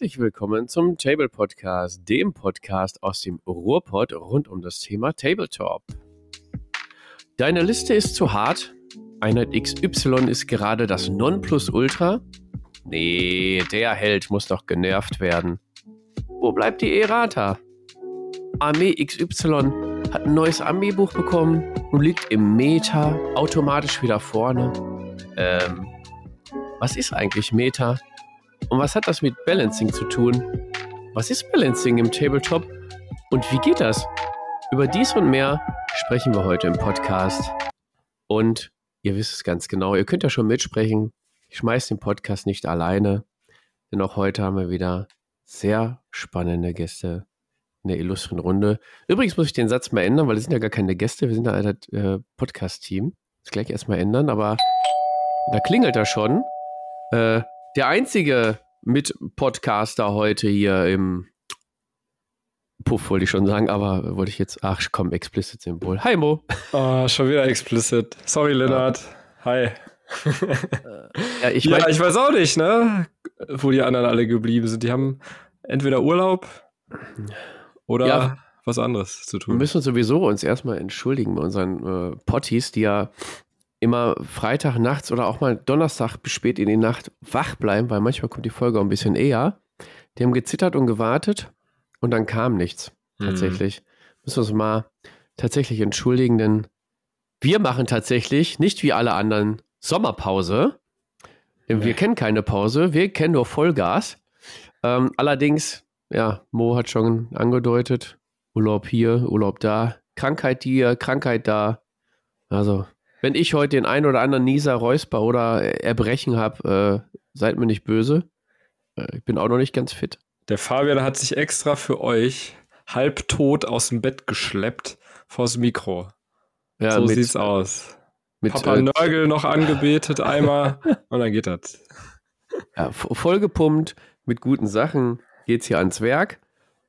herzlich willkommen zum Table Podcast, dem Podcast aus dem Ruhrpott rund um das Thema Tabletop. Deine Liste ist zu hart. Einheit XY ist gerade das Nonplusultra. Nee, der Held muss doch genervt werden. Wo bleibt die Errata? Armee XY hat ein neues Armeebuch bekommen und liegt im Meta automatisch wieder vorne. Ähm, was ist eigentlich Meta? Und was hat das mit Balancing zu tun? Was ist Balancing im Tabletop? Und wie geht das? Über dies und mehr sprechen wir heute im Podcast. Und ihr wisst es ganz genau, ihr könnt ja schon mitsprechen. Ich schmeiße den Podcast nicht alleine, denn auch heute haben wir wieder sehr spannende Gäste in der illustren Runde. Übrigens muss ich den Satz mal ändern, weil es sind ja gar keine Gäste, wir sind ja ein äh, Podcast-Team. Das gleich erstmal ändern, aber da klingelt er schon. Äh, der einzige Mit-Podcaster heute hier im Puff, wollte ich schon sagen, aber wollte ich jetzt, ach komm, Explicit-Symbol. Hi Mo. Oh, schon wieder Explicit. Sorry, Lennart. Hi. ja, ich, mein, ja, ich weiß auch nicht, ne? Wo die anderen alle geblieben sind. Die haben entweder Urlaub oder ja, was anderes zu tun. Wir müssen sowieso uns erstmal entschuldigen bei unseren äh, Potties, die ja immer Freitag nachts oder auch mal Donnerstag bis spät in die Nacht wach bleiben, weil manchmal kommt die Folge auch ein bisschen eher. Die haben gezittert und gewartet und dann kam nichts. Mhm. Tatsächlich. Mhm. Müssen wir uns mal tatsächlich entschuldigen, denn wir machen tatsächlich nicht wie alle anderen Sommerpause. Denn wir kennen keine Pause, wir kennen nur Vollgas. Ähm, allerdings, ja, Mo hat schon angedeutet, Urlaub hier, Urlaub da, Krankheit hier, Krankheit da. Also wenn ich heute den ein oder anderen Nieser, Räusper oder Erbrechen habe, äh, seid mir nicht böse. Äh, ich bin auch noch nicht ganz fit. Der Fabian hat sich extra für euch halbtot aus dem Bett geschleppt vors Mikro. Ja, so mit, sieht's aus. Mit, Papa äh, Nörgel noch angebetet einmal und dann geht das. Ja, vollgepumpt mit guten Sachen geht's hier ans Werk.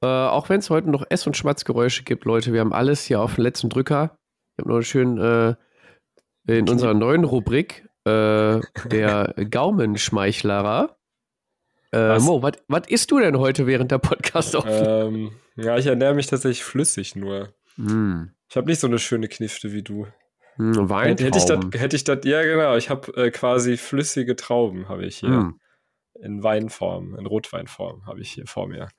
Äh, auch wenn es heute noch Ess- und Schmatzgeräusche gibt, Leute, wir haben alles hier auf den letzten Drücker. Ich habe noch einen schönen äh, in unserer neuen Rubrik, äh, der Gaumenschmeichlerer. Äh, Mo, was isst du denn heute während der podcast ähm, Ja, ich ernähre mich tatsächlich flüssig nur. Mm. Ich habe nicht so eine schöne Knifte wie du. Mm, Weintrauben. Hätte ich das, hätte ich das, ja genau, ich habe äh, quasi flüssige Trauben, habe ich hier. Mm. In Weinform, in Rotweinform habe ich hier vor mir.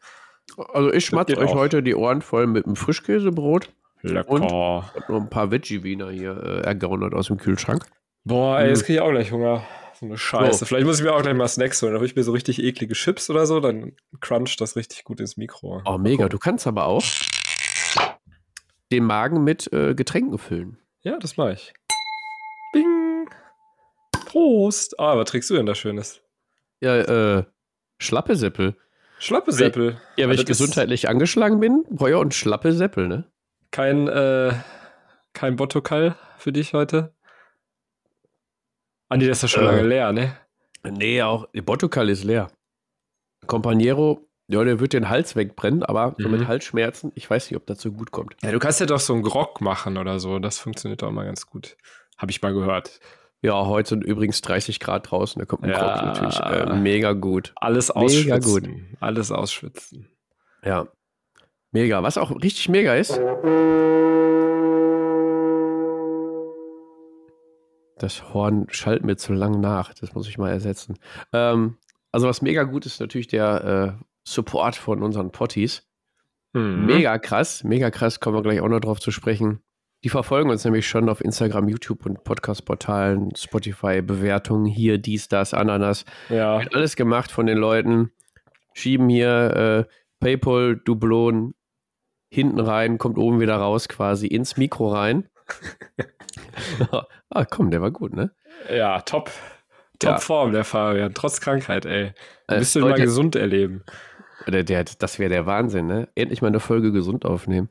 Also ich schmatze euch auch. heute die Ohren voll mit einem Frischkäsebrot. Lecker. Und, noch ein paar Veggie-Wiener hier äh, ergaunert aus dem Kühlschrank. Boah, ey, jetzt kriege ich auch gleich Hunger. So eine Scheiße. So. Vielleicht muss ich mir auch gleich mal Snacks holen. Da habe ich mir so richtig eklige Chips oder so, dann crunch das richtig gut ins Mikro. Oh, mega. Du kannst aber auch den Magen mit äh, Getränken füllen. Ja, das mache ich. Bing! Prost! Ah, was trägst du denn da Schönes? Ja, äh, Schlappe Seppel. Schlappe Seppel. Ja, wenn ich gesundheitlich angeschlagen bin, Breuer und Schlappe Seppel, ne? Kein, äh, kein Bottokal für dich heute? Andi, das ist ja schon äh, lange leer, ne? Nee, auch Bottokal ist leer. Companiero, ja, der wird den Hals wegbrennen, aber mhm. so mit mhm. Halsschmerzen, ich weiß nicht, ob das so gut kommt. Ja, du kannst ja doch so einen Grog machen oder so. Das funktioniert auch mal ganz gut. Habe ich mal gehört. Ja, heute sind übrigens 30 Grad draußen. Da kommt ein ja, Grog natürlich äh, mega gut. Alles ausschwitzen. Mega gut. Alles ausschwitzen. Ja. Mega. Was auch richtig mega ist. Das Horn schallt mir zu lang nach. Das muss ich mal ersetzen. Ähm, also, was mega gut ist, natürlich der äh, Support von unseren Potties. Mhm. Mega krass. Mega krass. Kommen wir gleich auch noch drauf zu sprechen. Die verfolgen uns nämlich schon auf Instagram, YouTube und Podcast-Portalen, Spotify, Bewertungen hier, dies, das, Ananas. Ja. Wird alles gemacht von den Leuten. Schieben hier äh, PayPal, Dublon, hinten rein, kommt oben wieder raus, quasi ins Mikro rein. ah, komm, der war gut, ne? Ja, top. Top ja. Form, der Fabian, trotz Krankheit, ey. Bist äh, du mal gesund erleben. Der, der, das wäre der Wahnsinn, ne? Endlich mal eine Folge gesund aufnehmen.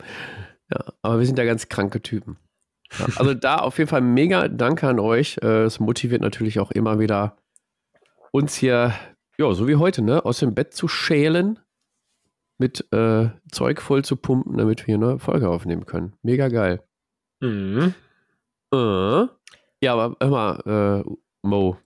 Ja, aber wir sind ja ganz kranke Typen. Ja, also da auf jeden Fall mega Danke an euch. Äh, es motiviert natürlich auch immer wieder, uns hier, ja, so wie heute, ne, aus dem Bett zu schälen mit äh, Zeug voll zu pumpen, damit wir eine Folge aufnehmen können. Mega geil. Mhm. Äh. Ja, aber hör mal, äh, Mo.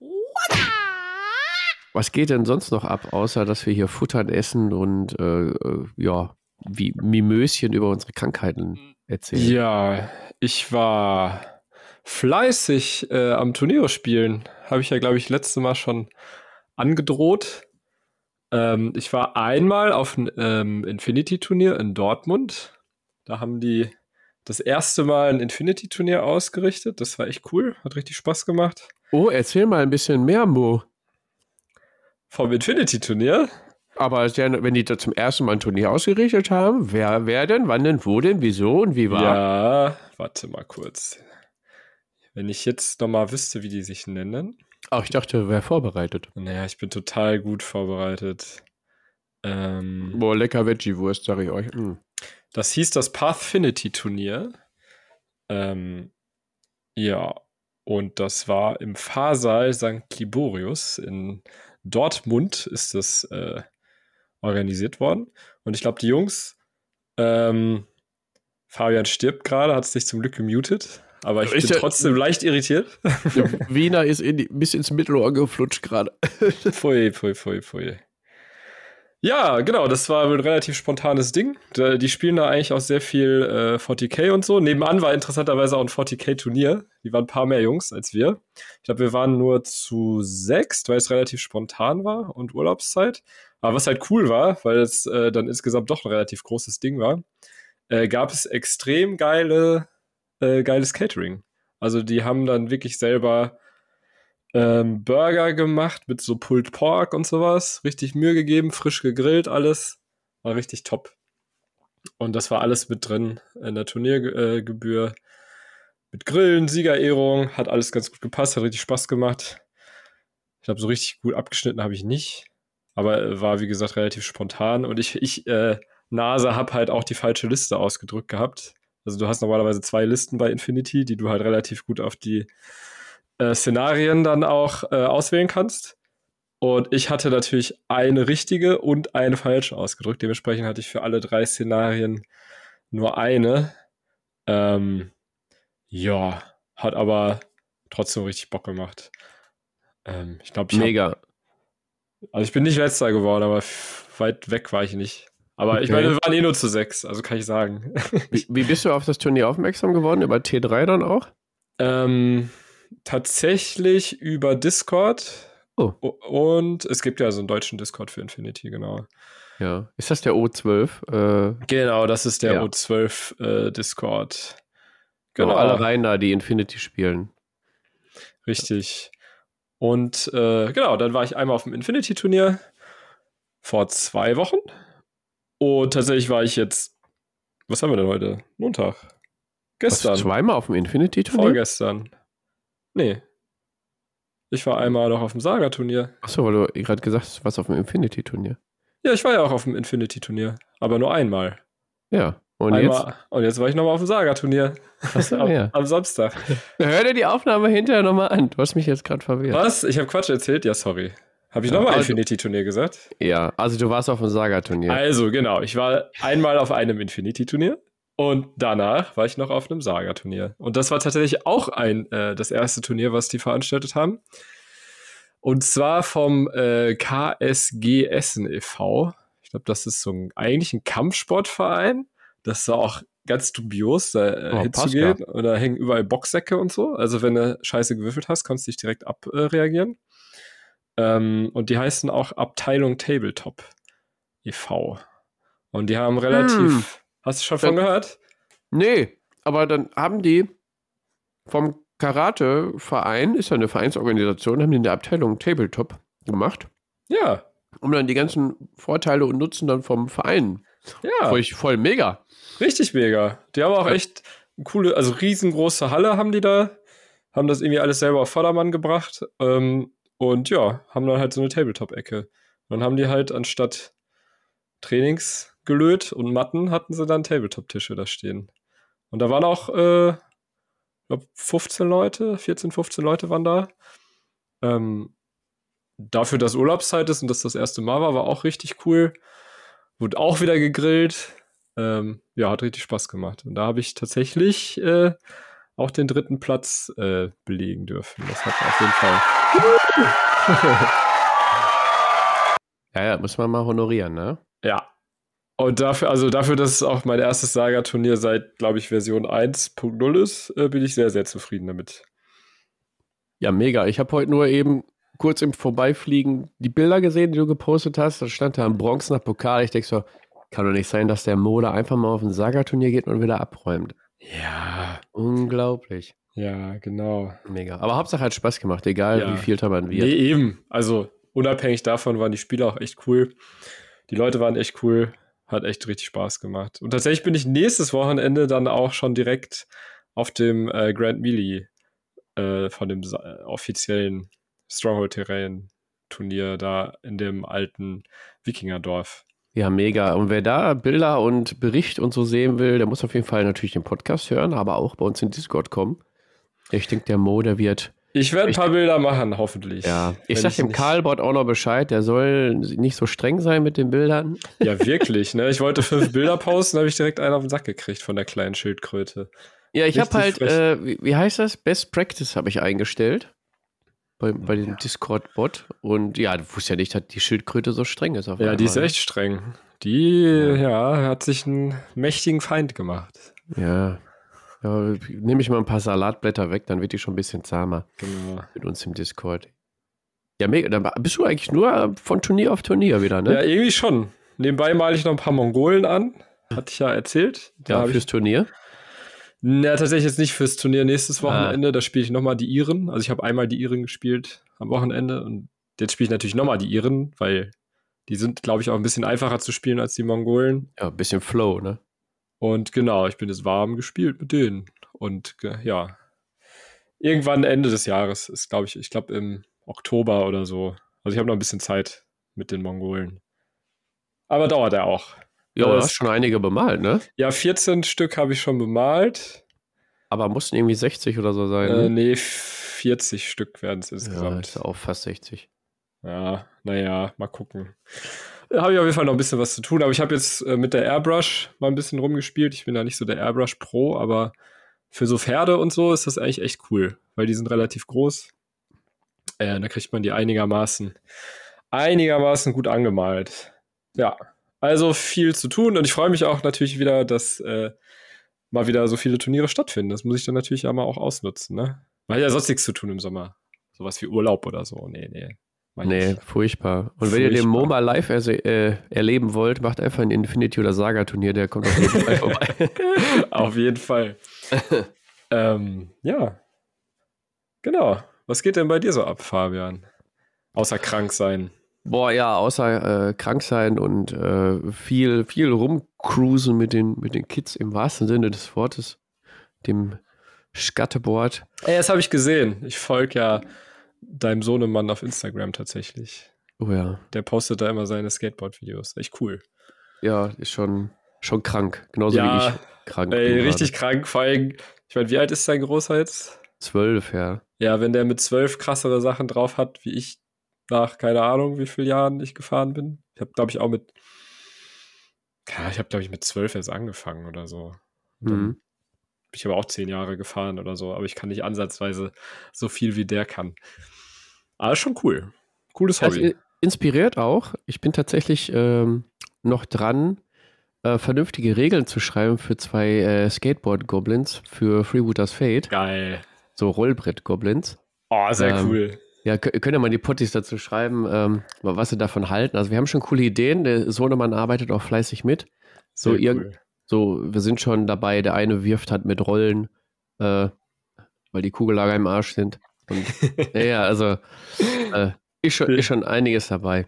Was geht denn sonst noch ab, außer dass wir hier futtern, essen und äh, äh ja, wie Mimöschen über unsere Krankheiten erzählen? Ja, ich war fleißig äh, am Turnier spielen. Habe ich ja, glaube ich, letztes Mal schon angedroht. Ähm, ich war einmal auf einem ähm, Infinity-Turnier in Dortmund. Da haben die das erste Mal ein Infinity-Turnier ausgerichtet. Das war echt cool, hat richtig Spaß gemacht. Oh, erzähl mal ein bisschen mehr, Mo. Vom Infinity-Turnier? Aber wenn die da zum ersten Mal ein Turnier ausgerichtet haben, wer, wer denn, wann denn, wo denn, wieso und wie war? Ja, warte mal kurz. Wenn ich jetzt nochmal wüsste, wie die sich nennen. Ach, ich dachte, wer vorbereitet. Naja, ich bin total gut vorbereitet. Ähm, Boah, lecker Veggie-Wurst, sag ich euch. Mm. Das hieß das Pathfinity-Turnier. Ähm, ja, und das war im Pfarrsaal St. Liborius in Dortmund ist das äh, organisiert worden. Und ich glaube, die Jungs, ähm, Fabian stirbt gerade, hat sich zum Glück gemutet. Aber ich, ich bin trotzdem leicht irritiert. Wiener ist in die, bis ins Mittelohr geflutscht gerade. pfui, pfui, pfui, pfui. Ja, genau, das war ein relativ spontanes Ding. Die spielen da eigentlich auch sehr viel äh, 40k und so. Nebenan war interessanterweise auch ein 40k-Turnier. Die waren ein paar mehr Jungs als wir. Ich glaube, wir waren nur zu sechs, weil es relativ spontan war und Urlaubszeit. Aber was halt cool war, weil es äh, dann insgesamt doch ein relativ großes Ding war, äh, gab es extrem geile, äh, geiles Catering. Also die haben dann wirklich selber ähm, Burger gemacht mit so Pulled Pork und sowas. Richtig Mühe gegeben, frisch gegrillt, alles. War richtig top. Und das war alles mit drin in der Turniergebühr. Äh, mit Grillen, Siegerehrung, hat alles ganz gut gepasst, hat richtig Spaß gemacht. Ich glaube, so richtig gut abgeschnitten habe ich nicht. Aber äh, war, wie gesagt, relativ spontan. Und ich, ich äh, Nase, habe halt auch die falsche Liste ausgedrückt gehabt. Also du hast normalerweise zwei Listen bei Infinity, die du halt relativ gut auf die äh, Szenarien dann auch äh, auswählen kannst. Und ich hatte natürlich eine richtige und eine falsche ausgedrückt. Dementsprechend hatte ich für alle drei Szenarien nur eine. Ähm, ja, hat aber trotzdem richtig Bock gemacht. Ähm, ich glaube, ich Mega. Hab, also ich bin nicht letzter geworden, aber weit weg war ich nicht. Aber okay. ich meine, wir waren eh nur zu sechs, also kann ich sagen. Wie, wie bist du auf das Turnier aufmerksam geworden? Über T3 dann auch? Ähm, tatsächlich über Discord. Oh. Und es gibt ja so einen deutschen Discord für Infinity, genau. Ja. Ist das der O12? Äh, genau, das ist der ja. O12 äh, Discord. Genau. genau. alle rein da, die Infinity spielen. Richtig. Und äh, genau, dann war ich einmal auf dem Infinity-Turnier vor zwei Wochen. Und tatsächlich war ich jetzt, was haben wir denn heute? Montag. Gestern. Warst du zweimal auf dem Infinity-Turnier? Vorgestern. Nee. Ich war einmal noch auf dem Saga-Turnier. Achso, weil du gerade gesagt hast, du warst auf dem Infinity-Turnier. Ja, ich war ja auch auf dem Infinity-Turnier. Aber nur einmal. Ja. Und einmal, jetzt? Und jetzt war ich nochmal auf dem Saga-Turnier. Achso, am, ja. am Samstag. Hör dir die Aufnahme hinterher nochmal an. Du hast mich jetzt gerade verwirrt. Was? Ich habe Quatsch erzählt? Ja, sorry. Habe ich nochmal also, Infinity-Turnier gesagt? Ja, also du warst auf dem Saga-Turnier. Also, genau. Ich war einmal auf einem Infinity-Turnier. Und danach war ich noch auf einem Saga-Turnier. Und das war tatsächlich auch ein, äh, das erste Turnier, was die veranstaltet haben. Und zwar vom äh, KSG Essen e.V. Ich glaube, das ist so ein, eigentlich ein Kampfsportverein. Das war auch ganz dubios, da äh, oh, hinzugehen. Und da hängen überall Boxsäcke und so. Also wenn du Scheiße gewürfelt hast, kannst du dich direkt abreagieren. Äh, ähm, und die heißen auch Abteilung Tabletop e.V. Und die haben relativ... Hm Hast du schon von gehört? Nee, aber dann haben die vom Karate-Verein, ist ja eine Vereinsorganisation, haben die in der Abteilung Tabletop gemacht. Ja. Um dann die ganzen Vorteile und Nutzen dann vom Verein. Ja. Voll, voll mega. Richtig mega. Die haben auch echt coole, also riesengroße Halle haben die da. Haben das irgendwie alles selber auf Vordermann gebracht. Ähm, und ja, haben dann halt so eine Tabletop-Ecke. Dann haben die halt anstatt Trainings gelöt und Matten hatten sie dann Tabletop-Tische da stehen. Und da waren auch, äh, ich glaube, 15 Leute, 14, 15 Leute waren da. Ähm, dafür, dass Urlaubszeit ist und das das erste Mal war, war auch richtig cool. Wurde auch wieder gegrillt. Ähm, ja, hat richtig Spaß gemacht. Und da habe ich tatsächlich äh, auch den dritten Platz äh, belegen dürfen. Das hat auf jeden Fall. Ja, ja, muss man mal honorieren, ne? Ja. Und dafür, also dafür, dass es auch mein erstes Saga-Turnier seit, glaube ich, Version 1.0 ist, äh, bin ich sehr, sehr zufrieden damit. Ja, mega. Ich habe heute nur eben kurz im Vorbeifliegen die Bilder gesehen, die du gepostet hast. Da stand da ein Bronzener Pokal. Ich denke so, kann doch nicht sein, dass der Mode einfach mal auf ein Saga-Turnier geht und wieder abräumt. Ja. Unglaublich. Ja, genau. Mega. Aber Hauptsache hat Spaß gemacht, egal ja. wie viel man wird. Nee, eben. Also unabhängig davon waren die Spiele auch echt cool. Die Leute waren echt cool. Hat echt richtig Spaß gemacht. Und tatsächlich bin ich nächstes Wochenende dann auch schon direkt auf dem äh, Grand Melee äh, von dem äh, offiziellen Stronghold-Terrain-Turnier da in dem alten Wikingerdorf. Ja, mega. Und wer da Bilder und Bericht und so sehen will, der muss auf jeden Fall natürlich den Podcast hören, aber auch bei uns in Discord kommen. Ich denke, der Mo, der wird. Ich werde ein paar Bilder machen, hoffentlich. Ja, ich sag dem Karlbot auch noch Bescheid, der soll nicht so streng sein mit den Bildern. Ja, wirklich, ne? Ich wollte fünf Bilder posten, habe ich direkt einen auf den Sack gekriegt von der kleinen Schildkröte. Ja, ich habe halt, äh, wie, heißt das? Best Practice habe ich eingestellt. Bei, bei dem Discord-Bot. Und ja, du wusstest ja nicht, dass die Schildkröte so streng ist. Auf ja, einmal. die ist ne? echt streng. Die, ja. ja, hat sich einen mächtigen Feind gemacht. Ja. Ja, nehme ich mal ein paar Salatblätter weg, dann wird die schon ein bisschen zahmer. Genau. Mit uns im Discord. Ja, mega. Dann bist du eigentlich nur von Turnier auf Turnier wieder, ne? Ja, irgendwie schon. Nebenbei male ich noch ein paar Mongolen an. Hatte ich ja erzählt. Da ja, fürs ich... Turnier? Na, tatsächlich jetzt nicht fürs Turnier nächstes. Wochenende. Ah. Da spiele ich nochmal die Iren. Also ich habe einmal die Iren gespielt am Wochenende und jetzt spiele ich natürlich nochmal die Iren, weil die sind, glaube ich, auch ein bisschen einfacher zu spielen als die Mongolen. Ja, ein bisschen Flow, ne? Und genau, ich bin jetzt warm gespielt mit denen. Und ja, irgendwann Ende des Jahres ist, glaube ich, ich glaube im Oktober oder so. Also ich habe noch ein bisschen Zeit mit den Mongolen. Aber dauert er auch. Ja, du hast schon einige bemalt, ne? Ja, 14 Stück habe ich schon bemalt. Aber mussten irgendwie 60 oder so sein. Äh, ne? nee, 40 Stück werden es insgesamt. Ja, auch fast 60. Ja, naja, mal gucken. Da habe ich auf jeden Fall noch ein bisschen was zu tun. Aber ich habe jetzt äh, mit der Airbrush mal ein bisschen rumgespielt. Ich bin da nicht so der Airbrush Pro, aber für so Pferde und so ist das eigentlich echt cool, weil die sind relativ groß. Äh, da kriegt man die einigermaßen, einigermaßen gut angemalt. Ja, also viel zu tun und ich freue mich auch natürlich wieder, dass äh, mal wieder so viele Turniere stattfinden. Das muss ich dann natürlich ja mal auch ausnutzen, ne? Weil ja sonst nichts zu tun im Sommer. Sowas wie Urlaub oder so. Nee, nee. Nee, ich. furchtbar. Und wenn ihr den MoMA live er äh, erleben wollt, macht einfach ein Infinity oder Saga Turnier, der kommt auf jeden Fall vorbei. auf jeden Fall. ähm, ja. Genau. Was geht denn bei dir so ab, Fabian? Außer krank sein. Boah, ja, außer äh, krank sein und äh, viel, viel rumcruisen mit den, mit den Kids im wahrsten Sinne des Wortes, dem Skatteboard. Ey, das habe ich gesehen. Ich folge ja deinem Sohnemann auf Instagram tatsächlich. Oh ja. Der postet da immer seine Skateboard-Videos. Echt cool. Ja, ist schon, schon krank. Genauso ja, wie ich krank. Ey, richtig krank. Vor allem, ich meine, wie alt ist sein Großer jetzt? Zwölf, ja. Ja, wenn der mit zwölf krassere Sachen drauf hat, wie ich nach keine Ahnung, wie vielen Jahren ich gefahren bin. Ich habe, glaube ich, auch mit, ja, ich habe, glaube ich, mit zwölf erst angefangen oder so. Mhm. Bin ich aber auch zehn Jahre gefahren oder so, aber ich kann nicht ansatzweise so viel wie der kann. Aber schon cool. Cooles Hobby. Also, inspiriert auch. Ich bin tatsächlich ähm, noch dran, äh, vernünftige Regeln zu schreiben für zwei äh, Skateboard-Goblins für Freebooters Fate. Geil. So Rollbrett-Goblins. Oh, sehr ähm, cool. Ja, könnt ihr mal die Potties dazu schreiben, ähm, was sie davon halten. Also wir haben schon coole Ideen. Der Sohnemann arbeitet auch fleißig mit. So, ihr, cool. so wir sind schon dabei. Der eine wirft halt mit Rollen, äh, weil die Kugellager im Arsch sind. Und, ja, also äh, ist, schon, ist schon einiges dabei.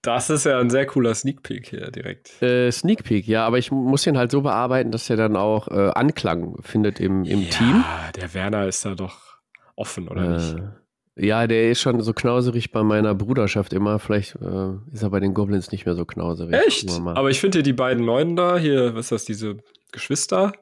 Das ist ja ein sehr cooler Sneak Peek hier direkt. Äh, Sneak Peek, ja, aber ich muss ihn halt so bearbeiten, dass er dann auch äh, Anklang findet im, im ja, Team. Der Werner ist da doch offen, oder äh, nicht? Ja, der ist schon so knauserig bei meiner Bruderschaft immer. Vielleicht äh, ist er bei den Goblins nicht mehr so knauserig. Echt? Aber ich finde hier die beiden Neuen da, hier, was ist das, diese Geschwister?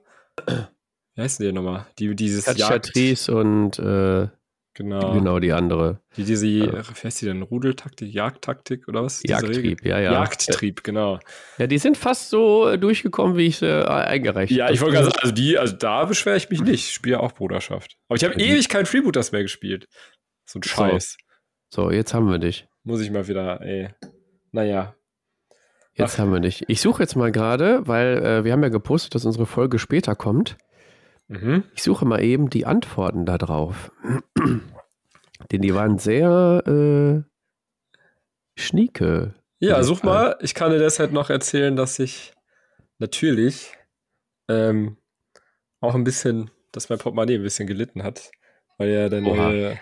Wie heißen die nochmal? Die, dieses Chatrice und äh, genau. genau die andere. Die, diese, ja. wie heißt die denn? Rudeltaktik, Jagdtaktik oder was? Jagdtrieb, ja, ja. Jagdtrieb, genau. Ja, die sind fast so durchgekommen, wie ich sie äh, eingereicht habe. Ja, ich wollte gerade sagen, also die, also da beschwere ich mich nicht. Ich spiele ja auch Bruderschaft. Aber ich habe ewig kein Freebooters mehr gespielt. So ein Scheiß. So. so, jetzt haben wir dich. Muss ich mal wieder, ey. naja. Jetzt Ach. haben wir nicht. Ich suche jetzt mal gerade, weil äh, wir haben ja gepostet, dass unsere Folge später kommt. Mhm. Ich suche mal eben die Antworten da drauf. Denn die waren sehr äh, schnieke. Ja, such mal. Ich kann dir deshalb noch erzählen, dass ich natürlich ähm, auch ein bisschen, dass mein Portemonnaie ein bisschen gelitten hat, weil ja der neue,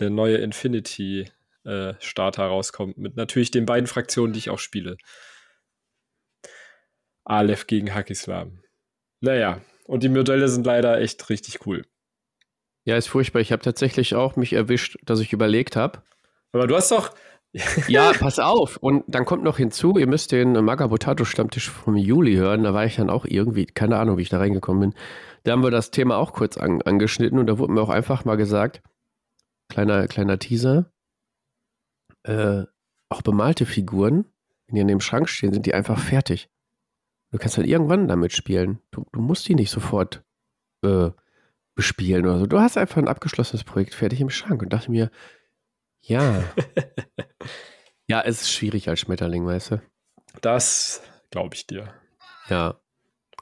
der neue Infinity äh, Starter rauskommt. Mit natürlich den beiden Fraktionen, die ich auch spiele. Aleph gegen Hakislam. Naja, und die Modelle sind leider echt richtig cool. Ja, ist furchtbar. Ich habe tatsächlich auch mich erwischt, dass ich überlegt habe. Aber du hast doch. ja, pass auf. Und dann kommt noch hinzu, ihr müsst den Magabotato Stammtisch vom Juli hören. Da war ich dann auch irgendwie, keine Ahnung, wie ich da reingekommen bin. Da haben wir das Thema auch kurz an, angeschnitten und da wurde mir auch einfach mal gesagt, kleiner, kleiner Teaser, äh, auch bemalte Figuren, wenn die an dem Schrank stehen, sind die einfach fertig. Du kannst halt irgendwann damit spielen. Du, du musst die nicht sofort äh, bespielen oder so. Du hast einfach ein abgeschlossenes Projekt fertig im Schrank und dachte mir, ja. ja, es ist schwierig als Schmetterling, weißt du? Das glaube ich dir. Ja.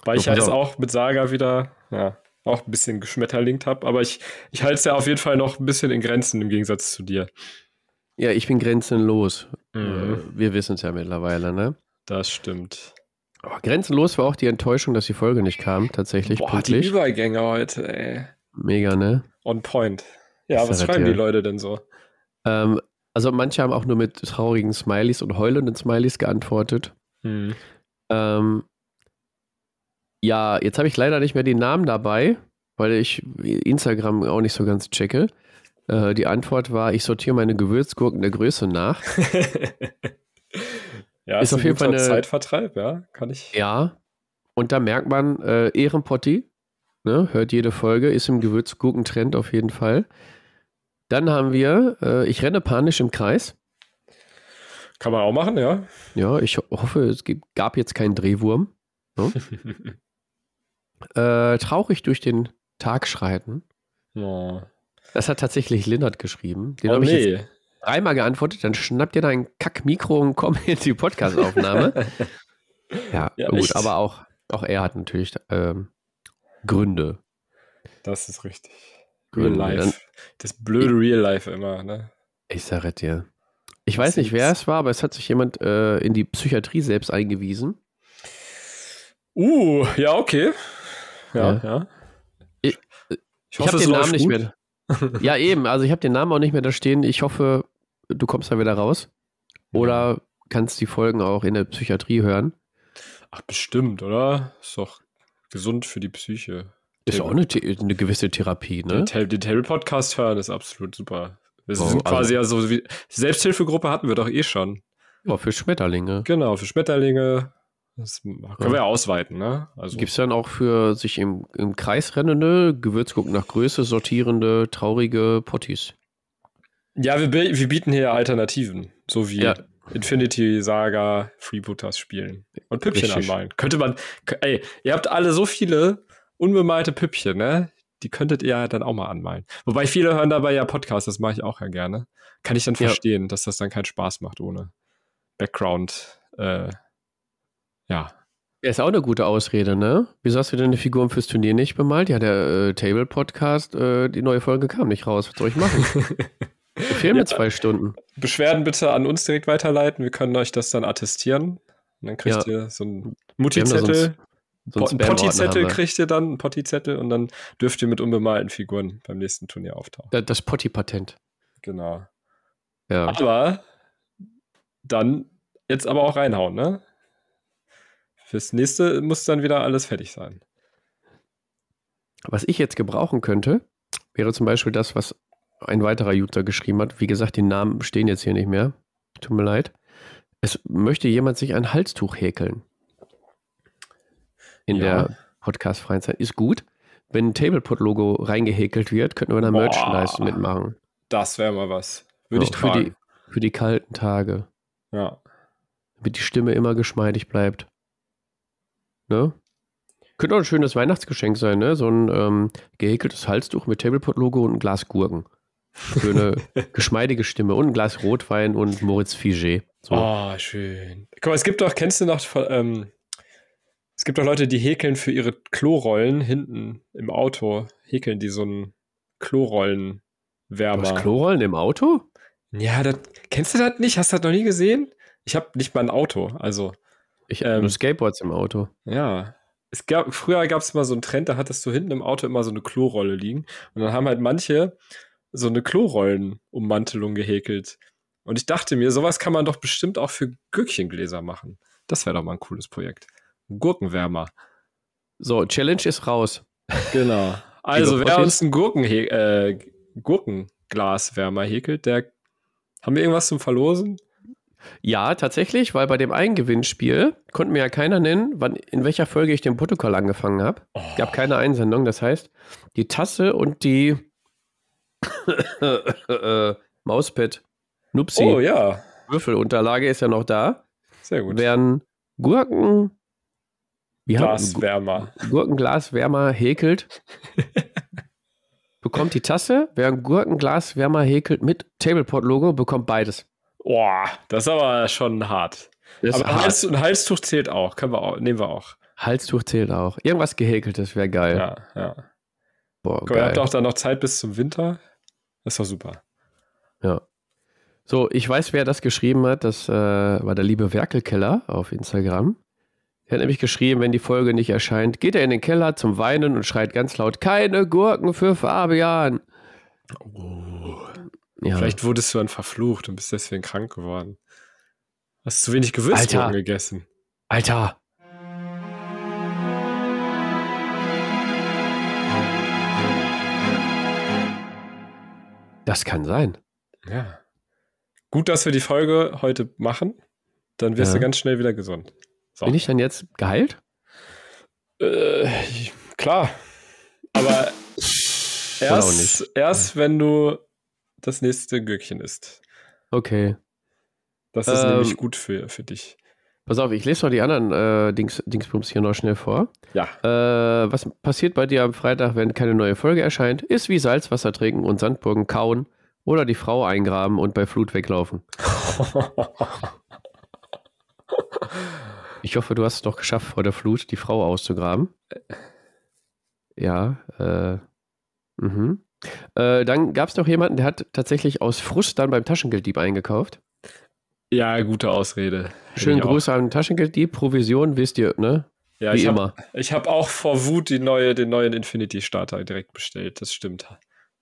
Weil ich jetzt auch mit Saga wieder, ja, auch ein bisschen geschmetterlingt habe, aber ich, ich halte es ja auf jeden Fall noch ein bisschen in Grenzen im Gegensatz zu dir. Ja, ich bin grenzenlos. Mhm. Äh, wir wissen es ja mittlerweile, ne? Das stimmt. Oh, grenzenlos war auch die Enttäuschung, dass die Folge nicht kam, tatsächlich. Boah, pünktlich. die Übergänge heute, ey. Mega, ne? On point. Ja, was schreiben die Leute denn so? Ähm, also manche haben auch nur mit traurigen Smileys und heulenden Smileys geantwortet. Hm. Ähm, ja, jetzt habe ich leider nicht mehr die Namen dabei, weil ich Instagram auch nicht so ganz checke. Äh, die Antwort war, ich sortiere meine Gewürzgurken der Größe nach. ja, ist, ist auf jeden Fall eine Zeitvertreib, ja, kann ich. Ja, und da merkt man, äh, Ehrenpotti, ne, hört jede Folge, ist im Gewürzgurkentrend auf jeden Fall. Dann haben wir, äh, ich renne panisch im Kreis. Kann man auch machen, ja. Ja, ich hoffe, es gab jetzt keinen Drehwurm. Ne? äh, traurig durch den Tag schreiten. Oh. Das hat tatsächlich Lindert geschrieben. Den oh, habe nee. ich dreimal geantwortet. Dann schnappt ihr dein Kack-Mikro und kommt in die Podcast-Aufnahme. ja, ja, gut, echt? aber auch, auch er hat natürlich ähm, Gründe. Das ist richtig. Real Life. Das blöde Real Life immer, ne? Ich sage dir. Ich weiß nicht, wer es war, aber es hat sich jemand äh, in die Psychiatrie selbst eingewiesen. Uh, ja, okay. Ja, ja. ja. Ich, ich, hoffe, ich habe den Namen nicht mehr. ja, eben. Also ich habe den Namen auch nicht mehr da stehen. Ich hoffe, du kommst da wieder raus. Oder kannst die Folgen auch in der Psychiatrie hören. Ach, bestimmt, oder? Ist doch gesund für die Psyche. Ist auch eine, eine gewisse Therapie, ne? Den, den Table-Podcast hören ist absolut super. Wir oh, sind quasi also, ja so wie Selbsthilfegruppe hatten wir doch eh schon. Ja, für Schmetterlinge. Genau, für Schmetterlinge. Das können ja. wir ja ausweiten, ne? Also. Gibt es dann auch für sich im, im Kreis rennende, Gewürzgucken nach Größe sortierende, traurige Potties? Ja, wir, wir bieten hier Alternativen. So wie ja. Infinity Saga, Freebooters spielen. Und Püppchen Richtig. anmalen. Könnte man. Ey, ihr habt alle so viele unbemalte Püppchen, ne? Die könntet ihr dann auch mal anmalen. Wobei viele hören dabei ja Podcasts, das mache ich auch ja gerne. Kann ich dann verstehen, ja. dass das dann keinen Spaß macht ohne Background. Äh, ja. Ja, ist auch eine gute Ausrede, ne? Wieso hast du deine Figuren fürs Turnier nicht bemalt? Ja, der äh, Table-Podcast, äh, die neue Folge kam nicht raus. Was soll ich machen? Fehlen mir ja, zwei Stunden. Beschwerden bitte an uns direkt weiterleiten. Wir können euch das dann attestieren. Und dann kriegt ja. ihr so einen Mutti-Zettel so ein Potti-Zettel kriegt ihr dann, ein Potti-Zettel und dann dürft ihr mit unbemalten Figuren beim nächsten Turnier auftauchen. Das Potti-Patent. Genau. Ja. Aber dann jetzt aber auch reinhauen, ne? Fürs nächste muss dann wieder alles fertig sein. Was ich jetzt gebrauchen könnte, wäre zum Beispiel das, was ein weiterer User geschrieben hat. Wie gesagt, die Namen stehen jetzt hier nicht mehr. Tut mir leid. Es möchte jemand sich ein Halstuch häkeln in ja. der podcast-freien Zeit. Ist gut. Wenn ein Tablepot-Logo reingehäkelt wird, könnten wir da Merchandise mitmachen. Das wäre mal was. Würde so, ich tragen. Für die, für die kalten Tage. Ja. Damit die Stimme immer geschmeidig bleibt. Ne? Könnte auch ein schönes Weihnachtsgeschenk sein, ne? So ein ähm, gehäkeltes Halstuch mit Tablepot-Logo und ein Glas Gurken. Eine geschmeidige Stimme und ein Glas Rotwein und Moritz Figé. So. Oh, schön. Guck mal, es gibt doch, kennst du noch, ähm, es gibt doch Leute, die häkeln für ihre Klorollen hinten im Auto, häkeln die so einen Klorollenwärmer. Du hast Klorollen im Auto? Ja, das, kennst du das nicht? Hast du das noch nie gesehen? Ich habe nicht mal ein Auto, also. Ich habe ähm, nur Skateboards im Auto. Ja. Es gab, früher gab es mal so einen Trend, da hattest du hinten im Auto immer so eine Klorolle liegen. Und dann haben halt manche so eine Klorollenummantelung gehäkelt. Und ich dachte mir, sowas kann man doch bestimmt auch für Gürkchengläser machen. Das wäre doch mal ein cooles Projekt. Gurkenwärmer. So, Challenge ist raus. Genau. Also, wer uns ein Gurken äh, Gurkenglaswärmer häkelt, der. Haben wir irgendwas zum Verlosen? Ja, tatsächlich, weil bei dem einen Gewinnspiel konnte mir ja keiner nennen, wann, in welcher Folge ich den Protokoll angefangen habe. Oh. Gab keine Einsendung. Das heißt, die Tasse und die Mauspad Nupsi oh, ja. Würfelunterlage ist ja noch da. Sehr gut. Werden Gurken Glaswärmer. Gurkenglaswärmer häkelt. bekommt die Tasse, wer ein Gurkenglaswärmer häkelt mit Tableport-Logo, bekommt beides. Boah, das ist aber schon hart. Das aber hart. Hals, ein Halstuch zählt auch. Können wir auch, nehmen wir auch. Halstuch zählt auch. Irgendwas gehäkeltes wäre geil. Ja, ja. Boah, Guck, geil. Ihr habt auch dann noch Zeit bis zum Winter. Das ist doch super. Ja. So, ich weiß, wer das geschrieben hat. Das äh, war der liebe Werkelkeller auf Instagram. Er hat nämlich geschrieben, wenn die Folge nicht erscheint, geht er in den Keller zum Weinen und schreit ganz laut: Keine Gurken für Fabian. Oh. Ja. Vielleicht wurdest du dann verflucht und bist deswegen krank geworden. Hast zu wenig Gewürzgurken gegessen. Alter. Das kann sein. Ja. Gut, dass wir die Folge heute machen. Dann wirst ja. du ganz schnell wieder gesund. So. Bin ich dann jetzt geheilt? Äh, klar. Aber erst, erst wenn du das nächste Gürkchen isst. Okay. Das ist ähm, nämlich gut für, für dich. Pass auf, ich lese noch die anderen äh, Dings, Dingsbums hier noch schnell vor. Ja. Äh, was passiert bei dir am Freitag, wenn keine neue Folge erscheint? Ist wie Salzwasser trinken und Sandburgen kauen oder die Frau eingraben und bei Flut weglaufen. Ich hoffe, du hast es doch geschafft, vor der Flut die Frau auszugraben. Ja, äh, mhm. Äh, dann gab es noch jemanden, der hat tatsächlich aus Frust dann beim Taschengelddieb eingekauft. Ja, gute Ausrede. Schönen Gruß an Taschengelddieb, Provision, wisst ihr, ne? Ja, Wie ich immer. Hab, ich habe auch vor Wut die neue, den neuen Infinity Starter direkt bestellt, das stimmt.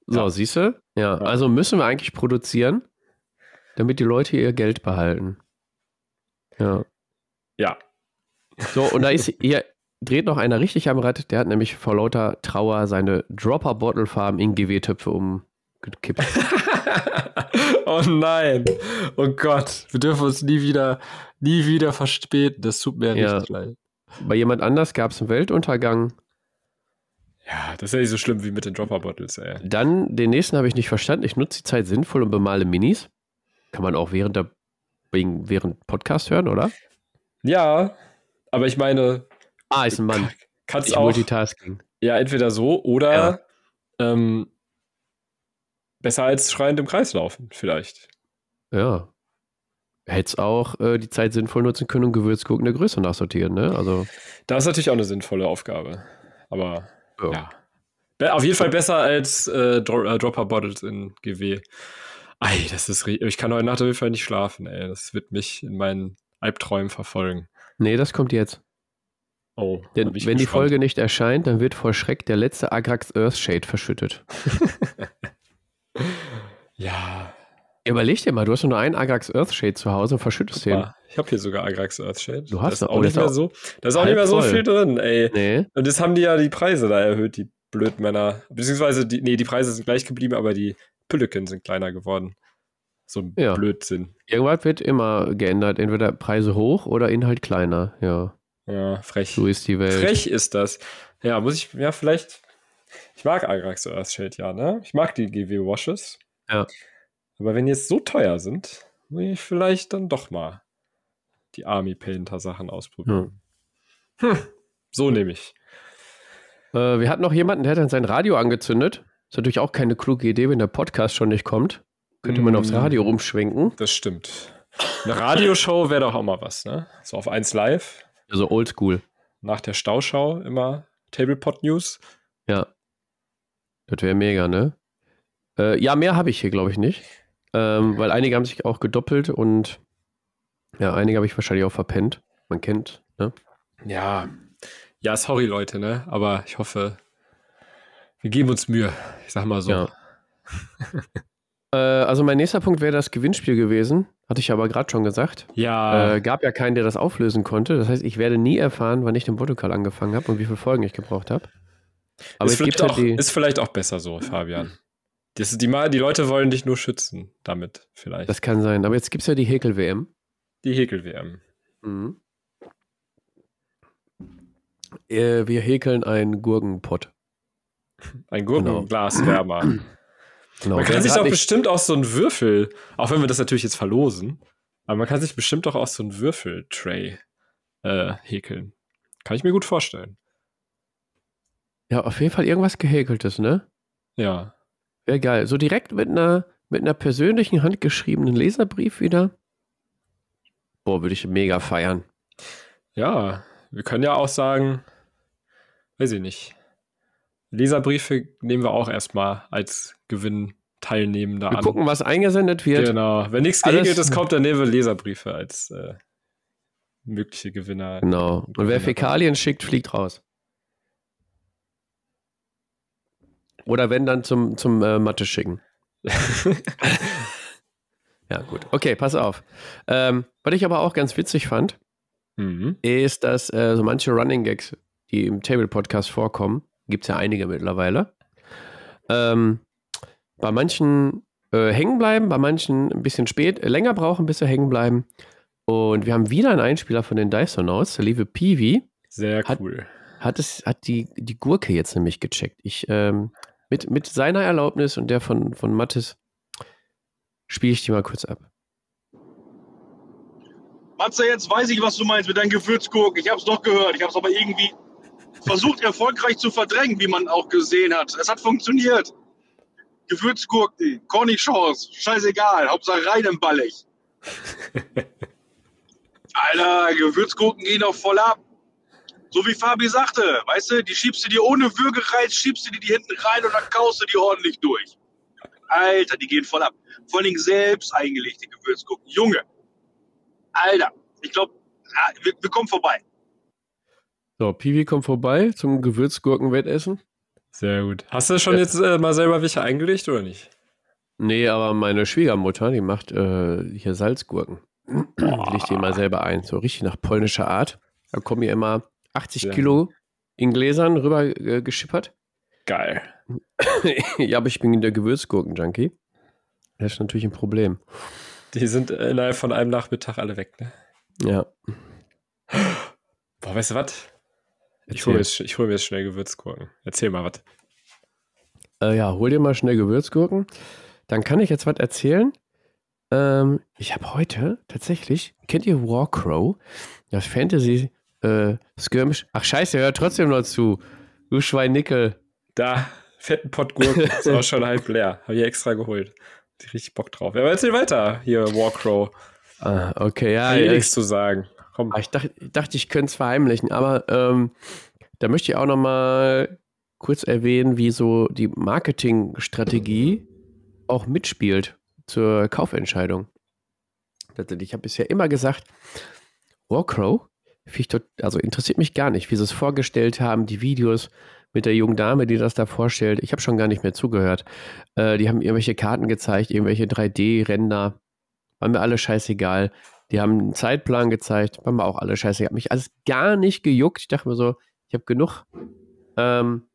So, ja. siehst du? Ja, ja, also müssen wir eigentlich produzieren, damit die Leute ihr Geld behalten. Ja. Ja. So, und da ist hier, dreht noch einer richtig am Rad, der hat nämlich vor lauter Trauer seine Dropper-Bottle-Farm in GW-Töpfe umgekippt. oh nein. Oh Gott. Wir dürfen uns nie wieder, nie wieder verspäten. Das tut mir ja. richtig leid. Bei jemand anders gab es einen Weltuntergang. Ja, das ist ja nicht so schlimm wie mit den Dropper-Bottles, ey. Dann, den nächsten habe ich nicht verstanden. Ich nutze die Zeit sinnvoll und bemale Minis. Kann man auch während der während Podcast hören, oder? Ja, aber ich meine. Ah, ist ein Mann. Kannst ich auch. Multitasking. Ja, entweder so oder ja. ähm, besser als schreiend im Kreis laufen, vielleicht. Ja. Hättest auch äh, die Zeit sinnvoll nutzen können, um Gewürzgurken der Größe nachsortieren, ne? Also. Das ist natürlich auch eine sinnvolle Aufgabe. Aber ja. ja. Auf jeden Fall besser als äh, Dro äh, Dropper Bottles in GW. Ei, das ist. Ich kann heute Nacht auf jeden Fall nicht schlafen, ey. Das wird mich in meinen Albträumen verfolgen. Nee, das kommt jetzt. Oh, Denn wenn gespannt. die Folge nicht erscheint, dann wird vor Schreck der letzte Agrax Earthshade verschüttet. ja. Überleg dir mal, du hast nur einen Agrax Earthshade zu Hause und verschüttest den. Ich habe hier sogar Agrax Earthshade. Du hast da auch nicht mehr so. Da ist auch nicht mehr so viel drin, ey. Nee. Und das haben die ja die Preise da erhöht, die Blödmänner. Beziehungsweise, die, nee, die Preise sind gleich geblieben, aber die Pülleken sind kleiner geworden. So ein ja. Blödsinn. Irgendwas wird immer geändert. Entweder Preise hoch oder Inhalt kleiner. Ja. Ja, frech. So ist die Welt. Frech ist das. Ja, muss ich, ja, vielleicht. Ich mag Agrax Earthshade, ja, ne? Ich mag die GW Washes. Ja. Aber wenn die jetzt so teuer sind, muss ich vielleicht dann doch mal die Army Painter Sachen ausprobieren. Hm. Hm. So nehme ich. Äh, wir hatten noch jemanden, der hat dann sein Radio angezündet Ist natürlich auch keine kluge Idee, wenn der Podcast schon nicht kommt. Könnte man aufs Radio rumschwenken. Das stimmt. Eine Radioshow wäre doch auch mal was, ne? So auf 1 Live. Also oldschool. Nach der Stauschau immer Tablepot News. Ja. Das wäre mega, ne? Äh, ja, mehr habe ich hier, glaube ich, nicht. Ähm, weil einige haben sich auch gedoppelt und ja, einige habe ich wahrscheinlich auch verpennt. Man kennt, ne? Ja. Ja, sorry, Leute, ne? Aber ich hoffe, wir geben uns Mühe. Ich sag mal so. Ja. äh, also mein nächster Punkt wäre das Gewinnspiel gewesen. Hatte ich aber gerade schon gesagt. Ja. Äh, gab ja keinen, der das auflösen konnte. Das heißt, ich werde nie erfahren, wann ich den Protokoll angefangen habe und wie viele Folgen ich gebraucht habe. Aber ist, vielleicht auch, ist vielleicht auch besser so, Fabian. Das, die, die Leute wollen dich nur schützen damit, vielleicht. Das kann sein. Aber jetzt gibt es ja die Häkel-WM. Die Häkel-WM. Mhm. Äh, wir häkeln einen Gurkenpott. Ein Gurkenglaswärmer. Genau. Genau. Man kann sich doch bestimmt auch so einen Würfel, auch wenn wir das natürlich jetzt verlosen, aber man kann sich bestimmt doch auch so einen Würfeltray äh, häkeln. Kann ich mir gut vorstellen. Ja, auf jeden Fall irgendwas gehäkeltes, ne? Ja. Wäre geil. So direkt mit einer, mit einer persönlichen handgeschriebenen Leserbrief wieder. Boah, würde ich mega feiern. Ja, wir können ja auch sagen, weiß ich nicht. Leserbriefe nehmen wir auch erstmal als Gewinnteilnehmender wir an. gucken, was eingesendet wird. Genau. Wenn nichts geregelt ist, kommt, dann nehmen wir Leserbriefe als äh, mögliche Gewinner. Genau. Und, wer Fäkalien schickt, fliegt raus. Oder wenn dann zum, zum äh, Mathe schicken. ja, gut. Okay, pass auf. Ähm, was ich aber auch ganz witzig fand, mhm. ist, dass äh, so manche Running Gags, die im Table Podcast vorkommen, gibt es ja einige mittlerweile, ähm, bei manchen äh, hängen bleiben, bei manchen ein bisschen spät, äh, länger brauchen, bis sie hängen bleiben. Und wir haben wieder einen Einspieler von den Dysonauts, der liebe Peewee. Sehr cool. Hat, es, hat die, die Gurke jetzt nämlich gecheckt. Ich ähm, mit, mit seiner Erlaubnis und der von, von Mattes spiele ich die mal kurz ab. Matze, jetzt weiß ich, was du meinst mit deinen Gewürzgurken. Ich habe es doch gehört. Ich habe es aber irgendwie versucht, erfolgreich zu verdrängen, wie man auch gesehen hat. Es hat funktioniert. Gewürzgurken, Cornichons, scheißegal. Hauptsache rein im Ballig. Alter, Gewürzgurken gehen doch voll ab. So wie Fabi sagte, weißt du, die schiebst du dir ohne Würgereiz, schiebst du dir die hinten rein und dann kaust du die ordentlich durch. Alter, die gehen voll ab. Vor allen Dingen selbst eingelegte Gewürzgurken. Junge. Alter, ich glaube, wir, wir, kommen vorbei. So, Piwi kommt vorbei zum Gewürzgurkenwettessen. Sehr gut. Hast du schon ja. jetzt äh, mal selber welche eingelegt oder nicht? Nee, aber meine Schwiegermutter, die macht äh, hier Salzgurken. Die legt die mal selber ein. So richtig nach polnischer Art. Da kommen hier immer 80 ja. Kilo in Gläsern rüber äh, geschippert. Geil. ja, aber ich bin der Gewürzgurken-Junkie. Das ist natürlich ein Problem. Die sind innerhalb von einem Nachmittag alle weg, ne? Ja. Boah, weißt du was? Ich hole mir, hol mir jetzt schnell Gewürzgurken. Erzähl mal was. Äh, ja, hol dir mal schnell Gewürzgurken. Dann kann ich jetzt was erzählen. Ähm, ich habe heute tatsächlich, kennt ihr Warcrow? Das Fantasy äh, Skirmish. Ach scheiße, hört trotzdem noch zu. Du Schweinickel. Da, fetten Pott Gurken, ist auch schon halb leer. Habe ich extra geholt. Ich richtig Bock drauf. Ja, aber erzähl weiter, hier, Warcrow. Ah, okay, ja, nichts zu sagen. Komm. Ah, ich dachte, ich, dachte, ich könnte es verheimlichen, aber ähm, da möchte ich auch noch mal kurz erwähnen, wie so die Marketingstrategie auch mitspielt zur Kaufentscheidung. Ich habe bisher immer gesagt, Warcrow also interessiert mich gar nicht, wie sie es vorgestellt haben, die Videos mit der jungen Dame, die das da vorstellt. Ich habe schon gar nicht mehr zugehört. Äh, die haben irgendwelche Karten gezeigt, irgendwelche 3D-Ränder. War mir alle scheißegal. Die haben einen Zeitplan gezeigt, war mir auch alle scheißegal. Hat mich alles gar nicht gejuckt. Ich dachte mir so, ich habe genug ähm,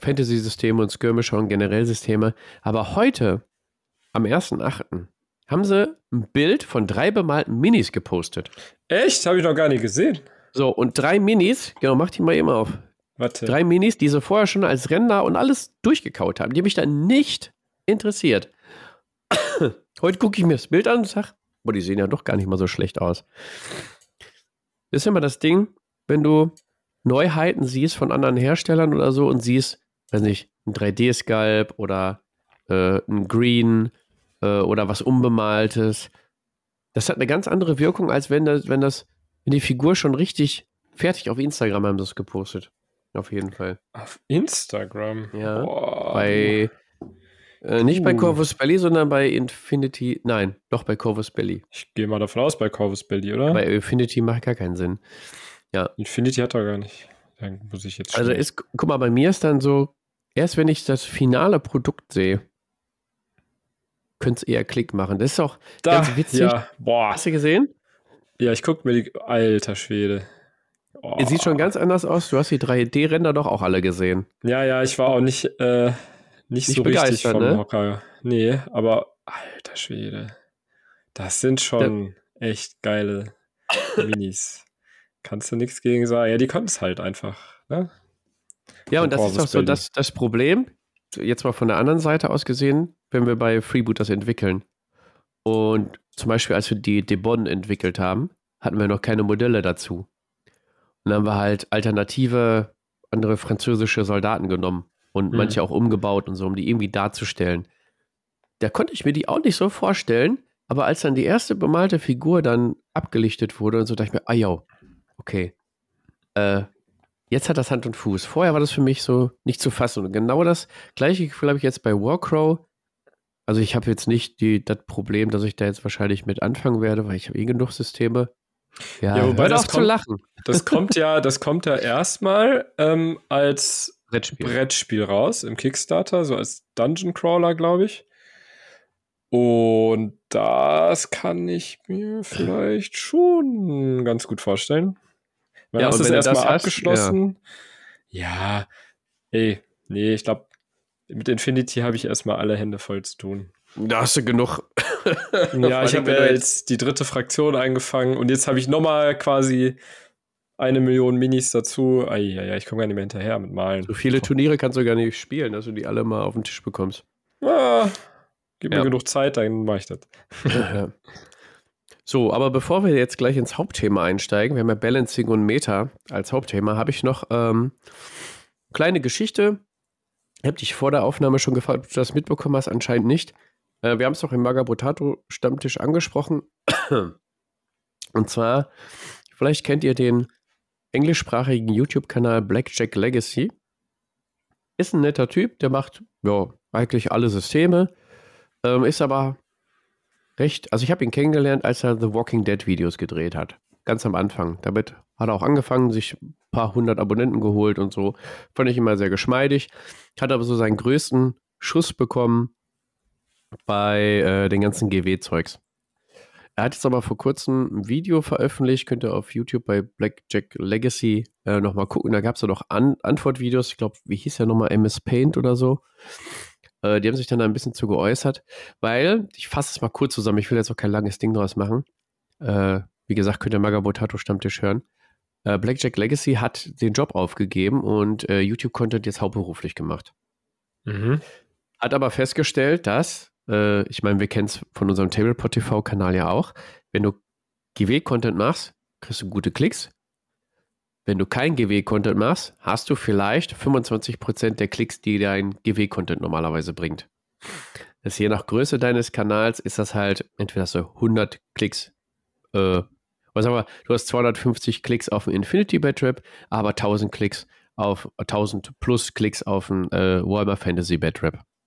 Fantasy-Systeme und Skirmisher und generell Systeme. Aber heute, am 1.8., haben sie ein Bild von drei bemalten Minis gepostet. Echt? Habe ich noch gar nicht gesehen. So, und drei Minis, genau, mach die mal eben auf. Warte. Drei Minis, die sie vorher schon als Ränder und alles durchgekaut haben. Die mich dann nicht interessiert. Heute gucke ich mir das Bild an und sage, boah, die sehen ja doch gar nicht mal so schlecht aus. Das ist immer das Ding, wenn du Neuheiten siehst von anderen Herstellern oder so und siehst weiß nicht, ein 3D-Sculpt oder äh, ein Green äh, oder was Unbemaltes. Das hat eine ganz andere Wirkung, als wenn das, wenn das, wenn die Figur schon richtig fertig auf Instagram haben das gepostet. Auf jeden Fall. Auf Instagram? Ja. Boah. Bei äh, nicht uh. bei Corvus Belly, sondern bei Infinity. Nein, doch bei Corvus Belly. Ich gehe mal davon aus, bei Corvus Belly, oder? Bei Infinity macht gar keinen Sinn. Ja. Infinity hat er gar nicht. Dann muss ich jetzt. Also ist, guck mal, bei mir ist dann so, erst wenn ich das finale Produkt sehe, könnte es eher Klick machen. Das ist auch da, ganz witzig. Ja. Boah. Hast du gesehen? Ja, ich gucke mir die. Alter Schwede. Oh. Es sieht schon ganz anders aus. Du hast die 3D-Ränder doch auch alle gesehen. Ja, ja, ich war auch nicht, äh, nicht, nicht so richtig vom ne? Hocker. Nee, aber alter Schwede. Das sind schon ja. echt geile Minis. Kannst du nichts gegen sagen. Ja, die können es halt einfach. Ne? Ja, und das ist auch so das, das Problem, jetzt mal von der anderen Seite aus gesehen, wenn wir bei Freeboot das entwickeln. Und zum Beispiel, als wir die Debon entwickelt haben, hatten wir noch keine Modelle dazu. Und dann haben wir halt alternative, andere französische Soldaten genommen und mhm. manche auch umgebaut und so, um die irgendwie darzustellen. Da konnte ich mir die auch nicht so vorstellen, aber als dann die erste bemalte Figur dann abgelichtet wurde und so, dachte ich mir, ah ja, okay. Äh, jetzt hat das Hand und Fuß. Vorher war das für mich so nicht zu fassen. Und genau das gleiche Gefühl habe ich jetzt bei Warcrow. Also ich habe jetzt nicht die, das Problem, dass ich da jetzt wahrscheinlich mit anfangen werde, weil ich habe eh genug Systeme. Ja, ja wobei das kommt, zu lachen. Das kommt ja, das kommt ja erstmal ähm, als Brettspiel. Brettspiel raus im Kickstarter, so als Dungeon Crawler, glaube ich. Und das kann ich mir vielleicht schon ganz gut vorstellen. Weil ja, hast du es erstmal abgeschlossen. Ja. ja, ey, nee, ich glaube, mit Infinity habe ich erstmal alle Hände voll zu tun. Da hast du genug. ja, ich habe ja jetzt die dritte Fraktion eingefangen und jetzt habe ich nochmal quasi eine Million Minis dazu. Ja, ich komme gar nicht mehr hinterher mit Malen. So viele Turniere kannst du gar nicht spielen, dass du die alle mal auf den Tisch bekommst. Ah, gib ja. mir genug Zeit, dann mache ich das. Ja. So, aber bevor wir jetzt gleich ins Hauptthema einsteigen, wir haben ja Balancing und Meta als Hauptthema, habe ich noch ähm, kleine Geschichte. Ich habe dich vor der Aufnahme schon gefragt, ob du das mitbekommen hast, anscheinend nicht. Äh, wir haben es doch im Magabotato Stammtisch angesprochen. Und zwar, vielleicht kennt ihr den englischsprachigen YouTube-Kanal Blackjack Legacy. Ist ein netter Typ, der macht ja eigentlich alle Systeme, ähm, ist aber recht, also ich habe ihn kennengelernt, als er The Walking Dead Videos gedreht hat. Ganz am Anfang. Damit hat er auch angefangen, sich ein paar hundert Abonnenten geholt und so. Fand ich immer sehr geschmeidig. Hat aber so seinen größten Schuss bekommen bei äh, den ganzen GW-Zeugs. Er hat jetzt aber vor kurzem ein Video veröffentlicht, könnt ihr auf YouTube bei Blackjack Legacy äh, nochmal gucken. Da gab es ja noch An Antwortvideos, ich glaube, wie hieß der nochmal, MS Paint oder so. Äh, die haben sich dann da ein bisschen zu geäußert, weil, ich fasse es mal kurz zusammen, ich will jetzt auch kein langes Ding draus machen. Äh, wie gesagt, könnt ihr Magabotato Stammtisch hören. Äh, Blackjack Legacy hat den Job aufgegeben und äh, YouTube-Content jetzt hauptberuflich gemacht. Mhm. Hat aber festgestellt, dass, äh, ich meine, wir kennen es von unserem Tablepot TV-Kanal ja auch, wenn du GW-Content machst, kriegst du gute Klicks, wenn du kein GW-Content machst, hast du vielleicht 25% der Klicks, die dein GW-Content normalerweise bringt. Das je nach Größe deines Kanals ist das halt, entweder du 100 Klicks, äh, was aber, du hast 250 Klicks auf ein Infinity Bad aber 1000 Klicks auf 1000 plus Klicks auf ein äh, Warhammer Fantasy Bad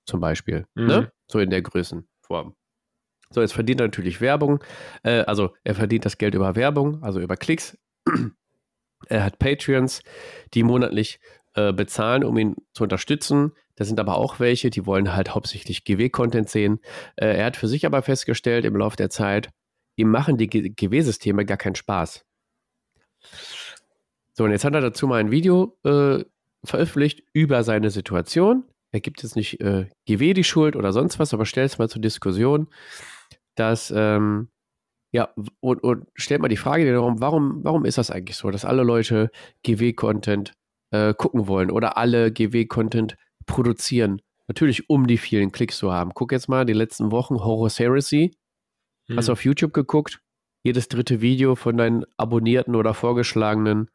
zum Beispiel. Ne? Mhm. Ne? So in der Größenform. So, jetzt verdient er natürlich Werbung. Äh, also er verdient das Geld über Werbung, also über Klicks. Er hat Patreons, die monatlich äh, bezahlen, um ihn zu unterstützen. Da sind aber auch welche, die wollen halt hauptsächlich GW-Content sehen. Äh, er hat für sich aber festgestellt im Laufe der Zeit, ihm machen die GW-Systeme gar keinen Spaß. So, und jetzt hat er dazu mal ein Video äh, veröffentlicht über seine Situation. Er gibt jetzt nicht äh, GW die Schuld oder sonst was, aber stellt es mal zur Diskussion, dass ähm, ja, und, und stellt mal die Frage darum, warum, warum ist das eigentlich so, dass alle Leute GW-Content äh, gucken wollen oder alle GW-Content produzieren? Natürlich, um die vielen Klicks zu haben. Guck jetzt mal die letzten Wochen Horror Heresy. Hm. Hast du auf YouTube geguckt? Jedes dritte Video von deinen Abonnierten oder Vorgeschlagenen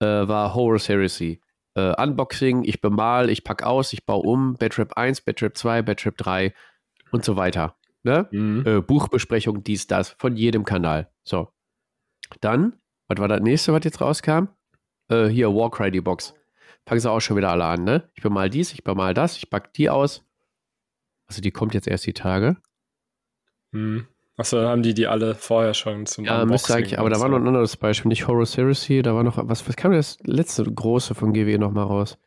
äh, war Horror Heresy. Äh, Unboxing, ich bemal, ich pack aus, ich baue um, Badrap 1, Badrap 2, Badrap 3 und so weiter. Ne? Mhm. Äh, Buchbesprechung, dies, das, von jedem Kanal. So. Dann, was war das nächste, was jetzt rauskam? Äh, hier, Warcry, die Box. Fangen sie auch schon wieder alle an, ne? Ich bemal dies, ich bemal das, ich pack die aus. Also die kommt jetzt erst die Tage. Hm. Achso, dann haben die die alle vorher schon zum Ja, müsste eigentlich, aber da war noch ein anderes Beispiel, nicht Horror Heresy, da war noch, was, was kam das letzte große von GW nochmal raus?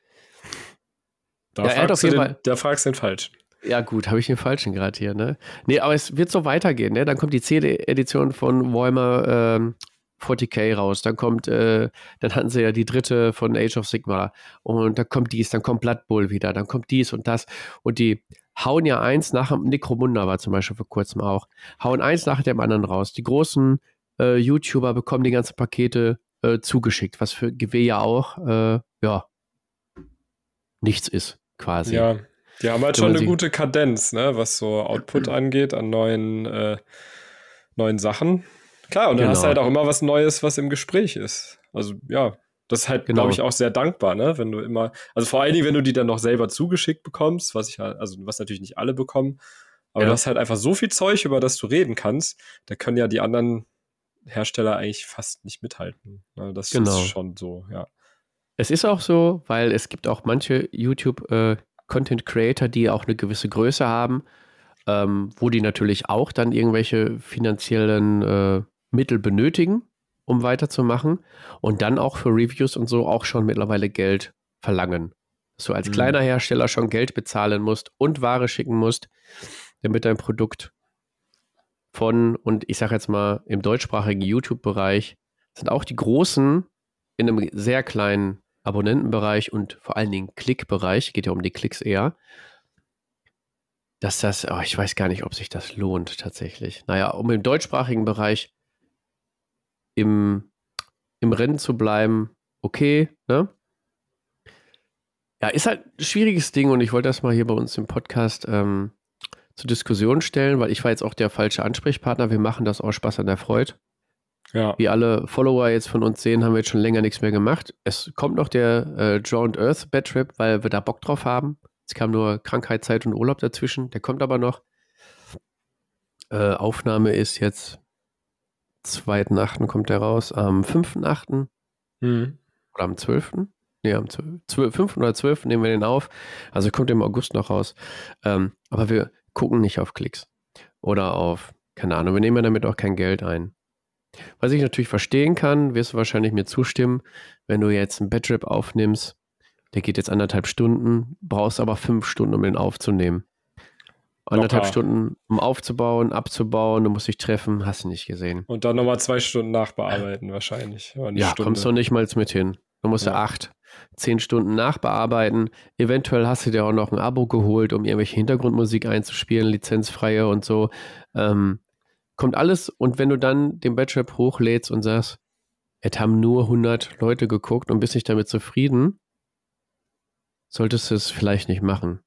Da, ja, fragst du den, da fragst du den falsch. Ja, gut, habe ich den falschen gerade hier, ne? Nee, aber es wird so weitergehen, ne? Dann kommt die CD-Edition von Warhammer ähm, 40k raus, dann kommt, äh, dann hatten sie ja die dritte von Age of Sigma und dann kommt dies, dann kommt Blood Bowl wieder, dann kommt dies und das und die hauen ja eins nach dem Necromunda war zum Beispiel vor kurzem auch, hauen eins nach dem anderen raus. Die großen äh, YouTuber bekommen die ganzen Pakete äh, zugeschickt, was für GW ja auch, äh, ja, nichts ist, quasi. Ja, die haben halt schon eine gute Kadenz, ne, was so Output angeht an neuen, äh, neuen Sachen. Klar, und dann genau. hast du halt auch immer was Neues, was im Gespräch ist. Also ja, das ist halt, genau. glaube ich, auch sehr dankbar, ne? Wenn du immer, also vor allen Dingen, wenn du die dann noch selber zugeschickt bekommst, was ich halt, also was natürlich nicht alle bekommen, aber ja. du hast halt einfach so viel Zeug, über das du reden kannst, da können ja die anderen Hersteller eigentlich fast nicht mithalten. Ne? Das genau. ist schon so, ja. Es ist auch so, weil es gibt auch manche YouTube äh, Content Creator, die auch eine gewisse Größe haben, ähm, wo die natürlich auch dann irgendwelche finanziellen äh, Mittel benötigen, um weiterzumachen und dann auch für Reviews und so auch schon mittlerweile Geld verlangen. Dass du als mhm. kleiner Hersteller schon Geld bezahlen musst und Ware schicken musst, damit dein Produkt von, und ich sage jetzt mal, im deutschsprachigen YouTube-Bereich sind auch die Großen in einem sehr kleinen Abonnentenbereich und vor allen Dingen Klickbereich, geht ja um die Klicks eher, dass das, oh, ich weiß gar nicht, ob sich das lohnt tatsächlich. Naja, um im deutschsprachigen Bereich im, im Rennen zu bleiben, okay, ne? Ja, ist halt ein schwieriges Ding und ich wollte das mal hier bei uns im Podcast ähm, zur Diskussion stellen, weil ich war jetzt auch der falsche Ansprechpartner. Wir machen das aus Spaß an der Freude. Ja. Wie alle Follower jetzt von uns sehen, haben wir jetzt schon länger nichts mehr gemacht. Es kommt noch der äh, Drowned Earth Bad Trip, weil wir da Bock drauf haben. Es kam nur Krankheit, Zeit und Urlaub dazwischen. Der kommt aber noch. Äh, Aufnahme ist jetzt 2.8. kommt der raus. Am 5.8. Mhm. Oder am 12. Nee, am 12, 5. oder 12. nehmen wir den auf. Also kommt im August noch raus. Ähm, aber wir gucken nicht auf Klicks. Oder auf, keine Ahnung, wir nehmen ja damit auch kein Geld ein. Was ich natürlich verstehen kann, wirst du wahrscheinlich mir zustimmen, wenn du jetzt einen Badrap aufnimmst, der geht jetzt anderthalb Stunden, brauchst aber fünf Stunden, um den aufzunehmen. Anderthalb Locker. Stunden, um aufzubauen, abzubauen, du musst dich treffen, hast du nicht gesehen. Und dann nochmal zwei Stunden nachbearbeiten, wahrscheinlich. Ja, Stunde. kommst du nicht mal mit hin. Du musst ja. ja acht, zehn Stunden nachbearbeiten. Eventuell hast du dir auch noch ein Abo geholt, um irgendwelche Hintergrundmusik einzuspielen, lizenzfreie und so. Ähm, kommt alles und wenn du dann den Batchrap hochlädst und sagst, es haben nur 100 Leute geguckt und bist nicht damit zufrieden, solltest du es vielleicht nicht machen.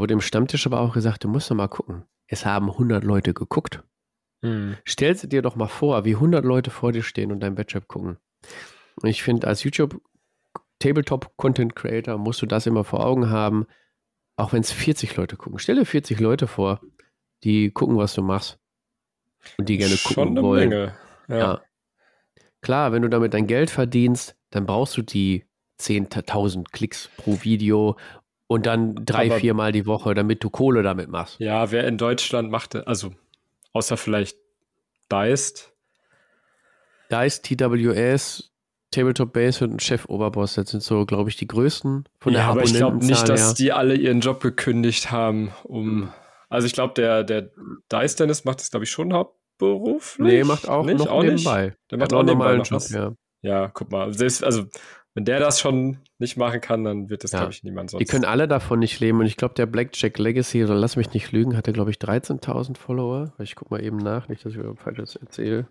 Wurde im Stammtisch aber auch gesagt, du musst doch mal gucken. Es haben 100 Leute geguckt. Hm. Stell dir doch mal vor, wie 100 Leute vor dir stehen und dein Batchrap gucken. Und ich finde, als YouTube Tabletop Content Creator musst du das immer vor Augen haben, auch wenn es 40 Leute gucken. Stell dir 40 Leute vor, die gucken, was du machst und die gerne gucken Schon eine wollen. Menge. Ja. ja. Klar, wenn du damit dein Geld verdienst, dann brauchst du die 10.000 Klicks pro Video und dann drei, vier Mal die Woche, damit du Kohle damit machst. Ja, wer in Deutschland macht, also außer vielleicht Deist. Deist, TWS, Tabletop Base und Chef Oberboss, das sind so, glaube ich, die größten von der ja, aber ich glaube nicht, dass die alle ihren Job gekündigt haben, um also ich glaube, der, der Dice Dennis macht das, glaube ich, schon hauptberuflich. Nee, macht auch nicht, noch auch nebenbei. Nicht. Der macht auch nebenbei noch Job, ja. Ja, guck mal. Selbst, also wenn der das schon nicht machen kann, dann wird das, ja. glaube ich, niemand sonst. Die können alle davon nicht leben. Und ich glaube, der Blackjack Legacy, oder lass mich nicht lügen, hatte, glaube ich, 13.000 Follower. Ich guck mal eben nach, nicht, dass ich mir Falsches erzähle.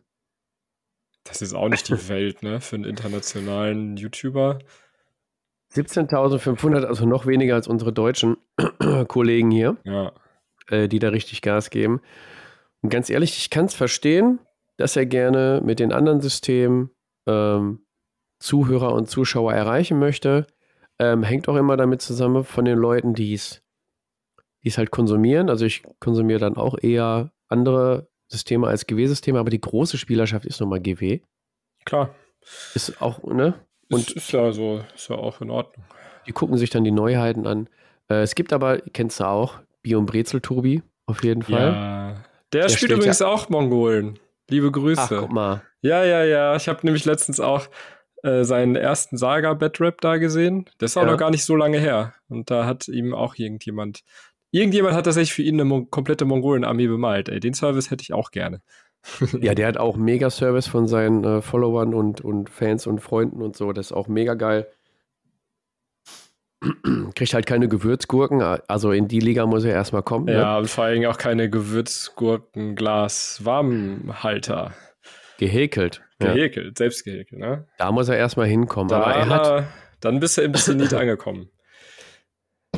Das ist auch nicht die Welt, ne, für einen internationalen YouTuber. 17.500, also noch weniger als unsere deutschen Kollegen hier. Ja äh, die da richtig Gas geben. Und ganz ehrlich, ich kann es verstehen, dass er gerne mit den anderen Systemen ähm, Zuhörer und Zuschauer erreichen möchte. Ähm, hängt auch immer damit zusammen von den Leuten, die es halt konsumieren. Also ich konsumiere dann auch eher andere Systeme als GW-Systeme, aber die große Spielerschaft ist nun mal GW. Klar. Ist auch, ne? Und ist, ist ja so, ist ja auch in Ordnung. Die gucken sich dann die Neuheiten an. Äh, es gibt aber, kennst du auch, Bio- und Brezel-Tobi, auf jeden Fall. Ja. Der, der spielt übrigens ja auch Mongolen. Liebe Grüße. Ach, guck mal. Ja, ja, ja. Ich habe nämlich letztens auch äh, seinen ersten Saga-Badrap da gesehen. Der ist auch ja. noch gar nicht so lange her. Und da hat ihm auch irgendjemand, irgendjemand hat tatsächlich für ihn eine Mon komplette Mongolen-Armee bemalt. Ey, den Service hätte ich auch gerne. ja, der hat auch mega Service von seinen äh, Followern und, und Fans und Freunden und so. Das ist auch mega geil. Kriegt halt keine Gewürzgurken, also in die Liga muss er erstmal kommen. Ne? Ja, ne? und vor allem auch keine Gewürzgurken-Glas-Warmhalter. Gehäkelt. Gehäkelt, ja. selbst gehäkelt, ne? Da muss er erstmal hinkommen. Da, aber er hat, dann bist du im Zenit angekommen.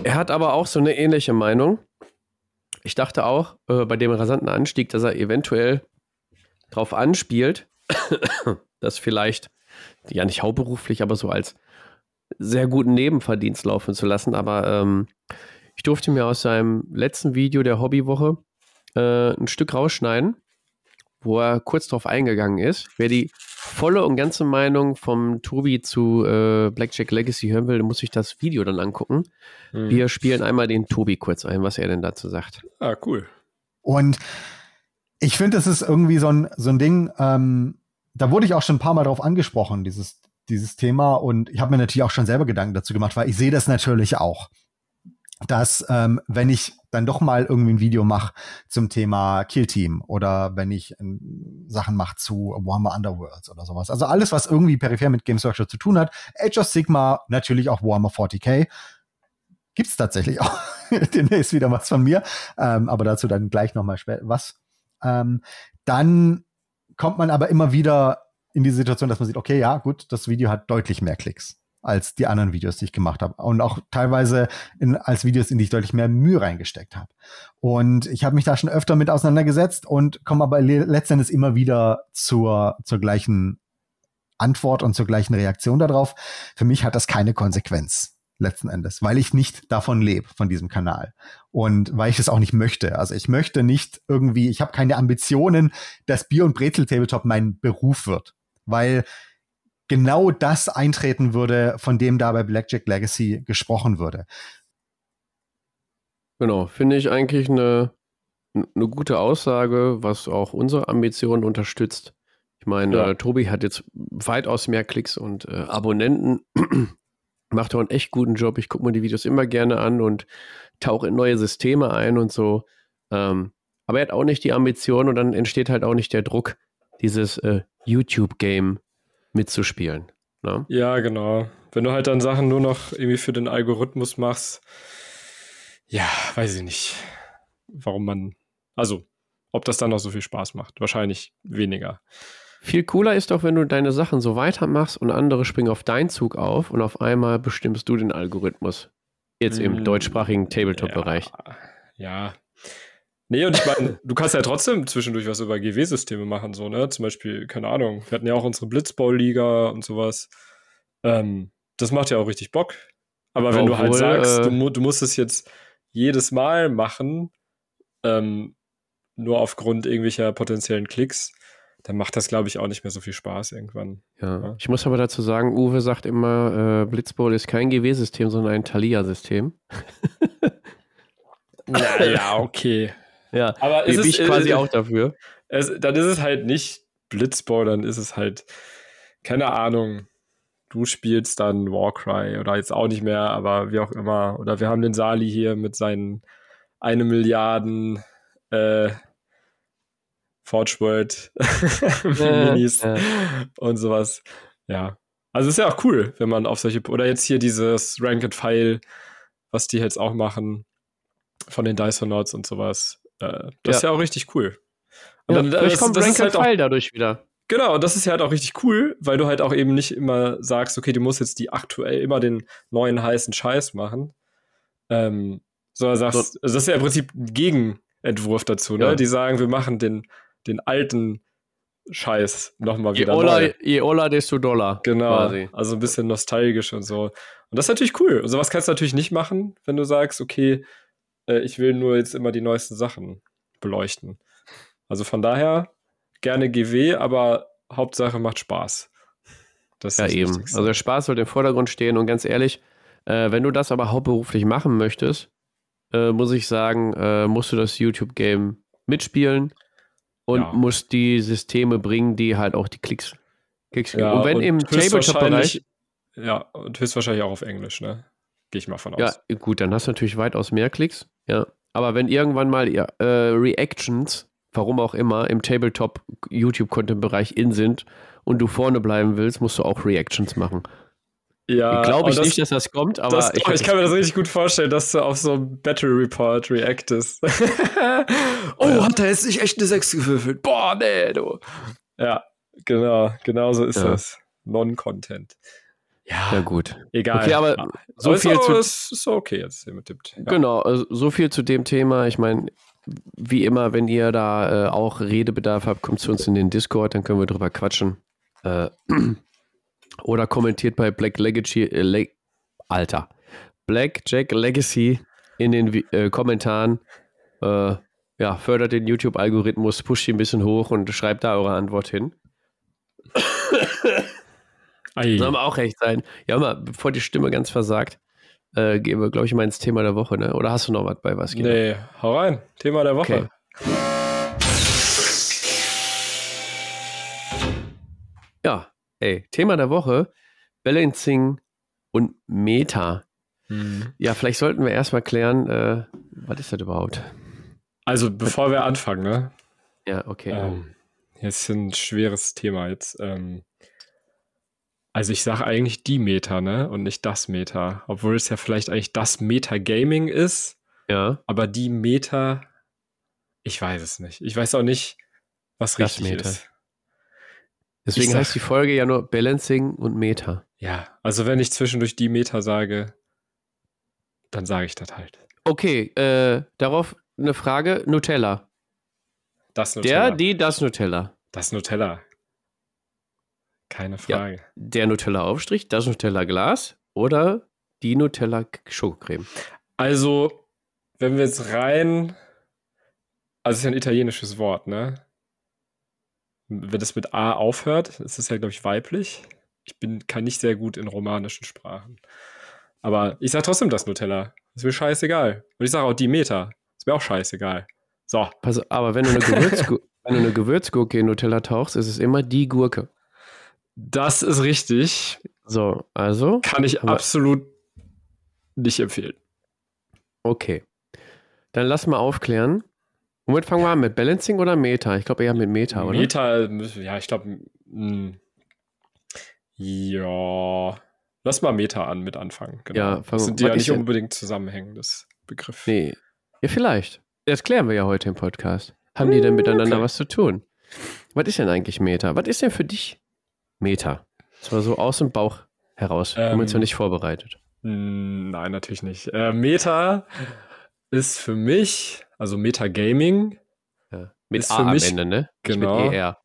Er hat aber auch so eine ähnliche Meinung. Ich dachte auch äh, bei dem rasanten Anstieg, dass er eventuell drauf anspielt, das vielleicht, ja nicht hauptberuflich, aber so als sehr guten Nebenverdienst laufen zu lassen. Aber ähm, ich durfte mir aus seinem letzten Video der Hobbywoche äh, ein Stück rausschneiden wo er kurz darauf eingegangen ist. Wer die volle und ganze Meinung vom Tobi zu äh, Blackjack Legacy hören will, muss sich das Video dann angucken. Mhm. Wir spielen einmal den Tobi kurz ein, was er denn dazu sagt. Ah, cool. Und ich finde, das ist irgendwie so ein, so ein Ding, ähm, da wurde ich auch schon ein paar Mal drauf angesprochen, dieses, dieses Thema. Und ich habe mir natürlich auch schon selber Gedanken dazu gemacht, weil ich sehe das natürlich auch dass ähm, wenn ich dann doch mal irgendwie ein Video mache zum Thema Kill Team oder wenn ich ähm, Sachen mache zu Warhammer Underworlds oder sowas. Also alles, was irgendwie peripher mit Games Workshop zu tun hat. Age of Sigma, natürlich auch Warhammer 40k. Gibt's tatsächlich auch demnächst wieder was von mir. Ähm, aber dazu dann gleich noch mal was. Ähm, dann kommt man aber immer wieder in die Situation, dass man sieht, okay, ja, gut, das Video hat deutlich mehr Klicks als die anderen Videos, die ich gemacht habe. Und auch teilweise in, als Videos, in die ich deutlich mehr Mühe reingesteckt habe. Und ich habe mich da schon öfter mit auseinandergesetzt und komme aber letztendlich immer wieder zur, zur gleichen Antwort und zur gleichen Reaktion darauf. Für mich hat das keine Konsequenz letzten Endes, weil ich nicht davon lebe, von diesem Kanal. Und weil ich es auch nicht möchte. Also ich möchte nicht irgendwie, ich habe keine Ambitionen, dass Bier- und Brezel-Tabletop mein Beruf wird. Weil genau das eintreten würde, von dem da bei Blackjack Legacy gesprochen würde. Genau, finde ich eigentlich eine, eine gute Aussage, was auch unsere Ambitionen unterstützt. Ich meine, ja. äh, Tobi hat jetzt weitaus mehr Klicks und äh, Abonnenten, macht auch einen echt guten Job. Ich gucke mir die Videos immer gerne an und tauche in neue Systeme ein und so. Ähm, aber er hat auch nicht die Ambition und dann entsteht halt auch nicht der Druck, dieses äh, YouTube-Game mitzuspielen. Ne? Ja, genau. Wenn du halt dann Sachen nur noch irgendwie für den Algorithmus machst, ja, weiß ich nicht, warum man, also, ob das dann noch so viel Spaß macht. Wahrscheinlich weniger. Viel cooler ist doch, wenn du deine Sachen so weitermachst und andere springen auf deinen Zug auf und auf einmal bestimmst du den Algorithmus. Jetzt im hm, deutschsprachigen Tabletop-Bereich. Ja, ja, Nee, und ich meine, du kannst ja trotzdem zwischendurch was über GW-Systeme machen, so, ne? Zum Beispiel, keine Ahnung, wir hatten ja auch unsere Blitzball-Liga und sowas. Ähm, das macht ja auch richtig Bock. Aber wenn Obwohl, du halt sagst, äh, du, du, musst es jetzt jedes Mal machen, ähm, nur aufgrund irgendwelcher potenziellen Klicks, dann macht das, glaube ich, auch nicht mehr so viel Spaß irgendwann. Ja. ja. Ich muss aber dazu sagen, Uwe sagt immer, äh, Blitzball ist kein GW-System, sondern ein Thalia-System. naja, okay. Ja, aber ist ich quasi äh, auch dafür. Es, dann ist es halt nicht Blitzball, dann ist es halt, keine Ahnung, du spielst dann Warcry oder jetzt auch nicht mehr, aber wie auch immer. Oder wir haben den Sali hier mit seinen eine Milliarden äh, Forge World Minis äh, und sowas. Ja. Also ist ja auch cool, wenn man auf solche, oder jetzt hier dieses Rank and File, was die jetzt auch machen, von den Dysonauts und sowas. Äh, das ja. ist ja auch richtig cool. Und ja, dann, das, kommt das Rank halt File dadurch wieder. Genau, und das ist ja halt auch richtig cool, weil du halt auch eben nicht immer sagst, okay, du musst jetzt die aktuell immer den neuen heißen Scheiß machen. Ähm, sondern sagst, so. also das ist ja im Prinzip ein Gegenentwurf dazu, ne? Ja. Die sagen, wir machen den, den alten Scheiß nochmal wieder. Je Ola, je Ola, desto Dollar. Genau. Quasi. Also ein bisschen nostalgisch und so. Und das ist natürlich cool. Und sowas kannst du natürlich nicht machen, wenn du sagst, okay, äh, ich will nur jetzt immer die neuesten Sachen beleuchten. Also von daher gerne GW, aber Hauptsache macht Spaß. Das ja, eben. Wichtigste. Also der Spaß soll im Vordergrund stehen und ganz ehrlich, äh, wenn du das aber hauptberuflich machen möchtest, äh, muss ich sagen, äh, musst du das YouTube-Game mitspielen und ja. musst die Systeme bringen, die halt auch die Klicks, Klicks ja, Und wenn und im Tabletop-Bereich. Ja, und höchstwahrscheinlich auch auf Englisch, ne? Gehe ich mal von aus. Ja, gut, dann hast du natürlich weitaus mehr Klicks, ja. Aber wenn irgendwann mal ja, äh, Reactions, warum auch immer, im Tabletop-YouTube-Content-Bereich in sind und du vorne bleiben willst, musst du auch Reactions machen. Ja, glaube ich das, nicht, dass das kommt, aber das, ich, ich, kann mir das richtig gut vorstellen, dass du auf so ein Battle Report reactest. oh, ja. hat er jetzt nicht echt eine 6 gewürfelt? Boah, nee, du. Ja, genau, genau so ist ja. das. Non-Content. Ja, ja, gut. Egal. Okay, aber so aber viel ist, zu. Ist, ist okay jetzt mit dem ja. Genau, also so viel zu dem Thema. Ich meine, wie immer, wenn ihr da äh, auch Redebedarf habt, kommt zu uns in den Discord, dann können wir drüber quatschen. Äh, oder kommentiert bei Black Legacy, äh, Le Alter, Black Jack Legacy in den äh, Kommentaren. Äh, ja, fördert den YouTube-Algorithmus, pusht ihn ein bisschen hoch und schreibt da eure Antwort hin. Ei. Soll aber auch recht sein. Ja, mal, bevor die Stimme ganz versagt, äh, gehen wir, glaube ich, mal ins Thema der Woche, ne? Oder hast du noch was bei was? Genau? Nee, hau rein. Thema der Woche. Okay. Ja, ey, Thema der Woche: Balancing und Meta. Hm. Ja, vielleicht sollten wir erstmal klären, äh, was ist das überhaupt? Also, bevor wir anfangen, ne? Ja, okay. Ähm, jetzt ist ein schweres Thema jetzt. Ähm, also ich sage eigentlich die Meta, ne? Und nicht das Meta. Obwohl es ja vielleicht eigentlich das Meta-Gaming ist. Ja. Aber die Meta, ich weiß es nicht. Ich weiß auch nicht, was das richtig Meta. ist. Deswegen sag, heißt die Folge ja nur Balancing und Meta. Ja, also wenn ich zwischendurch die Meta sage, dann sage ich das halt. Okay, äh, darauf eine Frage. Nutella. Das Nutella. Der, die, das Nutella. Das Nutella. Keine Frage. Ja, der Nutella-Aufstrich, das Nutella-Glas oder die Nutella-Schokocreme? Also, wenn wir jetzt rein. Also, es ist ja ein italienisches Wort, ne? Wenn das mit A aufhört, ist es ja, glaube ich, weiblich. Ich bin, kann nicht sehr gut in romanischen Sprachen. Aber ich sage trotzdem das Nutella. Ist mir scheißegal. Und ich sage auch die Meta. Ist mir auch scheißegal. So. Also, aber wenn du eine, Gewürzgu wenn du eine Gewürzgurke in Nutella tauchst, ist es immer die Gurke. Das ist richtig. So, also. Kann ich absolut nicht empfehlen. Okay. Dann lass mal aufklären. Womit fangen wir an? Mit Balancing oder Meta? Ich glaube eher mit Meta, oder? Meta, ja, ich glaube. Hm, ja. Lass mal Meta an mit anfangen. Genau. Ja, das sind die ja nicht denn? unbedingt zusammenhängendes Begriff. Nee. Ja, vielleicht. Das klären wir ja heute im Podcast. Haben die denn miteinander okay. was zu tun? Was ist denn eigentlich Meta? Was ist denn für dich Meta. Das war so aus dem Bauch heraus. Ähm, haben wir uns ja nicht vorbereitet. Nein, natürlich nicht. Äh, Meta ist für mich, also Meta Gaming. Ja. Mit ist A für mich, am Ende, ne? Genau. Nicht mit ER.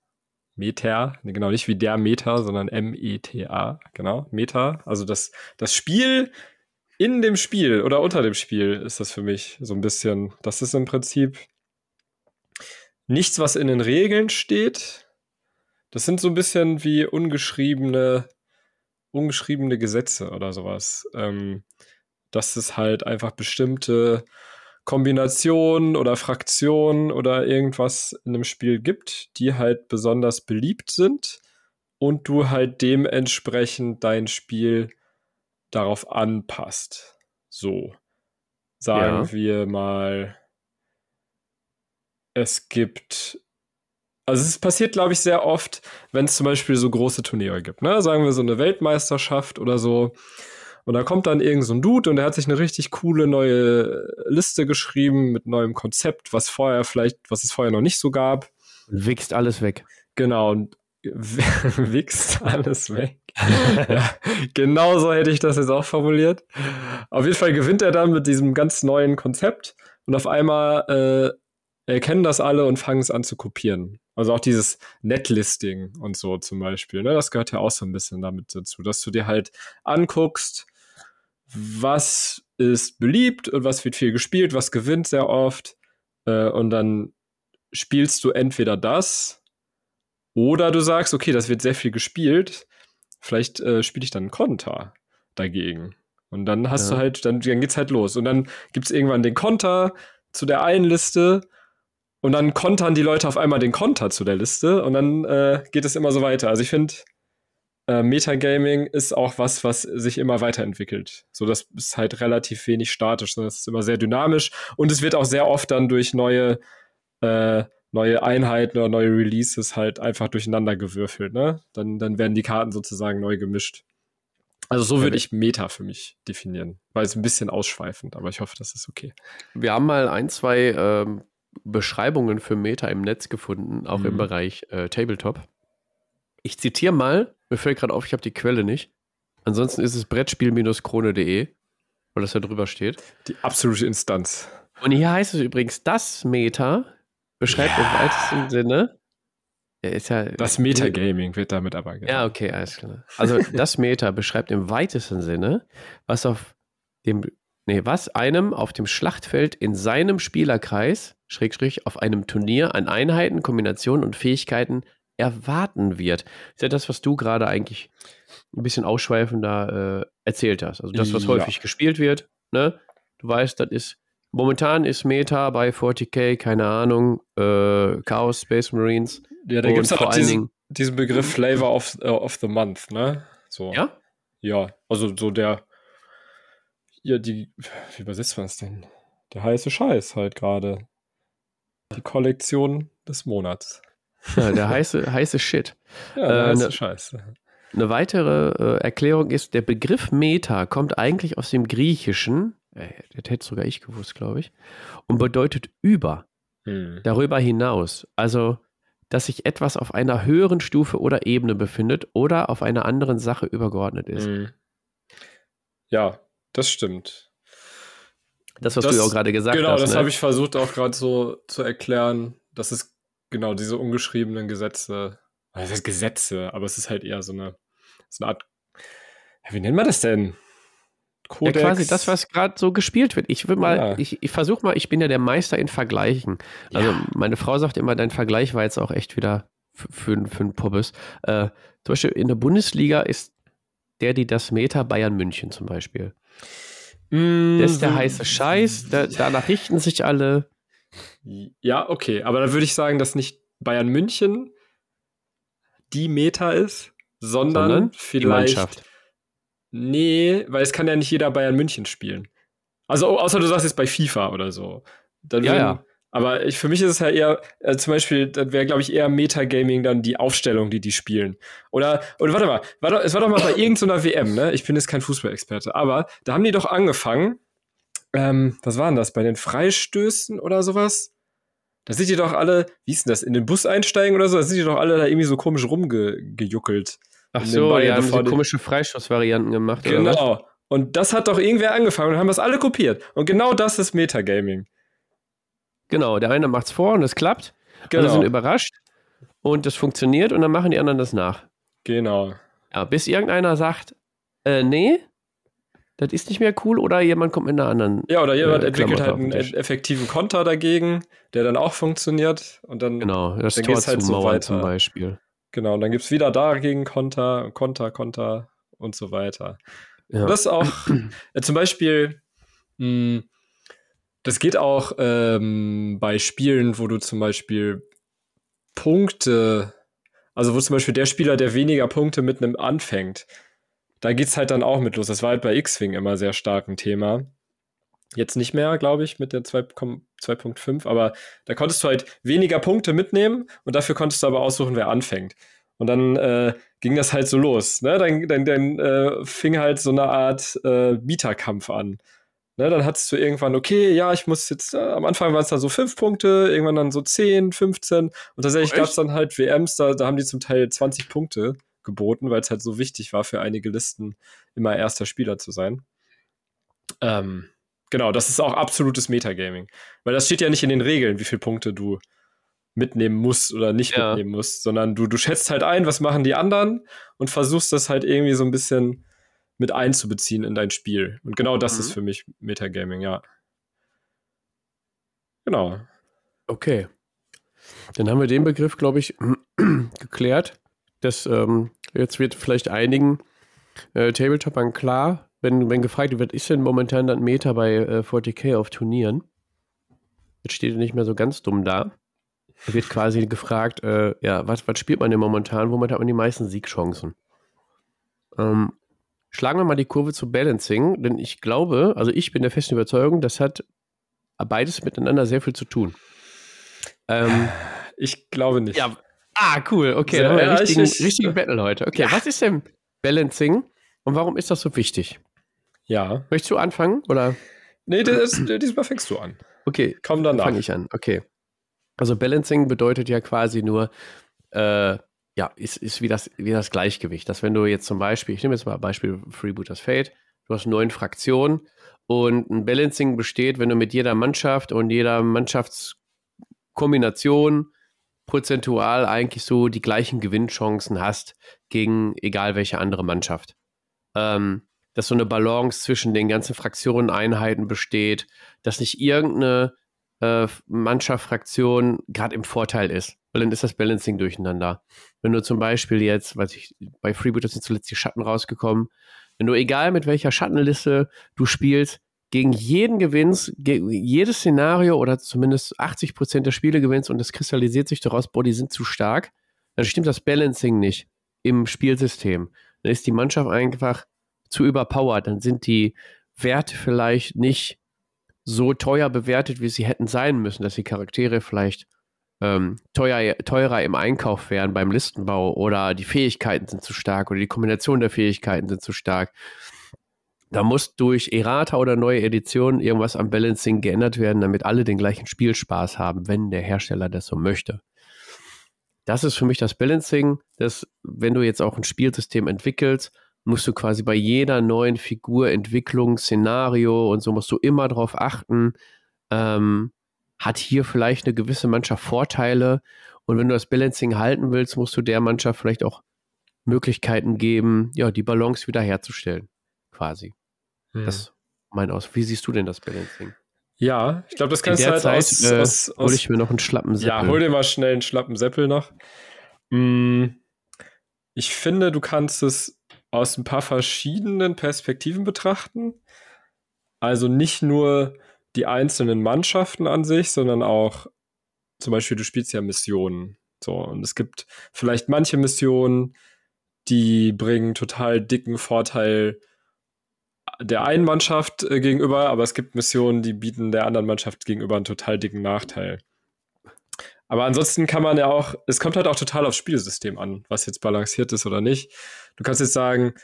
Meta, genau, nicht wie der Meta, sondern M-E-T-A, genau, Meta. Also das, das Spiel in dem Spiel oder unter dem Spiel ist das für mich so ein bisschen, das ist im Prinzip nichts, was in den Regeln steht, das sind so ein bisschen wie ungeschriebene, ungeschriebene Gesetze oder sowas. Ähm, dass es halt einfach bestimmte Kombinationen oder Fraktionen oder irgendwas in einem Spiel gibt, die halt besonders beliebt sind und du halt dementsprechend dein Spiel darauf anpasst. So. Sagen ja. wir mal, es gibt also es passiert, glaube ich, sehr oft, wenn es zum Beispiel so große Turniere gibt. Ne? Sagen wir so eine Weltmeisterschaft oder so. Und da kommt dann irgend so ein Dude und der hat sich eine richtig coole neue Liste geschrieben mit neuem Konzept, was vorher vielleicht, was es vorher noch nicht so gab. Und wichst alles weg. Genau, und wichst alles weg. ja, genau so hätte ich das jetzt auch formuliert. Auf jeden Fall gewinnt er dann mit diesem ganz neuen Konzept und auf einmal äh, erkennen das alle und fangen es an zu kopieren. Also auch dieses Netlisting und so zum Beispiel, ne? Das gehört ja auch so ein bisschen damit dazu, dass du dir halt anguckst, was ist beliebt und was wird viel gespielt, was gewinnt sehr oft. Äh, und dann spielst du entweder das oder du sagst, okay, das wird sehr viel gespielt. Vielleicht äh, spiele ich dann einen Konter dagegen. Und dann hast ja. du halt, dann, dann geht's halt los. Und dann gibt's irgendwann den Konter zu der einen Liste und dann kontern die Leute auf einmal den Konter zu der Liste und dann äh, geht es immer so weiter. Also ich finde, äh, Metagaming ist auch was, was sich immer weiterentwickelt. So, das ist halt relativ wenig statisch, sondern es ist immer sehr dynamisch und es wird auch sehr oft dann durch neue, äh, neue Einheiten oder neue Releases halt einfach durcheinander gewürfelt, ne? Dann, dann werden die Karten sozusagen neu gemischt. Also so würde ich Meta für mich definieren. Weil es ein bisschen ausschweifend, aber ich hoffe, das ist okay. Wir haben mal ein, zwei ähm, Beschreibungen für Meta im Netz gefunden, auch mhm. im Bereich äh, Tabletop. Ich zitiere mal, mir fällt gerade auf, ich habe die Quelle nicht. Ansonsten ist es Brettspiel-krone.de, weil das da drüber steht. Die absolute Instanz. Und hier heißt es übrigens, das Meta beschreibt ja. im weitesten Sinne. Ist ja, das Metagaming wird damit aber gesagt. Ja, okay, alles klar. Also das Meta beschreibt im weitesten Sinne, was auf dem, nee, was einem auf dem Schlachtfeld in seinem Spielerkreis, Schrägstrich, auf einem Turnier an Einheiten, Kombinationen und Fähigkeiten erwarten wird. Ist ja das, was du gerade eigentlich ein bisschen ausschweifender äh, erzählt hast. Also das, was ja. häufig gespielt wird. Ne? Du weißt, das ist momentan ist Meta bei 40k, keine Ahnung, äh, Chaos Space Marines. Ja, da gibt es auch diesen, diesen, Begriff Flavor of, uh, of the Month, ne? So. Ja? Ja, also so der, ja, die, wie übersetzt man es denn? Der heiße Scheiß halt gerade. Die Kollektion des Monats. Ja, der heiße, heiße Shit. Ja, der äh, heiße ne, Scheiß. Eine weitere äh, Erklärung ist, der Begriff Meta kommt eigentlich aus dem Griechischen, äh, das hätte sogar ich gewusst, glaube ich, und bedeutet über, hm. darüber hinaus. Also, dass sich etwas auf einer höheren Stufe oder Ebene befindet oder auf einer anderen Sache übergeordnet ist. Hm. Ja, das stimmt. Das, was das, du ja auch gerade gesagt genau, hast. Genau, das ne? habe ich versucht auch gerade so zu erklären, dass es Genau, diese ungeschriebenen Gesetze. Das heißt Gesetze, aber es ist halt eher so eine, so eine Art. Wie nennt man das denn? Kodex. Ja, quasi das, was gerade so gespielt wird. Ich will mal, ja. ich, ich versuche mal, ich bin ja der Meister in Vergleichen. Also ja. meine Frau sagt immer, dein Vergleich war jetzt auch echt wieder für, einen Pobbes. Äh, zum Beispiel in der Bundesliga ist der, die das Meta Bayern München zum Beispiel. Mm, das ist der heiße Scheiß, da, danach richten sich alle. Ja, okay, aber dann würde ich sagen, dass nicht Bayern München die Meta ist, sondern, sondern vielleicht. Nee, weil es kann ja nicht jeder Bayern München spielen. Also, außer du sagst jetzt bei FIFA oder so. Dann ja, würden, ja. Aber ich, für mich ist es ja eher, äh, zum Beispiel, dann wäre, glaube ich, eher Metagaming dann die Aufstellung, die die spielen. Oder, oder warte mal, war doch, es war doch mal bei irgendeiner WM, ne? Ich bin jetzt kein Fußballexperte, aber da haben die doch angefangen, ähm, was waren das, bei den Freistößen oder sowas? Da sind die doch alle, wie ist denn das, in den Bus einsteigen oder so? Da sind die doch alle da irgendwie so komisch rumgejuckelt. Ach so, die haben so komische Freistoßvarianten gemacht. Genau. Und das hat doch irgendwer angefangen und haben das alle kopiert. Und genau das ist Metagaming. Genau, der eine macht's vor und es klappt. Genau. Alle sind überrascht und das funktioniert und dann machen die anderen das nach. Genau. Ja, bis irgendeiner sagt, äh, nee, das ist nicht mehr cool oder jemand kommt mit einer anderen. Ja, oder jemand äh, entwickelt halt einen effektiven Konter dagegen, der dann auch funktioniert und dann. Genau, das dann Tor halt so weiter. zum Beispiel. Genau, und dann gibt es wieder dagegen Konter, Konter, Konter und so weiter. Ja. Und das auch äh, zum Beispiel, mh, hm, das geht auch ähm, bei Spielen, wo du zum Beispiel Punkte, also wo zum Beispiel der Spieler, der weniger Punkte mit einem anfängt, da geht's halt dann auch mit los. Das war halt bei X-Wing immer sehr stark ein Thema. Jetzt nicht mehr, glaube ich, mit der 2.5, aber da konntest du halt weniger Punkte mitnehmen und dafür konntest du aber aussuchen, wer anfängt. Und dann äh, ging das halt so los. Ne? Dann, dann, dann äh, fing halt so eine Art äh, Bieterkampf an. Ne? Dann hattest du irgendwann, okay, ja, ich muss jetzt, äh, am Anfang waren es dann so fünf Punkte, irgendwann dann so 10, 15 und tatsächlich oh, gab es dann halt WMs, da, da haben die zum Teil 20 Punkte geboten, weil es halt so wichtig war für einige Listen, immer erster Spieler zu sein. Ähm, genau, das ist auch absolutes Metagaming. Weil das steht ja nicht in den Regeln, wie viele Punkte du mitnehmen musst oder nicht ja. mitnehmen musst, sondern du, du schätzt halt ein, was machen die anderen und versuchst das halt irgendwie so ein bisschen mit einzubeziehen in dein Spiel. Und genau das mhm. ist für mich Metagaming, ja. Genau. Okay. Dann haben wir den Begriff, glaube ich, geklärt. Das, ähm, jetzt wird vielleicht einigen äh, Tabletopern klar, wenn, wenn gefragt wird, ist denn momentan dann Meta bei äh, 40k auf Turnieren? Jetzt steht er nicht mehr so ganz dumm da. Da wird quasi gefragt, äh, ja, was, was spielt man denn momentan? Womit hat man die meisten Siegchancen? Ähm, schlagen wir mal die Kurve zu Balancing, denn ich glaube, also ich bin der festen Überzeugung, das hat beides miteinander sehr viel zu tun. Ähm, ich glaube nicht. Ja. Ah, cool. Okay, dann haben wir einen richtigen, richtigen Battle heute. Okay, ja. was ist denn Balancing und warum ist das so wichtig? Ja. Möchtest du anfangen? Oder? Nee, das, diesmal fängst du an. Okay. Komm danach. Fange ich an. Okay. Also Balancing bedeutet ja quasi nur, äh, ja, ist, ist wie, das, wie das Gleichgewicht. Dass wenn du jetzt zum Beispiel, ich nehme jetzt mal Beispiel Freebooters Fate, du hast neun Fraktionen und ein Balancing besteht, wenn du mit jeder Mannschaft und jeder Mannschaftskombination prozentual eigentlich so die gleichen Gewinnchancen hast gegen egal welche andere Mannschaft. Ähm, dass so eine Balance zwischen den ganzen Fraktionen, Einheiten besteht, dass nicht irgendeine äh, Mannschaft, Fraktion gerade im Vorteil ist. Weil dann ist das Balancing durcheinander. Wenn du zum Beispiel jetzt, weiß ich, bei Freebooters sind zuletzt die Schatten rausgekommen, wenn du egal mit welcher Schattenliste du spielst, gegen jeden gewinnst, gegen jedes Szenario oder zumindest 80 Prozent der Spiele gewinnst und es kristallisiert sich daraus, boah, die sind zu stark, dann stimmt das Balancing nicht im Spielsystem. Dann ist die Mannschaft einfach zu überpowered. Dann sind die Werte vielleicht nicht so teuer bewertet, wie sie hätten sein müssen, dass die Charaktere vielleicht ähm, teuer, teurer im Einkauf wären beim Listenbau oder die Fähigkeiten sind zu stark oder die Kombination der Fähigkeiten sind zu stark. Da muss durch Errata oder neue Editionen irgendwas am Balancing geändert werden, damit alle den gleichen Spielspaß haben, wenn der Hersteller das so möchte. Das ist für mich das Balancing, dass wenn du jetzt auch ein Spielsystem entwickelst, musst du quasi bei jeder neuen Figur, Entwicklung, Szenario und so musst du immer darauf achten, ähm, hat hier vielleicht eine gewisse Mannschaft Vorteile und wenn du das Balancing halten willst, musst du der Mannschaft vielleicht auch Möglichkeiten geben, ja, die Balance wiederherzustellen, quasi. Hm. Das mein aus. Wie siehst du denn das Balancing? Ja, ich glaube, das kannst du halt Zeit, aus, äh, aus, aus, hol ich mir noch einen schlappen Seppel. Ja, hol dir mal schnell einen schlappen Seppel noch. Hm, ich finde, du kannst es aus ein paar verschiedenen Perspektiven betrachten. Also nicht nur die einzelnen Mannschaften an sich, sondern auch zum Beispiel, du spielst ja Missionen. So, und es gibt vielleicht manche Missionen, die bringen total dicken Vorteil der einen Mannschaft äh, gegenüber, aber es gibt Missionen, die bieten der anderen Mannschaft gegenüber einen total dicken Nachteil. Aber ansonsten kann man ja auch, es kommt halt auch total aufs Spielsystem an, was jetzt balanciert ist oder nicht. Du kannst jetzt sagen,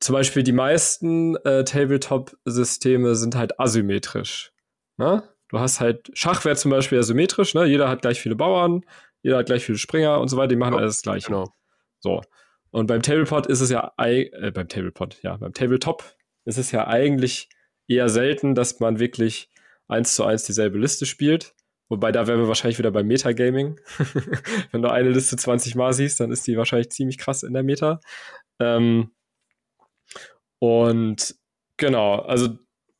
zum Beispiel die meisten äh, Tabletop-Systeme sind halt asymmetrisch. Ne? Du hast halt, Schach wäre zum Beispiel asymmetrisch, ne? jeder hat gleich viele Bauern, jeder hat gleich viele Springer und so weiter, die machen ja, alles das Gleiche. Genau. So. Und beim Tablepot ist es ja, äh, beim Tablepot, ja, beim Tabletop ist es ja eigentlich eher selten, dass man wirklich eins zu eins dieselbe Liste spielt. Wobei da wären wir wahrscheinlich wieder beim Metagaming. Wenn du eine Liste 20 Mal siehst, dann ist die wahrscheinlich ziemlich krass in der Meta. Ähm, und genau, also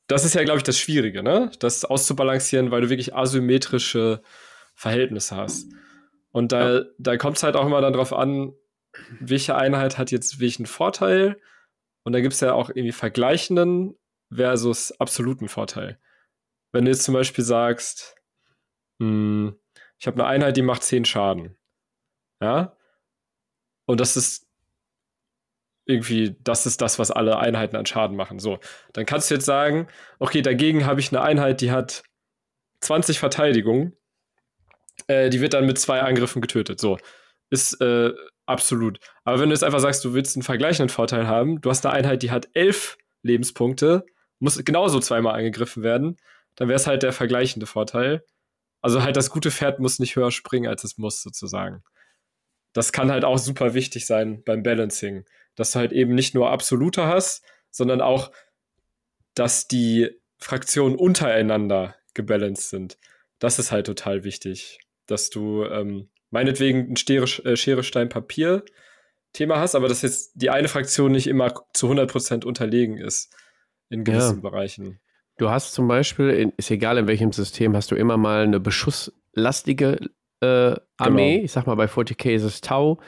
das ist ja, glaube ich, das Schwierige, ne? Das auszubalancieren, weil du wirklich asymmetrische Verhältnisse hast. Und da, ja. da kommt es halt auch immer dann drauf an, welche Einheit hat jetzt welchen Vorteil. Und da gibt es ja auch irgendwie vergleichenden versus absoluten Vorteil. Wenn du jetzt zum Beispiel sagst, hm, ich habe eine Einheit, die macht 10 Schaden. Ja? Und das ist irgendwie, das ist das, was alle Einheiten an Schaden machen. So, dann kannst du jetzt sagen, okay, dagegen habe ich eine Einheit, die hat 20 Verteidigung. Äh, die wird dann mit zwei Angriffen getötet. So, ist äh, absolut. Aber wenn du jetzt einfach sagst, du willst einen vergleichenden Vorteil haben, du hast eine Einheit, die hat 11 Lebenspunkte, muss genauso zweimal angegriffen werden, dann wäre es halt der vergleichende Vorteil. Also halt das gute Pferd muss nicht höher springen, als es muss, sozusagen. Das kann halt auch super wichtig sein beim Balancing, dass du halt eben nicht nur absolute hast, sondern auch, dass die Fraktionen untereinander gebalanced sind. Das ist halt total wichtig. dass du ähm, meinetwegen ein Schere, äh, Schere Stein, Papier Thema hast, aber dass jetzt die eine Fraktion nicht immer zu 100% unterlegen ist in gewissen ja. Bereichen. Du hast zum Beispiel, in, ist egal in welchem System, hast du immer mal eine beschusslastige äh, Armee. Genau. Ich sag mal, bei 40k ist es Tau,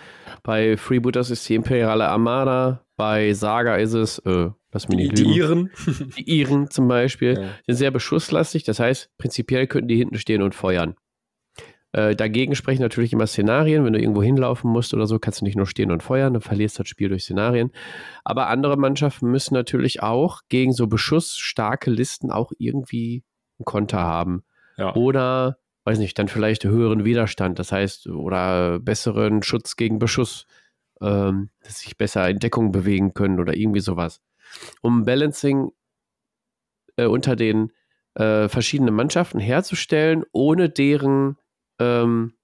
bei Freebooters ist die Imperiale Armada, bei Saga ist es, äh, lass mich nicht die, die Iren. die Iren zum Beispiel, ja. sind sehr beschusslastig. Das heißt, prinzipiell könnten die hinten stehen und feuern. Äh, dagegen sprechen natürlich immer Szenarien. Wenn du irgendwo hinlaufen musst oder so, kannst du nicht nur stehen und feuern, dann verlierst du das Spiel durch Szenarien. Aber andere Mannschaften müssen natürlich auch gegen so beschussstarke Listen auch irgendwie einen Konter haben. Ja. Oder, weiß nicht, dann vielleicht höheren Widerstand, das heißt, oder besseren Schutz gegen Beschuss, ähm, dass sich besser in Deckung bewegen können oder irgendwie sowas. Um Balancing äh, unter den äh, verschiedenen Mannschaften herzustellen, ohne deren ähm,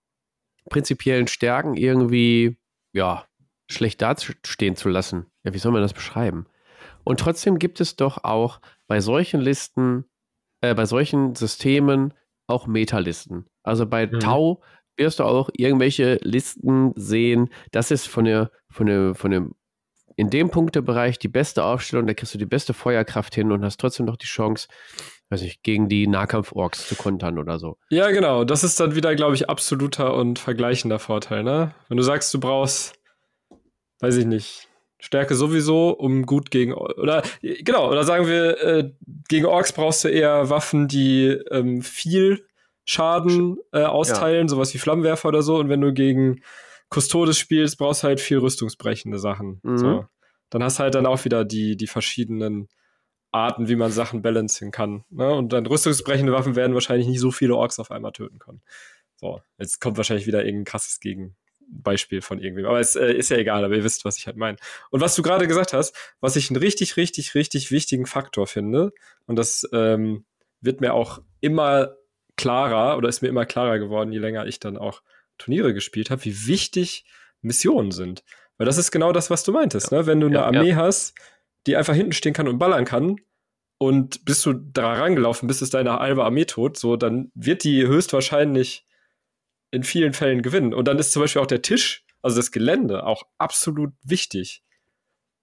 prinzipiellen Stärken irgendwie, ja, schlecht dastehen zu lassen. Ja, wie soll man das beschreiben? Und trotzdem gibt es doch auch bei solchen Listen, äh, bei solchen Systemen auch Metalisten. Also bei mhm. Tau wirst du auch irgendwelche Listen sehen. Das ist von der, von der, von dem, in dem Punktebereich die beste Aufstellung, da kriegst du die beste Feuerkraft hin und hast trotzdem noch die Chance, weiß ich, gegen die Nahkampf-Orks zu kontern oder so. Ja, genau. Das ist dann wieder, glaube ich, absoluter und vergleichender Vorteil, ne? Wenn du sagst, du brauchst, weiß ich nicht, Stärke sowieso, um gut gegen, oder, genau, oder sagen wir, äh, gegen Orks brauchst du eher Waffen, die ähm, viel Schaden äh, austeilen, ja. sowas wie Flammenwerfer oder so. Und wenn du gegen Custodes spielst, brauchst du halt viel rüstungsbrechende Sachen. Mhm. So. Dann hast du halt dann auch wieder die, die verschiedenen Arten, wie man Sachen balancen kann. Ne? Und dann rüstungsbrechende Waffen werden wahrscheinlich nicht so viele Orks auf einmal töten können. So, jetzt kommt wahrscheinlich wieder irgendein krasses Gegenbeispiel von irgendwem. Aber es äh, ist ja egal, aber ihr wisst, was ich halt meine. Und was du gerade gesagt hast, was ich einen richtig, richtig, richtig wichtigen Faktor finde, und das ähm, wird mir auch immer klarer oder ist mir immer klarer geworden, je länger ich dann auch Turniere gespielt habe, wie wichtig Missionen sind. Weil das ist genau das, was du meintest. Ja. Ne? Wenn du eine Armee ja. hast, die einfach hinten stehen kann und ballern kann. Und bist du da rangelaufen, bist es deine halbe Armee tot, so, dann wird die höchstwahrscheinlich in vielen Fällen gewinnen. Und dann ist zum Beispiel auch der Tisch, also das Gelände, auch absolut wichtig.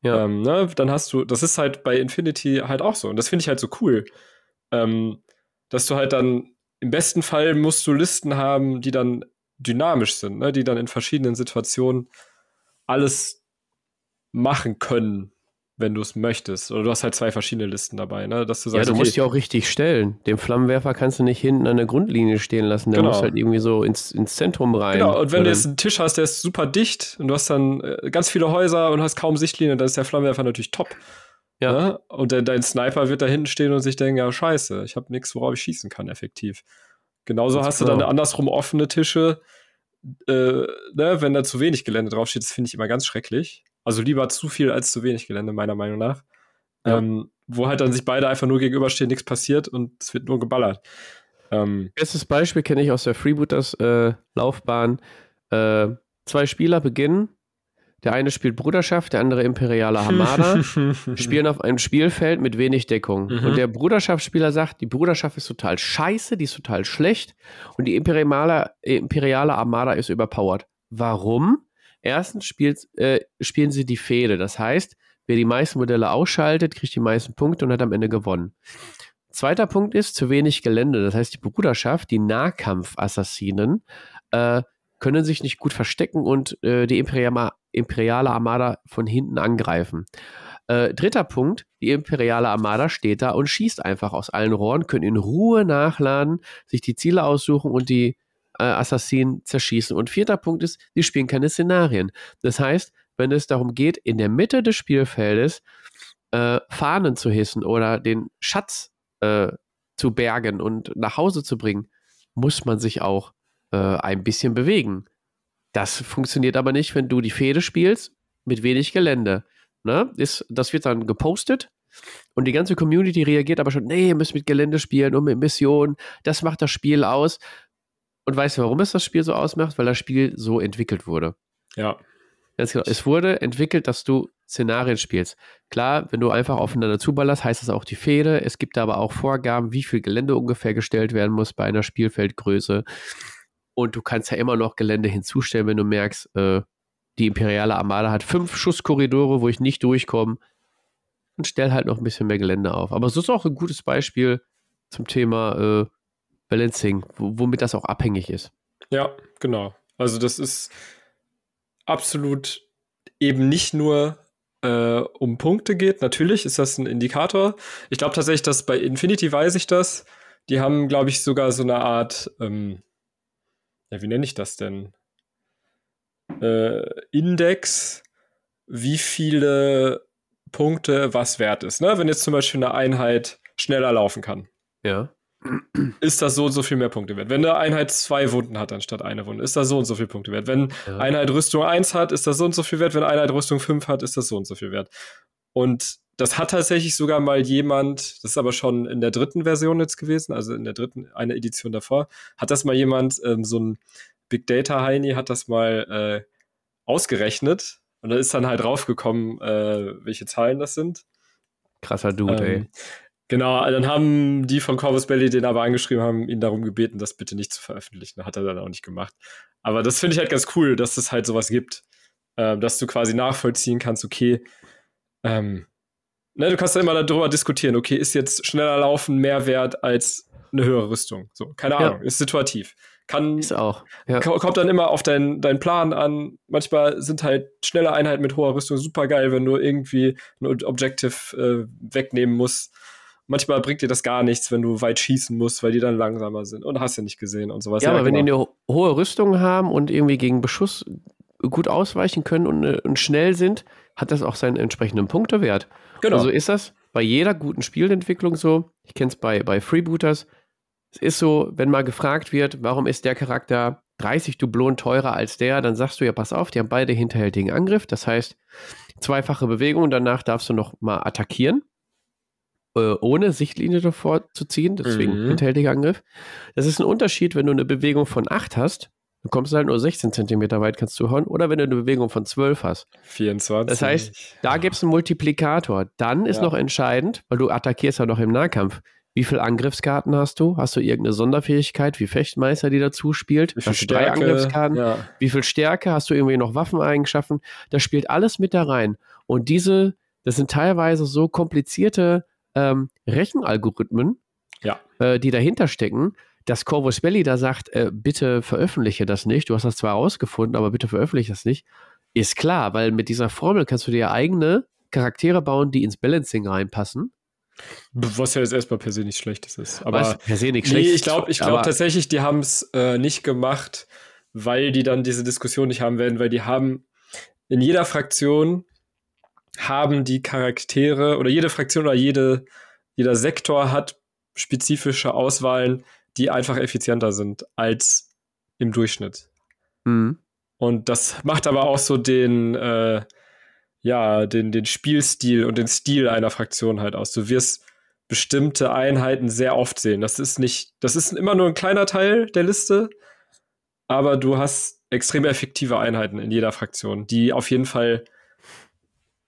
Ja. Ähm, ne? Dann hast du, das ist halt bei Infinity halt auch so. Und das finde ich halt so cool. Ähm, dass du halt dann, im besten Fall musst du Listen haben, die dann dynamisch sind, ne? die dann in verschiedenen Situationen alles machen können wenn du es möchtest. Oder du hast halt zwei verschiedene Listen dabei, ne? Dass du sagst, ja, du okay, musst ja auch richtig stellen. Den Flammenwerfer kannst du nicht hinten an der Grundlinie stehen lassen. Der genau. muss halt irgendwie so ins, ins Zentrum rein. Genau, und wenn du jetzt einen Tisch hast, der ist super dicht und du hast dann äh, ganz viele Häuser und hast kaum Sichtlinien, dann ist der Flammenwerfer natürlich top. Ja. Ne? Und de dein Sniper wird da hinten stehen und sich denken, ja, scheiße, ich habe nichts, worauf ich schießen kann, effektiv. Genauso das hast genau. du dann andersrum offene Tische, äh, ne, wenn da zu wenig Gelände draufsteht, das finde ich immer ganz schrecklich. Also lieber zu viel als zu wenig Gelände, meiner Meinung nach. Ja. Ähm, wo halt dann sich beide einfach nur gegenüberstehen, nichts passiert und es wird nur geballert. Ähm, Bestes Beispiel kenne ich aus der Freebooters äh, Laufbahn. Äh, zwei Spieler beginnen. Der eine spielt Bruderschaft, der andere Imperiale Hamada. spielen auf einem Spielfeld mit wenig Deckung. Mhm. Und der Bruderschaftsspieler sagt, die Bruderschaft ist total scheiße, die ist total schlecht und die Imperiale, Imperiale Armada ist überpowered. Warum? Erstens spielt, äh, spielen sie die Fehde. Das heißt, wer die meisten Modelle ausschaltet, kriegt die meisten Punkte und hat am Ende gewonnen. Zweiter Punkt ist zu wenig Gelände. Das heißt, die Bruderschaft, die Nahkampfassassinen, äh, können sich nicht gut verstecken und äh, die Imperiama, imperiale Armada von hinten angreifen. Äh, dritter Punkt, die imperiale Armada steht da und schießt einfach aus allen Rohren, können in Ruhe nachladen, sich die Ziele aussuchen und die äh, Assassinen zerschießen. Und vierter Punkt ist, die spielen keine Szenarien. Das heißt, wenn es darum geht, in der Mitte des Spielfeldes äh, Fahnen zu hissen oder den Schatz äh, zu bergen und nach Hause zu bringen, muss man sich auch äh, ein bisschen bewegen. Das funktioniert aber nicht, wenn du die Fehde spielst mit wenig Gelände. Ne? Ist, das wird dann gepostet und die ganze Community reagiert aber schon, nee, ihr müsst mit Gelände spielen und mit Missionen, das macht das Spiel aus. Und weißt du, warum es das Spiel so ausmacht? Weil das Spiel so entwickelt wurde. Ja. Ganz genau. Es wurde entwickelt, dass du Szenarien spielst. Klar, wenn du einfach aufeinander zuballerst, heißt das auch die Fehde. Es gibt aber auch Vorgaben, wie viel Gelände ungefähr gestellt werden muss bei einer Spielfeldgröße. Und du kannst ja immer noch Gelände hinzustellen, wenn du merkst, äh, die imperiale Armada hat fünf Schusskorridore, wo ich nicht durchkomme. Und stell halt noch ein bisschen mehr Gelände auf. Aber es ist auch ein gutes Beispiel zum Thema äh, Balancing, womit das auch abhängig ist. Ja, genau. Also das ist absolut eben nicht nur äh, um Punkte geht. Natürlich ist das ein Indikator. Ich glaube tatsächlich, dass bei Infinity weiß ich das. Die haben, glaube ich, sogar so eine Art, ähm, ja, wie nenne ich das denn? Äh, Index, wie viele Punkte was wert ist. Ne? Wenn jetzt zum Beispiel eine Einheit schneller laufen kann. Ja ist das so und so viel mehr Punkte wert. Wenn eine Einheit zwei Wunden hat anstatt eine Wunde, ist das so und so viel Punkte wert. Wenn ja. Einheit Rüstung 1 hat, ist das so und so viel wert. Wenn Einheit Rüstung 5 hat, ist das so und so viel wert. Und das hat tatsächlich sogar mal jemand, das ist aber schon in der dritten Version jetzt gewesen, also in der dritten, eine Edition davor, hat das mal jemand, ähm, so ein Big Data Heini, hat das mal äh, ausgerechnet und da ist dann halt raufgekommen, äh, welche Zahlen das sind. Krasser Dude, ähm, ey. Genau, dann haben die von Corvus Belly den aber angeschrieben, haben ihn darum gebeten, das bitte nicht zu veröffentlichen. Hat er dann auch nicht gemacht. Aber das finde ich halt ganz cool, dass es halt sowas gibt. Äh, dass du quasi nachvollziehen kannst, okay, ähm, ne, du kannst ja immer darüber diskutieren, okay, ist jetzt schneller laufen mehr wert als eine höhere Rüstung? So, keine Ahnung, ja. ist situativ. Kann, ist auch. Ja. Kommt dann immer auf deinen dein Plan an. Manchmal sind halt schnelle Einheiten mit hoher Rüstung super geil, wenn du irgendwie ein Objective äh, wegnehmen musst manchmal bringt dir das gar nichts, wenn du weit schießen musst, weil die dann langsamer sind und hast ja nicht gesehen und sowas. Ja, aber wenn die eine hohe Rüstung haben und irgendwie gegen Beschuss gut ausweichen können und, äh, und schnell sind, hat das auch seinen entsprechenden Punktewert. Genau. Also ist das bei jeder guten Spielentwicklung so. Ich kenne es bei, bei Freebooters. Es ist so, wenn mal gefragt wird, warum ist der Charakter 30 Dublonen teurer als der, dann sagst du ja, pass auf, die haben beide hinterhältigen Angriff. Das heißt, zweifache Bewegung, danach darfst du noch mal attackieren. Äh, ohne Sichtlinie davor zu ziehen, deswegen mhm. hinterhältiger Angriff. Das ist ein Unterschied, wenn du eine Bewegung von 8 hast, dann kommst du halt nur 16 Zentimeter weit, kannst du hauen, oder wenn du eine Bewegung von 12 hast. 24. Das heißt, da gibt es einen Multiplikator. Dann ist ja. noch entscheidend, weil du attackierst ja noch im Nahkampf. Wie viele Angriffskarten hast du? Hast du irgendeine Sonderfähigkeit wie Fechtmeister, die dazu spielt? Wie viel hast du drei Angriffskarten? Ja. Wie viel Stärke? Hast du irgendwie noch Waffeneigenschaften? Das spielt alles mit da rein. Und diese, das sind teilweise so komplizierte ähm, Rechenalgorithmen, ja. äh, die dahinter stecken, dass Corvus Belli da sagt, äh, bitte veröffentliche das nicht. Du hast das zwar herausgefunden, aber bitte veröffentliche das nicht. Ist klar, weil mit dieser Formel kannst du dir eigene Charaktere bauen, die ins Balancing reinpassen. Was ja jetzt erstmal per se nicht schlechtes ist. Aber Was per se nicht schlecht. Nee, ich glaube ich glaub tatsächlich, die haben es äh, nicht gemacht, weil die dann diese Diskussion nicht haben werden, weil die haben in jeder Fraktion haben die Charaktere oder jede Fraktion oder jede, jeder Sektor hat spezifische Auswahlen, die einfach effizienter sind als im Durchschnitt. Mhm. Und das macht aber auch so den, äh, ja, den, den Spielstil und den Stil einer Fraktion halt aus. Du wirst bestimmte Einheiten sehr oft sehen. Das ist nicht, das ist immer nur ein kleiner Teil der Liste, aber du hast extrem effektive Einheiten in jeder Fraktion, die auf jeden Fall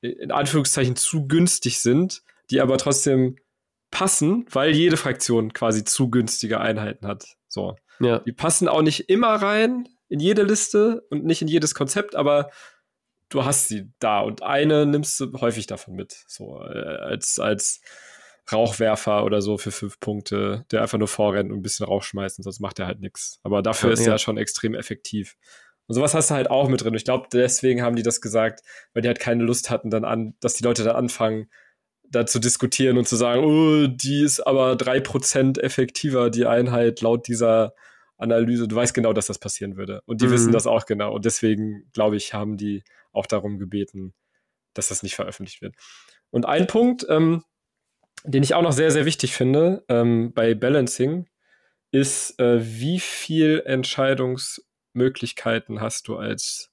in Anführungszeichen zu günstig sind, die aber trotzdem passen, weil jede Fraktion quasi zu günstige Einheiten hat. So. Ja. Die passen auch nicht immer rein in jede Liste und nicht in jedes Konzept, aber du hast sie da und eine nimmst du häufig davon mit. So äh, als, als Rauchwerfer oder so für fünf Punkte, der einfach nur vorrennt und ein bisschen Rauch schmeißt, sonst macht er halt nichts. Aber dafür ja, ist er ja schon extrem effektiv. Und sowas hast du halt auch mit drin. Ich glaube, deswegen haben die das gesagt, weil die halt keine Lust hatten, dann an, dass die Leute dann anfangen, da zu diskutieren und zu sagen, oh, die ist aber drei Prozent effektiver, die Einheit laut dieser Analyse. Du weißt genau, dass das passieren würde. Und die mhm. wissen das auch genau. Und deswegen, glaube ich, haben die auch darum gebeten, dass das nicht veröffentlicht wird. Und ein Punkt, ähm, den ich auch noch sehr, sehr wichtig finde ähm, bei Balancing, ist, äh, wie viel Entscheidungs- Möglichkeiten hast du als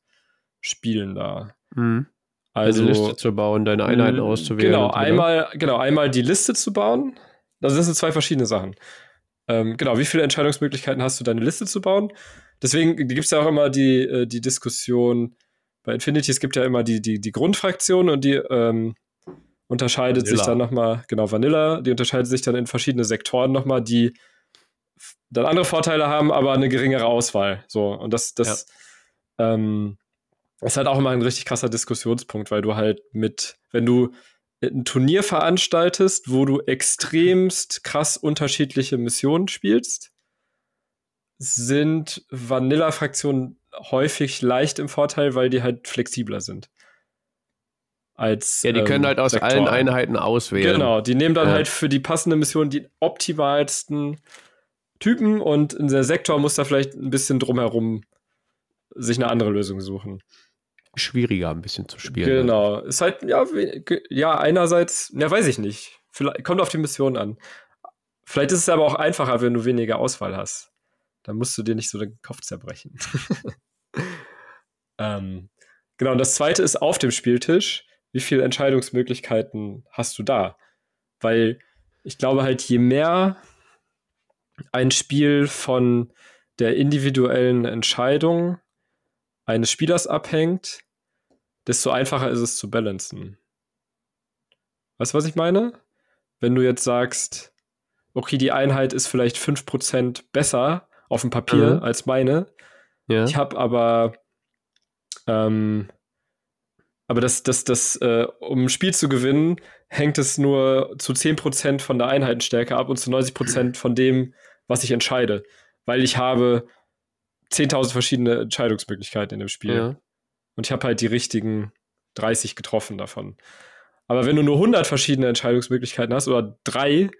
Spielender. Mhm. Also eine Liste zu bauen, deine Einheiten auszuwählen. Genau, einmal, genau, einmal die Liste zu bauen. Also das sind zwei verschiedene Sachen. Ähm, genau, wie viele Entscheidungsmöglichkeiten hast du, deine Liste zu bauen? Deswegen gibt es ja auch immer die, äh, die Diskussion, bei Infinity, es gibt ja immer die, die, die Grundfraktion und die ähm, unterscheidet Vanilla. sich dann nochmal, genau, Vanilla, die unterscheidet sich dann in verschiedene Sektoren nochmal, die dann andere Vorteile haben, aber eine geringere Auswahl. So, und das, das ja. ähm, ist halt auch immer ein richtig krasser Diskussionspunkt, weil du halt mit, wenn du ein Turnier veranstaltest, wo du extremst krass unterschiedliche Missionen spielst, sind Vanilla-Fraktionen häufig leicht im Vorteil, weil die halt flexibler sind. Als, ja, die können ähm, halt aus Sektor. allen Einheiten auswählen. Genau, die nehmen dann ja. halt für die passende Mission die optimalsten Typen und in der Sektor muss da vielleicht ein bisschen drumherum sich eine andere Lösung suchen. Schwieriger ein bisschen zu spielen. Ne? Genau. Ist halt, ja, ja, einerseits, ja, weiß ich nicht. Vielleicht, kommt auf die Mission an. Vielleicht ist es aber auch einfacher, wenn du weniger Auswahl hast. Dann musst du dir nicht so den Kopf zerbrechen. ähm, genau, und das zweite ist auf dem Spieltisch. Wie viele Entscheidungsmöglichkeiten hast du da? Weil ich glaube halt, je mehr ein Spiel von der individuellen Entscheidung eines Spielers abhängt, desto einfacher ist es zu balancen. Weißt du, was ich meine? Wenn du jetzt sagst, okay, die Einheit ist vielleicht 5% besser auf dem Papier mhm. als meine. Ja. Ich habe aber, ähm, aber das, das, das, äh, um ein Spiel zu gewinnen, hängt es nur zu 10% von der Einheitenstärke ab und zu 90% von dem, was ich entscheide. Weil ich habe 10.000 verschiedene Entscheidungsmöglichkeiten in dem Spiel. Ja. Und ich habe halt die richtigen 30 getroffen davon. Aber wenn du nur 100 verschiedene Entscheidungsmöglichkeiten hast oder drei,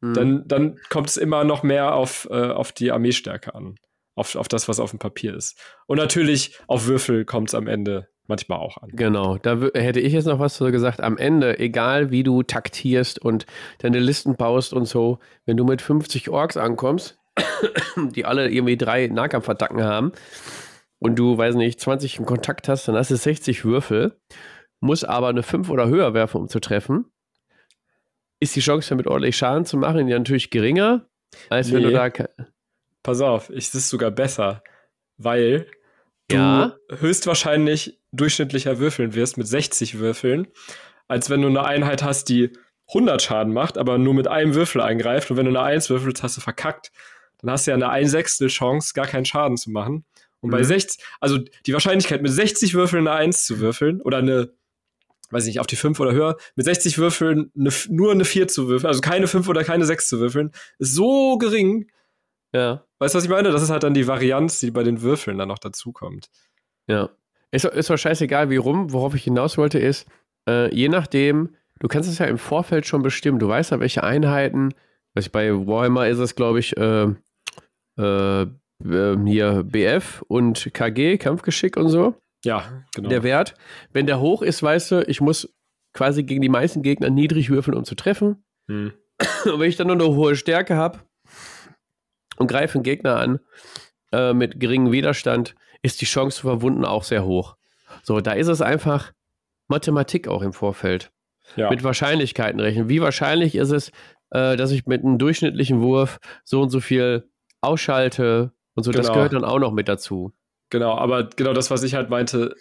mhm. dann, dann kommt es immer noch mehr auf, äh, auf die Armeestärke an. Auf, auf das, was auf dem Papier ist. Und natürlich auf Würfel kommt es am Ende manchmal auch an. Genau, da hätte ich jetzt noch was zu gesagt. Am Ende, egal wie du taktierst und deine Listen baust und so, wenn du mit 50 Orks ankommst, die alle irgendwie drei Nahkampfattacken haben und du, weiß nicht, 20 in Kontakt hast, dann hast du 60 Würfel, muss aber eine 5 oder höher werfen, um zu treffen. Ist die Chance damit ordentlich Schaden zu machen ja natürlich geringer, als nee. wenn du da. Pass auf, ich ist sogar besser, weil du ja? höchstwahrscheinlich durchschnittlicher würfeln wirst mit 60 Würfeln, als wenn du eine Einheit hast, die 100 Schaden macht, aber nur mit einem Würfel eingreift. Und wenn du eine 1 würfelst, hast du verkackt. Dann hast du ja eine 1 Sechstel Chance, gar keinen Schaden zu machen. Und mhm. bei 60, also die Wahrscheinlichkeit mit 60 Würfeln eine 1 zu würfeln oder eine, weiß ich nicht, auf die 5 oder höher, mit 60 Würfeln eine, nur eine 4 zu würfeln, also keine 5 oder keine 6 zu würfeln, ist so gering. Ja. Weißt du, was ich meine? Das ist halt dann die Varianz, die bei den Würfeln dann noch dazukommt. Ja. Ist, ist doch scheißegal, wie rum. Worauf ich hinaus wollte, ist, äh, je nachdem, du kannst es ja im Vorfeld schon bestimmen. Du weißt ja, welche Einheiten, was bei Warhammer ist es, glaube ich, äh, äh, hier BF und KG, Kampfgeschick und so. Ja, genau. Der Wert. Wenn der hoch ist, weißt du, ich muss quasi gegen die meisten Gegner niedrig würfeln, um zu treffen. Hm. Und wenn ich dann nur eine hohe Stärke habe und greife einen Gegner an äh, mit geringem Widerstand, ist die Chance zu verwunden auch sehr hoch. So, da ist es einfach Mathematik auch im Vorfeld. Ja. Mit Wahrscheinlichkeiten rechnen. Wie wahrscheinlich ist es, äh, dass ich mit einem durchschnittlichen Wurf so und so viel ausschalte und so. Genau. Das gehört dann auch noch mit dazu. Genau, aber genau das, was ich halt meinte,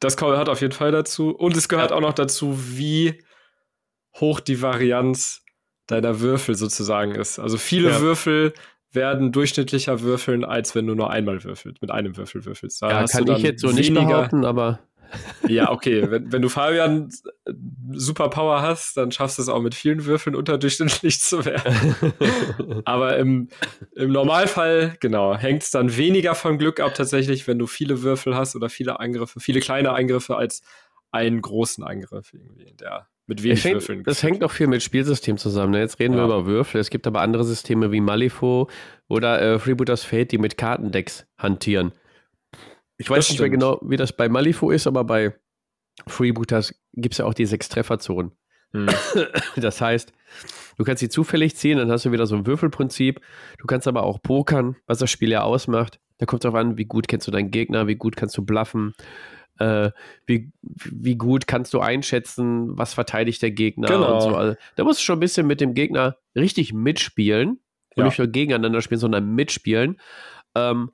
das gehört auf jeden Fall dazu. Und es gehört ja. auch noch dazu, wie hoch die Varianz deiner Würfel sozusagen ist. Also viele ja. Würfel werden durchschnittlicher würfeln, als wenn du nur einmal würfelst, mit einem Würfel würfelst. Da ja, kann ich jetzt so nicht behaupten, aber ja, okay. Wenn, wenn du Fabian äh, super Power hast, dann schaffst du es auch mit vielen Würfeln unterdurchschnittlich zu werden. Aber im, im Normalfall, genau, hängt es dann weniger vom Glück ab, tatsächlich, wenn du viele Würfel hast oder viele Angriffe, viele kleine Angriffe als einen großen Angriff irgendwie, der mit wenig hängt, Würfeln. Das hängt auch viel mit Spielsystem zusammen. Ne? Jetzt reden ja. wir über Würfel. Es gibt aber andere Systeme wie Malifaux oder äh, Freebooters Fate, die mit Kartendecks hantieren. Ich weiß nicht mehr genau, wie das bei Malifaux ist, aber bei Freebooters gibt es ja auch die sechs Trefferzonen. Hm. Das heißt, du kannst sie zufällig ziehen, dann hast du wieder so ein Würfelprinzip. Du kannst aber auch pokern, was das Spiel ja ausmacht. Da kommt es darauf an, wie gut kennst du deinen Gegner, wie gut kannst du bluffen, äh, wie, wie gut kannst du einschätzen, was verteidigt der Gegner genau. und so. Also, da musst du schon ein bisschen mit dem Gegner richtig mitspielen. Und ja. nicht nur gegeneinander spielen, sondern mitspielen. Ähm,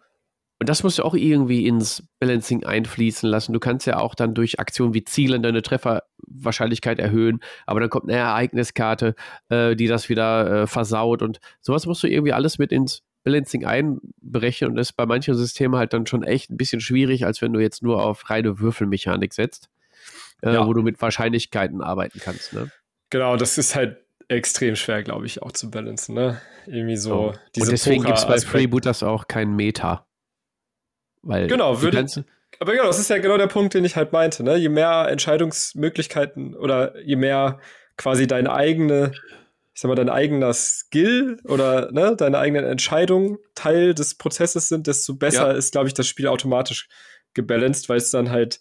Und das musst du auch irgendwie ins Balancing einfließen lassen. Du kannst ja auch dann durch Aktionen wie Zielen deine Trefferwahrscheinlichkeit erhöhen, aber dann kommt eine Ereigniskarte, äh, die das wieder äh, versaut und sowas musst du irgendwie alles mit ins Balancing einberechnen und das ist bei manchen Systemen halt dann schon echt ein bisschen schwierig, als wenn du jetzt nur auf reine Würfelmechanik setzt, äh, ja. wo du mit Wahrscheinlichkeiten arbeiten kannst. Ne? Genau, das ist halt extrem schwer, glaube ich, auch zu balancen. Ne? Irgendwie so. Oh. und deswegen gibt es bei Freebooters auch kein Meta. Weil genau, würde. Aber genau, das ist ja genau der Punkt, den ich halt meinte. Ne? Je mehr Entscheidungsmöglichkeiten oder je mehr quasi deine eigene ich sag mal, dein eigener Skill oder ne, deine eigenen Entscheidungen Teil des Prozesses sind, desto besser ja. ist, glaube ich, das Spiel automatisch gebalanced, weil es dann halt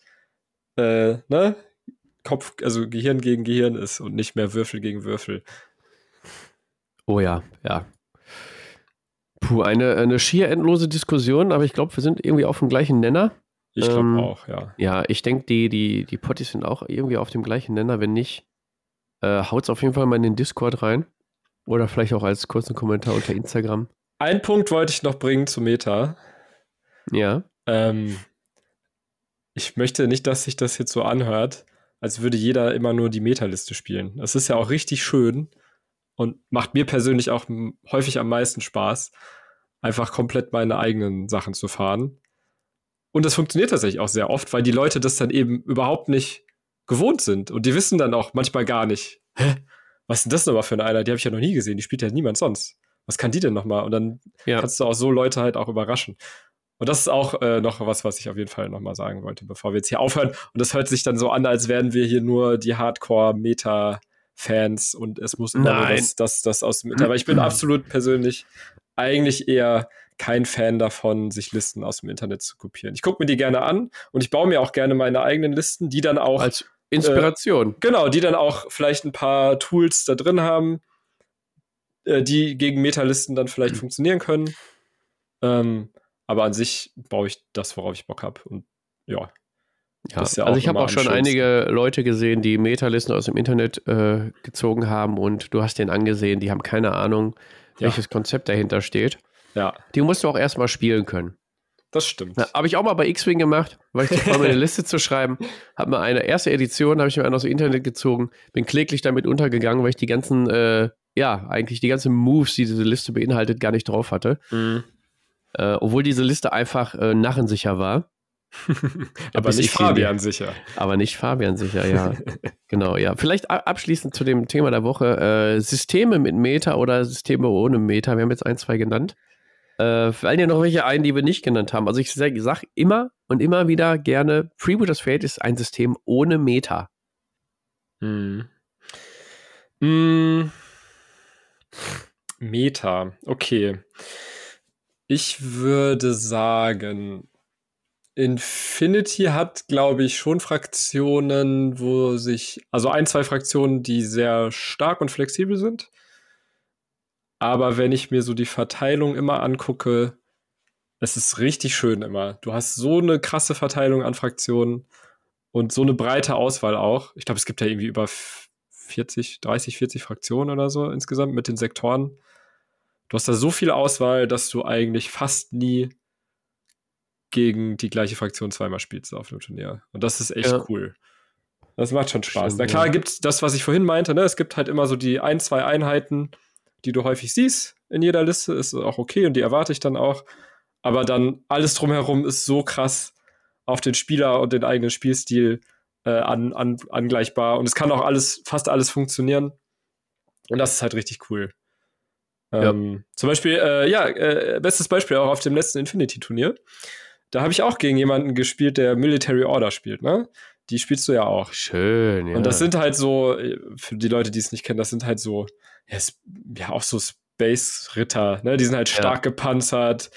äh, ne, Kopf, also Gehirn gegen Gehirn ist und nicht mehr Würfel gegen Würfel. Oh ja, ja. Puh, eine, eine schier endlose Diskussion, aber ich glaube, wir sind irgendwie auf dem gleichen Nenner. Ich glaube ähm, auch, ja. Ja, ich denke, die, die, die Potties sind auch irgendwie auf dem gleichen Nenner. Wenn nicht, äh, haut's auf jeden Fall mal in den Discord rein. Oder vielleicht auch als kurzen Kommentar unter Instagram. Ein Punkt wollte ich noch bringen zu Meta. Ja. Ähm, ich möchte nicht, dass sich das jetzt so anhört, als würde jeder immer nur die Meta-Liste spielen. Das ist ja auch richtig schön und macht mir persönlich auch häufig am meisten Spaß, einfach komplett meine eigenen Sachen zu fahren. Und das funktioniert tatsächlich auch sehr oft, weil die Leute das dann eben überhaupt nicht gewohnt sind. Und die wissen dann auch manchmal gar nicht, hä, was ist denn das nochmal für eine Einheit? Die habe ich ja noch nie gesehen, die spielt ja niemand sonst. Was kann die denn nochmal? Und dann ja. kannst du auch so Leute halt auch überraschen. Und das ist auch äh, noch was, was ich auf jeden Fall nochmal sagen wollte, bevor wir jetzt hier aufhören. Und das hört sich dann so an, als wären wir hier nur die Hardcore-Meta-Fans und es muss immer nur das, das, das aus dem Internet. Aber ich bin absolut persönlich eigentlich eher kein Fan davon, sich Listen aus dem Internet zu kopieren. Ich gucke mir die gerne an und ich baue mir auch gerne meine eigenen Listen, die dann auch. Als Inspiration. Äh, genau, die dann auch vielleicht ein paar Tools da drin haben, äh, die gegen Metalisten dann vielleicht mhm. funktionieren können. Ähm, aber an sich baue ich das, worauf ich Bock habe. Und ja. Ja, ja also ich habe auch schon einige Leute gesehen, die Metalisten aus dem Internet äh, gezogen haben und du hast denen angesehen, die haben keine Ahnung, welches ja. Konzept dahinter steht. Ja. Die musst du auch erstmal spielen können. Das stimmt. Habe ich auch mal bei X-Wing gemacht, weil ich zu eine Liste zu schreiben. Habe mal eine erste Edition, habe ich mir aus dem Internet gezogen, bin kläglich damit untergegangen, weil ich die ganzen, äh, ja, eigentlich die ganzen Moves, die diese Liste beinhaltet, gar nicht drauf hatte. Mhm. Äh, obwohl diese Liste einfach äh, narrensicher war. Aber nicht Fabian sicher. Aber nicht Fabian sicher, ja. genau, ja. Vielleicht abschließend zu dem Thema der Woche. Äh, Systeme mit Meta oder Systeme ohne Meta. Wir haben jetzt ein, zwei genannt. Äh, fallen dir noch welche ein, die wir nicht genannt haben? Also ich sage sag immer und immer wieder gerne, Freebooters Fate ist ein System ohne Meta. Hm. Hm. Meta, okay. Ich würde sagen, Infinity hat, glaube ich, schon Fraktionen, wo sich, also ein, zwei Fraktionen, die sehr stark und flexibel sind. Aber wenn ich mir so die Verteilung immer angucke, es ist richtig schön immer. Du hast so eine krasse Verteilung an Fraktionen und so eine breite Auswahl auch. Ich glaube, es gibt ja irgendwie über 40, 30, 40 Fraktionen oder so insgesamt mit den Sektoren. Du hast da so viel Auswahl, dass du eigentlich fast nie gegen die gleiche Fraktion zweimal spielst auf einem Turnier. Und das ist echt ja. cool. Das macht schon Spaß. Stimmt, Na klar ja. gibt es das, was ich vorhin meinte, ne? Es gibt halt immer so die ein, zwei Einheiten, die du häufig siehst in jeder Liste, ist auch okay und die erwarte ich dann auch. Aber dann alles drumherum ist so krass auf den Spieler und den eigenen Spielstil äh, an, an, angleichbar. Und es kann auch alles, fast alles funktionieren. Und das ist halt richtig cool. Ähm, ja. Zum Beispiel, äh, ja, äh, bestes Beispiel auch auf dem letzten Infinity-Turnier. Da habe ich auch gegen jemanden gespielt, der Military Order spielt, ne? Die spielst du ja auch. Schön, ja. Und das sind halt so, für die Leute, die es nicht kennen, das sind halt so ja, ja auch so Space-Ritter, ne? Die sind halt stark ja. gepanzert,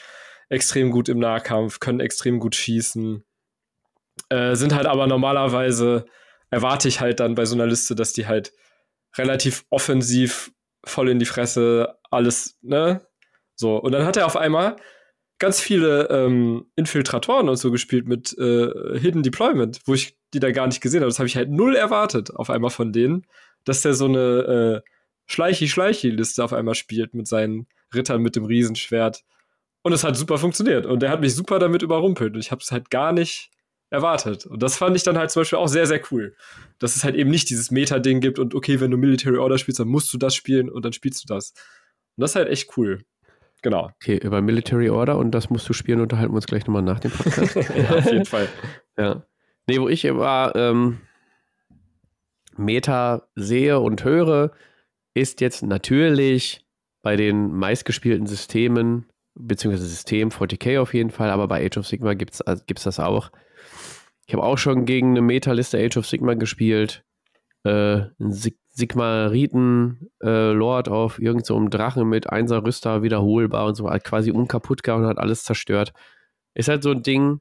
extrem gut im Nahkampf, können extrem gut schießen. Äh, sind halt aber normalerweise, erwarte ich halt dann bei so einer Liste, dass die halt relativ offensiv voll in die Fresse alles, ne? So, und dann hat er auf einmal ganz viele ähm, Infiltratoren und so gespielt mit äh, Hidden Deployment, wo ich die da gar nicht gesehen habe. Das habe ich halt null erwartet auf einmal von denen, dass der so eine äh, Schleichi-Schleichi-Liste auf einmal spielt mit seinen Rittern mit dem Riesenschwert. Und es hat super funktioniert. Und der hat mich super damit überrumpelt. Und ich habe es halt gar nicht erwartet. Und das fand ich dann halt zum Beispiel auch sehr, sehr cool. Dass es halt eben nicht dieses Meta-Ding gibt und okay, wenn du Military Order spielst, dann musst du das spielen und dann spielst du das. Und das ist halt echt cool. Genau. Okay, über Military Order und das musst du spielen, unterhalten wir uns gleich nochmal nach dem Podcast. ja, auf jeden Fall. Ja. Nee, wo ich immer ähm, Meta sehe und höre, ist jetzt natürlich bei den meistgespielten Systemen, beziehungsweise System 40k auf jeden Fall, aber bei Age of Sigma gibt es äh, das auch. Ich habe auch schon gegen eine Meta-Liste Age of Sigma gespielt. Äh, ein Sig Sigmariten äh, Lord auf irgendeinem so Drachen mit Einser Rüster wiederholbar und so, halt quasi unkaputtbar und hat alles zerstört. Ist halt so ein Ding,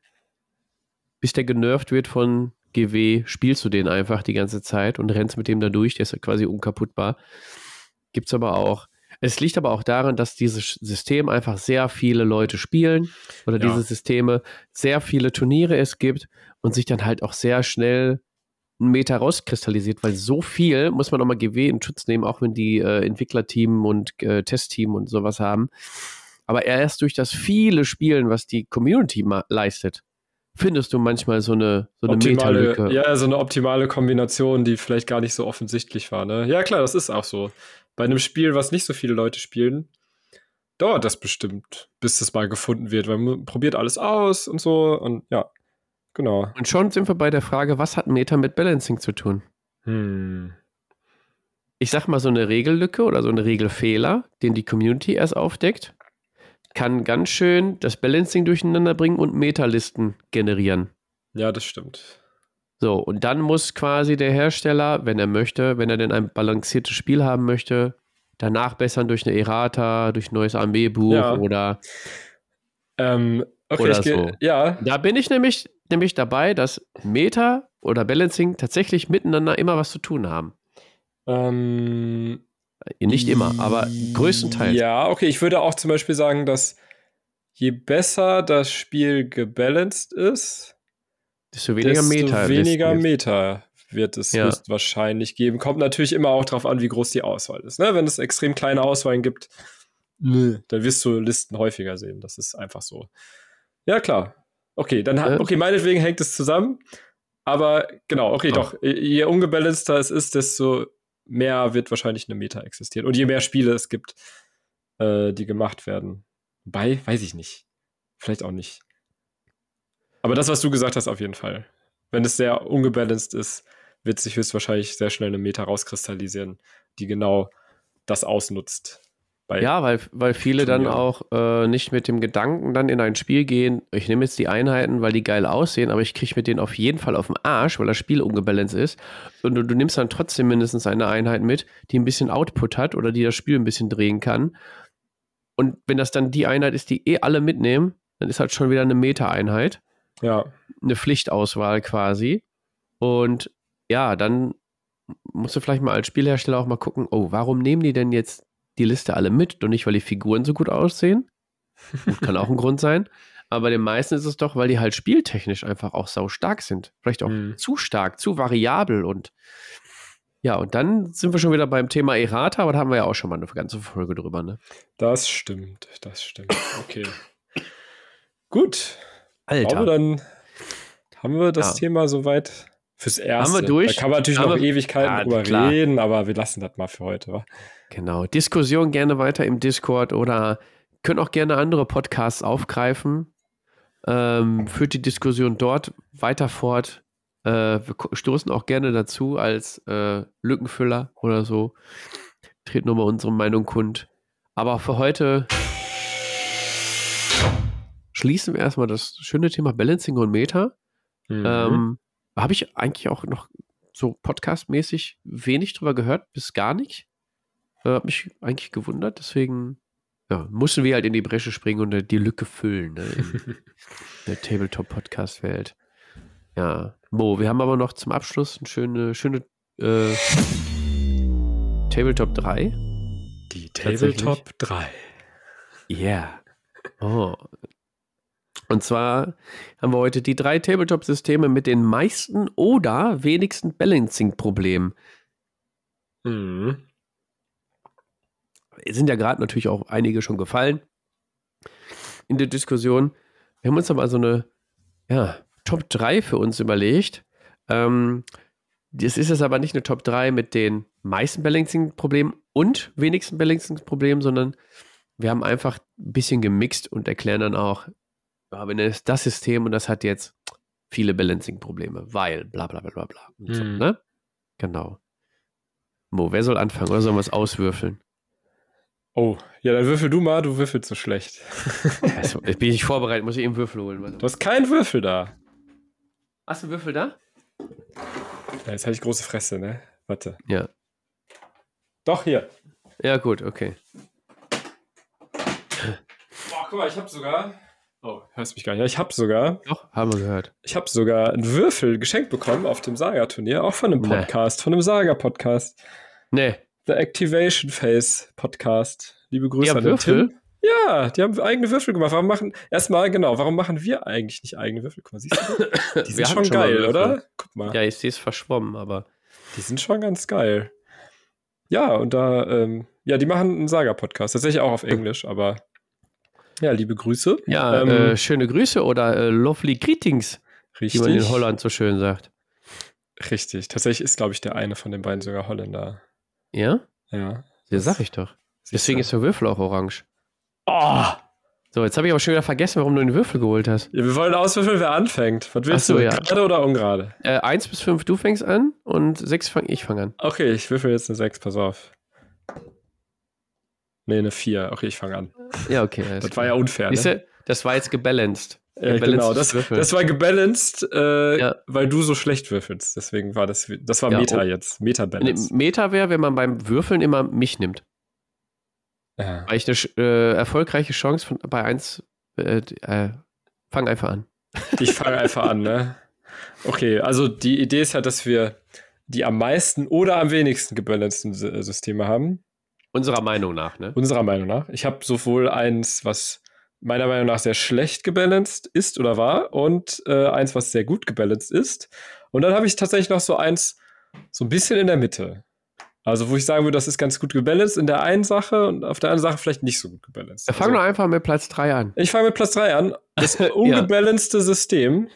bis der genervt wird von GW, spielst du den einfach die ganze Zeit und rennst mit dem da durch, der ist halt quasi unkaputtbar. Gibt's aber auch. Es liegt aber auch daran, dass dieses System einfach sehr viele Leute spielen oder ja. diese Systeme sehr viele Turniere es gibt und sich dann halt auch sehr schnell ein Meter rauskristallisiert, weil so viel muss man nochmal GW in Schutz nehmen, auch wenn die äh, Entwicklerteam und äh, Testteam und sowas haben. Aber erst durch das viele Spielen, was die Community leistet, findest du manchmal so eine, so eine optimale, Ja, so eine optimale Kombination, die vielleicht gar nicht so offensichtlich war. Ne? Ja, klar, das ist auch so. Bei einem Spiel, was nicht so viele Leute spielen, dauert das bestimmt, bis das mal gefunden wird, weil man probiert alles aus und so und ja, genau. Und schon sind wir bei der Frage, was hat Meta mit Balancing zu tun? Hm. Ich sag mal, so eine Regellücke oder so eine Regelfehler, den die Community erst aufdeckt, kann ganz schön das Balancing durcheinander bringen und Metalisten generieren. Ja, das stimmt. So, und dann muss quasi der Hersteller, wenn er möchte, wenn er denn ein balanciertes Spiel haben möchte, danach bessern durch eine Errata, durch ein neues Armeebuch ja. oder, ähm, okay, oder so. Ja. Da bin ich nämlich, nämlich dabei, dass Meta oder Balancing tatsächlich miteinander immer was zu tun haben. Ähm, nicht immer, aber größtenteils. Ja, okay, ich würde auch zum Beispiel sagen, dass je besser das Spiel gebalanced ist, desto weniger desto Meta. weniger Meta wird es ja. wahrscheinlich geben. Kommt natürlich immer auch darauf an, wie groß die Auswahl ist. Ne? Wenn es extrem kleine Auswahlen gibt, nö, dann wirst du Listen häufiger sehen. Das ist einfach so. Ja, klar. Okay, dann ja. okay, meinetwegen hängt es zusammen. Aber genau, okay, oh. doch. Je ungebalanceter es ist, desto mehr wird wahrscheinlich eine Meta existieren. Und je mehr Spiele es gibt, äh, die gemacht werden. Wobei, weiß ich nicht. Vielleicht auch nicht. Aber das, was du gesagt hast, auf jeden Fall. Wenn es sehr ungebalanced ist, wird sich höchstwahrscheinlich sehr schnell eine Meta rauskristallisieren, die genau das ausnutzt. Ja, weil, weil viele dann auch äh, nicht mit dem Gedanken dann in ein Spiel gehen, ich nehme jetzt die Einheiten, weil die geil aussehen, aber ich kriege mit denen auf jeden Fall auf den Arsch, weil das Spiel ungebalanced ist. Und du, du nimmst dann trotzdem mindestens eine Einheit mit, die ein bisschen Output hat oder die das Spiel ein bisschen drehen kann. Und wenn das dann die Einheit ist, die eh alle mitnehmen, dann ist halt schon wieder eine Meta-Einheit. Ja. Eine Pflichtauswahl quasi. Und ja, dann musst du vielleicht mal als Spielhersteller auch mal gucken, oh, warum nehmen die denn jetzt die Liste alle mit und nicht, weil die Figuren so gut aussehen? Gut, kann auch ein Grund sein. Aber bei den meisten ist es doch, weil die halt spieltechnisch einfach auch sau stark sind. Vielleicht auch mhm. zu stark, zu variabel und ja, und dann sind wir schon wieder beim Thema Errata, aber da haben wir ja auch schon mal eine ganze Folge drüber, ne? Das stimmt, das stimmt. Okay. Gut. Alter. glaube, dann haben wir das ja. Thema soweit fürs Erste. Haben wir durch. Da kann man natürlich haben noch wir, Ewigkeiten ja, drüber klar. reden, aber wir lassen das mal für heute. Wa? Genau. Diskussion gerne weiter im Discord oder können auch gerne andere Podcasts aufgreifen. Ähm, führt die Diskussion dort weiter fort. Äh, wir stoßen auch gerne dazu als äh, Lückenfüller oder so. Treten nochmal unsere Meinung kund. Aber für heute schließen wir erstmal das schöne Thema Balancing und Meta. Mhm. Ähm, Habe ich eigentlich auch noch so podcastmäßig wenig drüber gehört, bis gar nicht. Äh, Habe mich eigentlich gewundert, deswegen ja, mussten wir halt in die Bresche springen und die Lücke füllen ne, in der Tabletop-Podcast-Welt. Ja, Mo, wir haben aber noch zum Abschluss eine schöne, schöne äh, Tabletop 3. Die Tabletop 3. Ja. Yeah. Oh, und zwar haben wir heute die drei Tabletop-Systeme mit den meisten oder wenigsten Balancing-Problemen. Mhm. Es sind ja gerade natürlich auch einige schon gefallen. in der Diskussion. Wir haben uns aber so eine ja, Top 3 für uns überlegt. Ähm, das ist jetzt aber nicht eine Top 3 mit den meisten Balancing-Problemen und wenigsten Balancing-Problemen, sondern wir haben einfach ein bisschen gemixt und erklären dann auch, wenn es das System und das hat jetzt viele Balancing-Probleme, weil bla bla bla bla bla. Mhm. So, ne? Genau. Mo, wer soll anfangen oder sollen wir es auswürfeln? Oh, ja, dann würfel du mal, du würfelst so schlecht. also, bin ich nicht vorbereitet, muss ich eben Würfel holen. Warte. Du hast keinen Würfel da. Hast du einen Würfel da? Ja, jetzt habe ich große Fresse, ne? Warte. Ja. Doch, hier. Ja, gut, okay. Boah, guck mal, ich habe sogar. Oh, hörst mich gar nicht. Ja, ich habe sogar. Doch, haben wir gehört. Ich habe sogar einen Würfel geschenkt bekommen auf dem Saga-Turnier, auch von einem Podcast, nee. von einem Saga-Podcast. Nee. The Activation Phase Podcast. Liebe Grüße ja, an Würfel? Tim. Ja, die haben eigene Würfel gemacht. Warum machen, erstmal, genau, warum machen wir eigentlich nicht eigene Würfel? Guck mal, siehst du? Die sind schon, schon geil, oder? Guck mal. Ja, ich sehe es verschwommen, aber. Die sind schon ganz geil. Ja, und da, ähm, ja, die machen einen Saga-Podcast. Tatsächlich auch auf Englisch, aber ja, liebe Grüße. Ja, ähm, äh, schöne Grüße oder äh, lovely greetings. Richtig. Wie man in Holland so schön sagt. Richtig. Tatsächlich ist, glaube ich, der eine von den beiden sogar Holländer. Ja? Ja. Ja, sag ich doch. Deswegen ist der Würfel auch orange. Oh! So, jetzt habe ich aber schon wieder vergessen, warum du den Würfel geholt hast. Ja, wir wollen auswürfeln, wer anfängt. Was willst so, du? Ja. Gerade oder ungerade? Äh, eins bis fünf, du fängst an und sechs fang ich fang an. Okay, ich würfel jetzt eine sechs, pass auf. Nee, eine vier. Okay, ich fange an. Ja, okay. Das klar. war ja unfair. Ne? das war jetzt gebalanced. Ja, genau, das, das war gebalanced, äh, ja. weil du so schlecht würfelst. Deswegen war das, das war ja, Meta oh. jetzt. Meta-Balance. Meta wäre, wenn man beim Würfeln immer mich nimmt. Ja. Weil ich eine äh, erfolgreiche Chance von, bei 1. Äh, äh, fang einfach an. Ich fange einfach an, ne? Okay, also die Idee ist ja, dass wir die am meisten oder am wenigsten gebalanceden Systeme haben. Unserer Meinung nach, ne? Unserer Meinung nach. Ich habe sowohl eins, was meiner Meinung nach sehr schlecht gebalanced ist oder war und äh, eins, was sehr gut gebalanced ist. Und dann habe ich tatsächlich noch so eins, so ein bisschen in der Mitte. Also, wo ich sagen würde, das ist ganz gut gebalanced in der einen Sache und auf der anderen Sache vielleicht nicht so gut gebalanced. Wir fangen also, einfach mit Platz 3 an. Ich fange mit Platz 3 an. Das ungebalancete ja. System.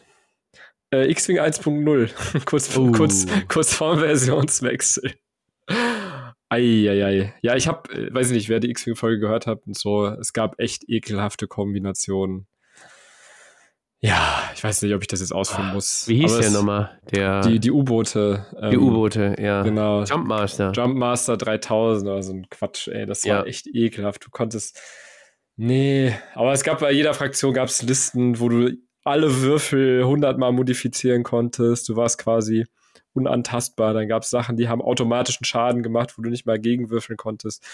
Äh, X-Wing 1.0. kurz, uh. kurz, kurz vorm Versionswechsel. Eieiei. Ja, ich habe, äh, weiß ich nicht, wer die X-Wing-Folge gehört hat und so, es gab echt ekelhafte Kombinationen. Ja, ich weiß nicht, ob ich das jetzt ausführen muss. Wie hieß der nochmal? Der die die U-Boote. Ähm, die U-Boote, ja. Genau. Jumpmaster. Jumpmaster 3000 oder so ein Quatsch, ey. Das war ja. echt ekelhaft. Du konntest. Nee, aber es gab bei jeder Fraktion gab es Listen, wo du alle Würfel hundertmal modifizieren konntest. Du warst quasi unantastbar. Dann gab es Sachen, die haben automatischen Schaden gemacht, wo du nicht mal gegenwürfeln konntest.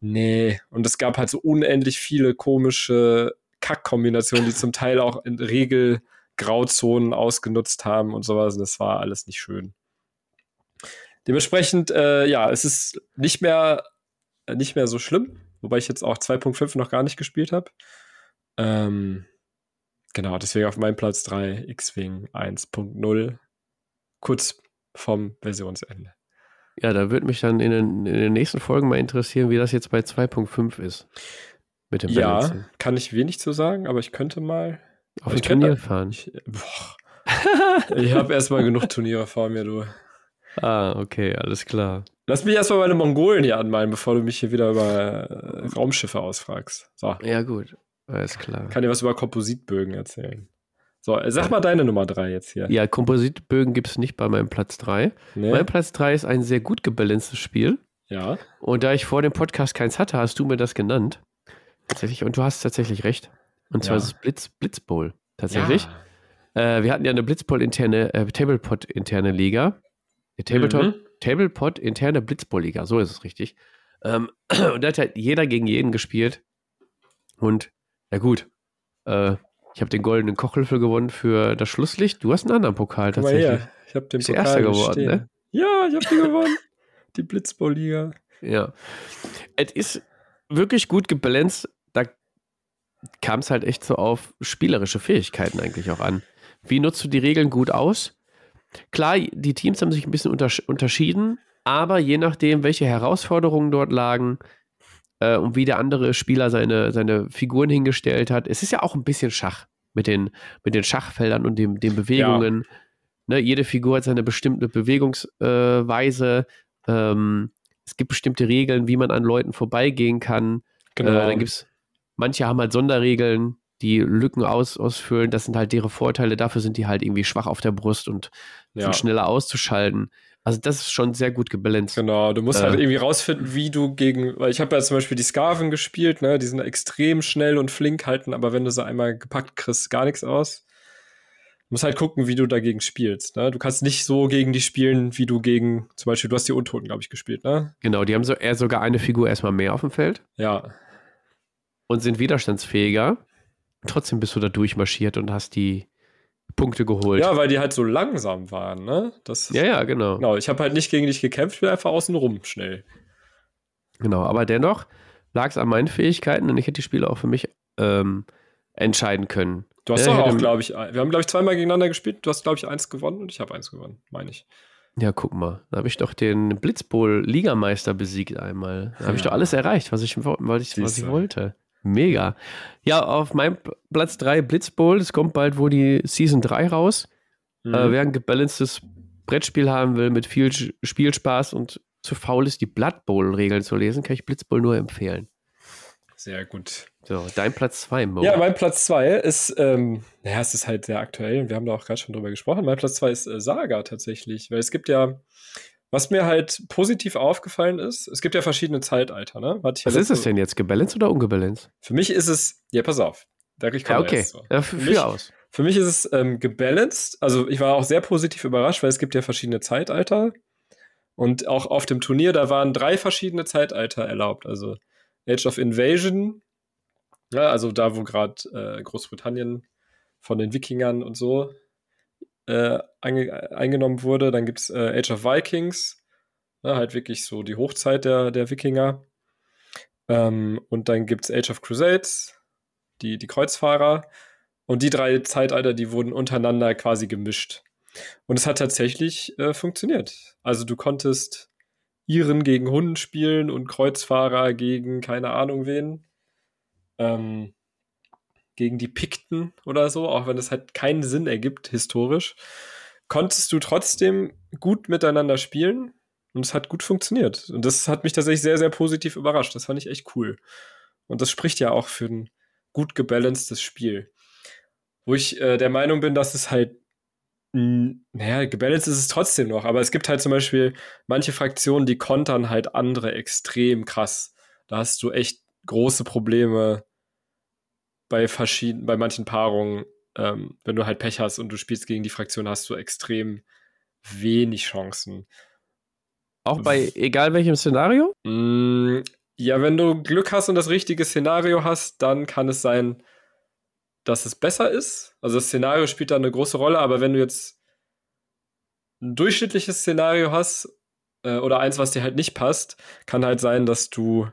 Nee, und es gab halt so unendlich viele komische Kackkombinationen, die zum Teil auch in Regelgrauzonen ausgenutzt haben und sowas. Und das war alles nicht schön. Dementsprechend, äh, ja, es ist nicht mehr, äh, nicht mehr so schlimm, wobei ich jetzt auch 2.5 noch gar nicht gespielt habe. Ähm, genau, deswegen auf meinem Platz 3 X-Wing 1.0. Kurz vom Versionsende. Ja, da würde mich dann in den, in den, nächsten Folgen mal interessieren, wie das jetzt bei 2.5 ist. Mit dem ja, Balancing. kann ich wenig zu sagen, aber ich könnte mal auf ein Turnier fahren. Ich, ich habe erstmal genug Turniere vor mir, du. Ah, okay, alles klar. Lass mich erstmal meine Mongolen hier anmalen, bevor du mich hier wieder über äh, Raumschiffe ausfragst. So. Ja, gut. Alles klar. Kann dir was über Kompositbögen erzählen. So, sag mal deine Nummer 3 jetzt hier. Ja, Kompositbögen gibt es nicht bei meinem Platz 3. Nee. Mein Platz 3 ist ein sehr gut gebalancedes Spiel. Ja. Und da ich vor dem Podcast keins hatte, hast du mir das genannt. Tatsächlich. Und du hast tatsächlich recht. Und zwar ja. ist es Blitz, Blitzbowl. Tatsächlich. Ja. Äh, wir hatten ja eine Blitzbowl-interne, äh, Tablepot-interne Liga. Tabletop, mhm. Tablepot-interne Blitzbowl-Liga. So ist es richtig. Ähm, und da hat halt jeder gegen jeden gespielt. Und, ja gut, äh, ich habe den goldenen Kochlöffel gewonnen für das Schlusslicht. Du hast einen anderen Pokal tatsächlich. Mal her. Ich habe den Bist Pokal erster geworden, ne? Ja, ich habe den gewonnen. Die Blitzball-Liga. Ja. Es ist wirklich gut gebalanced. Da kam es halt echt so auf spielerische Fähigkeiten eigentlich auch an. Wie nutzt du die Regeln gut aus? Klar, die Teams haben sich ein bisschen unterschieden, aber je nachdem, welche Herausforderungen dort lagen, äh, und wie der andere Spieler seine, seine Figuren hingestellt hat. Es ist ja auch ein bisschen Schach mit den, mit den Schachfeldern und dem, den Bewegungen. Ja. Ne, jede Figur hat seine bestimmte Bewegungsweise. Äh, ähm, es gibt bestimmte Regeln, wie man an Leuten vorbeigehen kann. Genau. Äh, dann gibt's, manche haben halt Sonderregeln, die Lücken aus, ausfüllen. Das sind halt deren Vorteile. Dafür sind die halt irgendwie schwach auf der Brust und ja. sind schneller auszuschalten. Also das ist schon sehr gut gebalanced. Genau, du musst halt äh, halt irgendwie rausfinden, wie du gegen, weil ich habe ja zum Beispiel die Skarven gespielt, ne, die sind extrem schnell und flink halten, aber wenn du sie einmal gepackt kriegst, gar nichts aus. Du musst halt gucken, wie du dagegen spielst. Ne? Du kannst nicht so gegen die spielen, wie du gegen, zum Beispiel, du hast die Untoten, glaube ich, gespielt, ne? Genau, die haben so eher sogar eine Figur erstmal mehr auf dem Feld. Ja. Und sind widerstandsfähiger. Trotzdem bist du da durchmarschiert und hast die Punkte geholt. Ja, weil die halt so langsam waren, ne? Das, ja, ja, genau. Genau, ich habe halt nicht gegen dich gekämpft, ich bin einfach außen rum schnell. Genau, aber dennoch lag es an meinen Fähigkeiten und ich hätte die Spiele auch für mich ähm, entscheiden können. Du hast ja, doch auch, glaube ich, wir haben, glaube ich, zweimal gegeneinander gespielt. Du hast, glaube ich, eins gewonnen und ich habe eins gewonnen, meine ich. Ja, guck mal. Da habe ich doch den Blitzbowl-Ligameister besiegt einmal. Da habe ich doch alles erreicht, was ich, was ich, was ich wollte. Mega. Ja, auf meinem Platz 3 Blitzbowl. Es kommt bald wohl die Season 3 raus. Mhm. Äh, wer ein gebalancedes Brettspiel haben will mit viel Spielspaß und zu faul ist, die Blood Bowl-Regeln zu lesen, kann ich Blitzbowl nur empfehlen. Sehr gut. So, dein Platz 2, Mo. Ja, mein Platz 2 ist, ähm, naja, es ist halt sehr aktuell und wir haben da auch gerade schon drüber gesprochen. Mein Platz 2 ist äh, Saga tatsächlich, weil es gibt ja was mir halt positiv aufgefallen ist, es gibt ja verschiedene Zeitalter, ne? Was ja ist es denn jetzt, gebalanced oder ungebalanced? Für mich ist es, ja, pass auf, ich komme ja, okay. So. Ja, für, für mich, aus. Für mich ist es ähm, gebalanced, also ich war auch sehr positiv überrascht, weil es gibt ja verschiedene Zeitalter und auch auf dem Turnier, da waren drei verschiedene Zeitalter erlaubt, also Age of Invasion, ja, also da, wo gerade äh, Großbritannien von den Wikingern und so äh, eingenommen wurde. Dann gibt es äh, Age of Vikings, ne, halt wirklich so die Hochzeit der, der Wikinger. Ähm, und dann gibt es Age of Crusades, die, die Kreuzfahrer. Und die drei Zeitalter, die wurden untereinander quasi gemischt. Und es hat tatsächlich äh, funktioniert. Also du konntest Iren gegen Hunden spielen und Kreuzfahrer gegen keine Ahnung wen. Ähm, gegen die Pikten oder so, auch wenn es halt keinen Sinn ergibt, historisch, konntest du trotzdem gut miteinander spielen und es hat gut funktioniert. Und das hat mich tatsächlich sehr, sehr positiv überrascht. Das fand ich echt cool. Und das spricht ja auch für ein gut gebalancedes Spiel. Wo ich äh, der Meinung bin, dass es halt, naja, gebalanced ist es trotzdem noch, aber es gibt halt zum Beispiel manche Fraktionen, die kontern halt andere extrem krass. Da hast du echt große Probleme, bei verschiedenen, bei manchen Paarungen, ähm, wenn du halt Pech hast und du spielst gegen die Fraktion, hast du extrem wenig Chancen. Auch bei egal welchem Szenario? Mm, ja, wenn du Glück hast und das richtige Szenario hast, dann kann es sein, dass es besser ist. Also das Szenario spielt da eine große Rolle, aber wenn du jetzt ein durchschnittliches Szenario hast äh, oder eins, was dir halt nicht passt, kann halt sein, dass du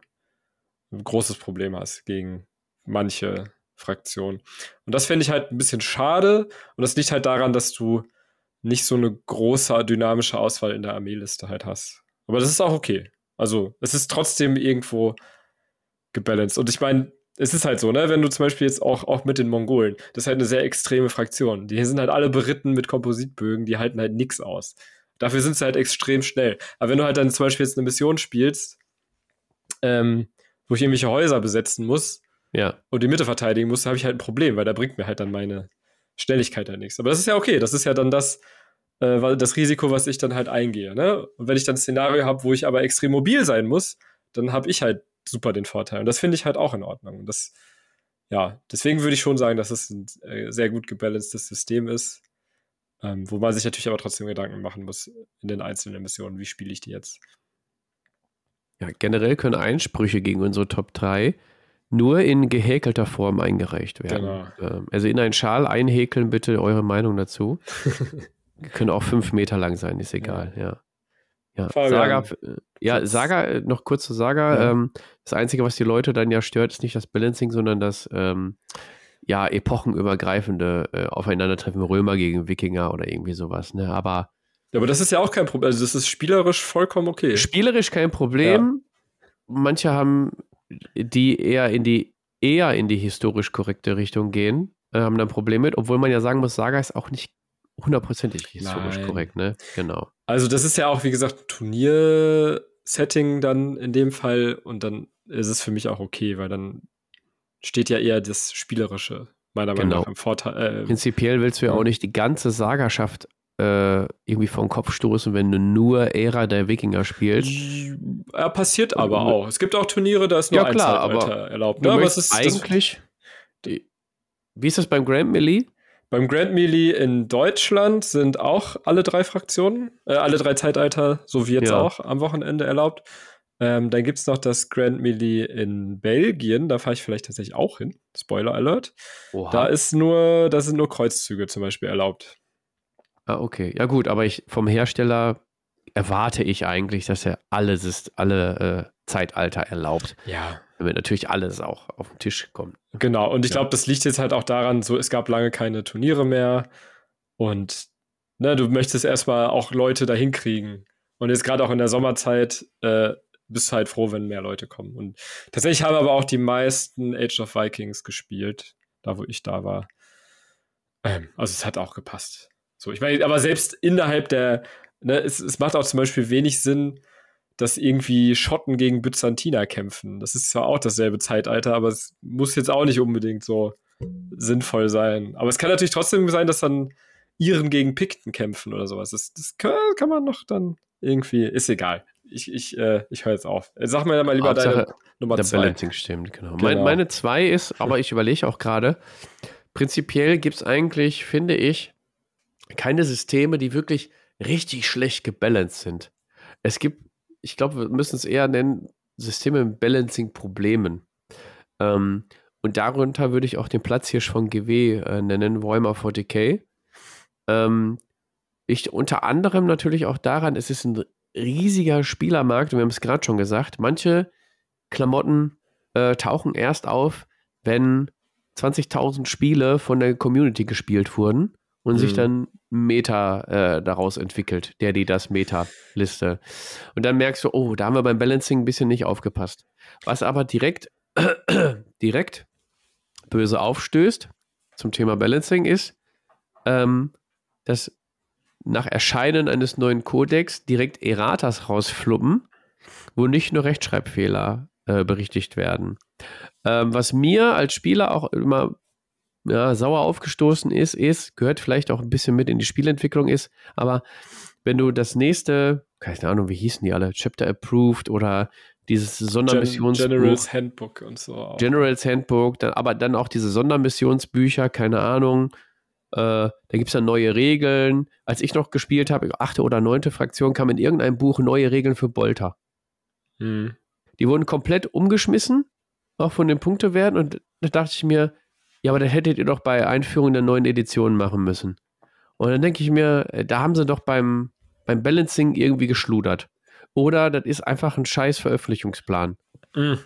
ein großes Problem hast gegen manche Fraktion. Und das fände ich halt ein bisschen schade. Und das liegt halt daran, dass du nicht so eine große dynamische Auswahl in der Armeeliste halt hast. Aber das ist auch okay. Also, es ist trotzdem irgendwo gebalanced. Und ich meine, es ist halt so, ne, wenn du zum Beispiel jetzt auch, auch mit den Mongolen, das ist halt eine sehr extreme Fraktion. Die sind halt alle beritten mit Kompositbögen, die halten halt nichts aus. Dafür sind sie halt extrem schnell. Aber wenn du halt dann zum Beispiel jetzt eine Mission spielst, ähm, wo ich irgendwelche Häuser besetzen muss, ja. und die Mitte verteidigen muss, habe ich halt ein Problem, weil da bringt mir halt dann meine Schnelligkeit halt nichts. Aber das ist ja okay, das ist ja dann das, äh, das Risiko, was ich dann halt eingehe. Ne? Und wenn ich dann ein Szenario habe, wo ich aber extrem mobil sein muss, dann habe ich halt super den Vorteil. Und das finde ich halt auch in Ordnung. Und das, ja, deswegen würde ich schon sagen, dass es ein äh, sehr gut gebalancedes System ist. Ähm, wo man sich natürlich aber trotzdem Gedanken machen muss in den einzelnen Missionen, wie spiele ich die jetzt. Ja, generell können Einsprüche gegen unsere Top 3 nur in gehäkelter Form eingereicht werden. Genau. Ähm, also in einen Schal einhäkeln, bitte eure Meinung dazu. Können auch fünf Meter lang sein, ist egal, ja. Ja, ja. Saga, ja, Saga, äh, noch kurz zu Saga. Ja. Ähm, das Einzige, was die Leute dann ja stört, ist nicht das Balancing, sondern das ähm, ja, epochenübergreifende äh, Aufeinandertreffen Römer gegen Wikinger oder irgendwie sowas. Ne? Aber, ja, aber das ist ja auch kein Problem. Also, das ist spielerisch vollkommen okay. Spielerisch kein Problem. Ja. Manche haben die eher in die eher in die historisch korrekte Richtung gehen, äh, haben dann Probleme mit, obwohl man ja sagen muss, Saga ist auch nicht hundertprozentig historisch Nein. korrekt, ne? Genau. Also das ist ja auch, wie gesagt, Turnier-Setting dann in dem Fall und dann ist es für mich auch okay, weil dann steht ja eher das Spielerische meiner Meinung genau. nach im Vorteil. Äh, Prinzipiell willst du ja auch nicht die ganze Sagerschaft äh, irgendwie vom Kopf stoßen, wenn du nur Ära der Wikinger spielst. Ja, passiert aber auch. Es gibt auch Turniere, da ist nur ja, ein klar, Zeitalter erlaubt. Ne? Aber es ist eigentlich. Die, wie ist das beim Grand Melee? Beim Grand Melee in Deutschland sind auch alle drei Fraktionen, äh, alle drei Zeitalter, so wie jetzt ja. auch, am Wochenende erlaubt. Ähm, dann gibt es noch das Grand Melee in Belgien, da fahre ich vielleicht tatsächlich auch hin. Spoiler Alert. Oha. Da ist nur, da sind nur Kreuzzüge zum Beispiel erlaubt. Ah, okay. Ja, gut, aber ich vom Hersteller erwarte ich eigentlich, dass er alles alle äh, Zeitalter erlaubt. Ja. Damit natürlich alles auch auf den Tisch kommt. Genau, und ich ja. glaube, das liegt jetzt halt auch daran, so es gab lange keine Turniere mehr und ne, du möchtest erstmal auch Leute dahin kriegen. Und jetzt gerade auch in der Sommerzeit äh, bist du halt froh, wenn mehr Leute kommen. Und tatsächlich haben aber auch die meisten Age of Vikings gespielt, da wo ich da war. Ähm, also es hat auch gepasst. So, ich meine, aber selbst innerhalb der, ne, es, es macht auch zum Beispiel wenig Sinn, dass irgendwie Schotten gegen Byzantiner kämpfen. Das ist zwar auch dasselbe Zeitalter, aber es muss jetzt auch nicht unbedingt so sinnvoll sein. Aber es kann natürlich trotzdem sein, dass dann Iren gegen Pikten kämpfen oder sowas. Das, das kann, kann, man noch dann irgendwie, ist egal. Ich, ich, äh, ich höre jetzt auf. Sag mir mal lieber Hauptsache, deine Nummer der zwei. Balancing stimmt, genau. genau. Meine, meine zwei ist, aber ich überlege auch gerade, prinzipiell gibt es eigentlich, finde ich, keine Systeme, die wirklich richtig schlecht gebalanced sind. Es gibt, ich glaube, wir müssen es eher nennen, Systeme mit Balancing-Problemen. Ähm, und darunter würde ich auch den Platzhirsch von GW äh, nennen, Warhammer 40k. Ähm, ich unter anderem natürlich auch daran, es ist ein riesiger Spielermarkt und wir haben es gerade schon gesagt, manche Klamotten äh, tauchen erst auf, wenn 20.000 Spiele von der Community gespielt wurden und mhm. sich dann Meta äh, daraus entwickelt, der die das Meta-Liste. Und dann merkst du, oh, da haben wir beim Balancing ein bisschen nicht aufgepasst. Was aber direkt, direkt böse aufstößt zum Thema Balancing ist, ähm, dass nach Erscheinen eines neuen Codex direkt Erratas rausfluppen, wo nicht nur Rechtschreibfehler äh, berichtigt werden. Ähm, was mir als Spieler auch immer ja, sauer aufgestoßen ist, ist, gehört vielleicht auch ein bisschen mit in die Spielentwicklung ist, aber wenn du das nächste, keine Ahnung, wie hießen die alle, Chapter Approved oder dieses Sondermissionsbuch. Generals Handbook und so. Auch. Generals Handbook, dann, aber dann auch diese Sondermissionsbücher, keine Ahnung. Äh, da gibt es dann neue Regeln. Als ich noch gespielt habe, achte oder neunte Fraktion, kam in irgendeinem Buch neue Regeln für Bolter. Hm. Die wurden komplett umgeschmissen, auch von den Punktewerten. Und da dachte ich mir, ja, aber das hättet ihr doch bei Einführung der neuen Edition machen müssen. Und dann denke ich mir, äh, da haben sie doch beim, beim Balancing irgendwie geschludert. Oder das ist einfach ein scheiß Veröffentlichungsplan. Mhm.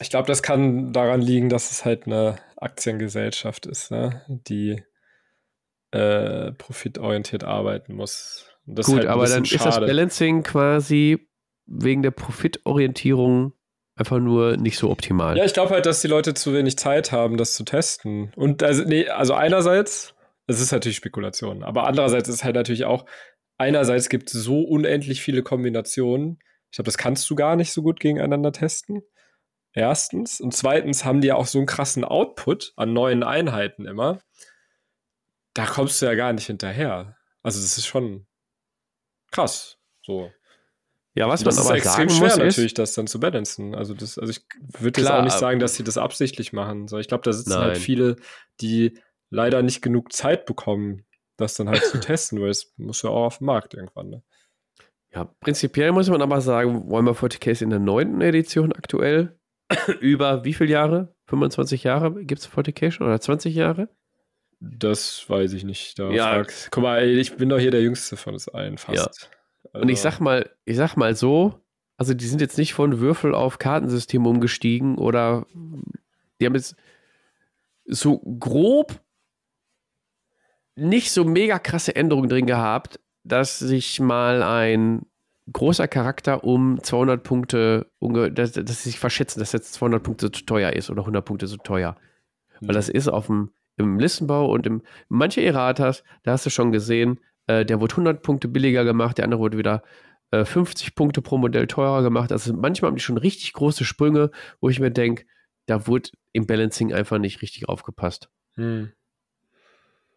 Ich glaube, das kann daran liegen, dass es halt eine Aktiengesellschaft ist, ne? die äh, profitorientiert arbeiten muss. Gut, halt aber dann schade. ist das Balancing quasi wegen der Profitorientierung einfach nur nicht so optimal. Ja, ich glaube halt, dass die Leute zu wenig Zeit haben, das zu testen. Und also, nee, also einerseits, es ist natürlich Spekulation, aber andererseits ist halt natürlich auch, einerseits gibt es so unendlich viele Kombinationen. Ich glaube, das kannst du gar nicht so gut gegeneinander testen. Erstens. Und zweitens haben die ja auch so einen krassen Output an neuen Einheiten immer. Da kommst du ja gar nicht hinterher. Also, das ist schon krass. So. Ja, was das man aber ist extrem schwer muss, natürlich, das dann zu balancen. Also, das, also ich würde jetzt auch nicht sagen, dass sie das absichtlich machen. So, ich glaube, da sitzen halt Nein. halt viele, die leider nicht genug Zeit bekommen, das dann halt zu testen, weil es muss ja auch auf den Markt irgendwann. Ne? Ja, prinzipiell muss man aber sagen, Warhammer 40k ist in der neunten Edition aktuell. Über wie viele Jahre? 25 Jahre gibt es 40k schon oder 20 Jahre? Das weiß ich nicht. Da ja. Frag, guck mal, ich bin doch hier der Jüngste von uns allen fast. Ja. Also. Und ich sag mal, ich sag mal so, also die sind jetzt nicht von Würfel auf Kartensystem umgestiegen oder die haben jetzt so grob nicht so mega krasse Änderungen drin gehabt, dass sich mal ein großer Charakter um 200 Punkte, dass, dass sie sich verschätzen, dass jetzt 200 Punkte zu teuer ist oder 100 Punkte zu teuer. Mhm. Weil das ist auf dem, im Listenbau und im, manche Erratas, da hast du schon gesehen, äh, der wurde 100 Punkte billiger gemacht, der andere wurde wieder äh, 50 Punkte pro Modell teurer gemacht. Also manchmal haben die schon richtig große Sprünge, wo ich mir denke, da wurde im Balancing einfach nicht richtig aufgepasst. Mhm.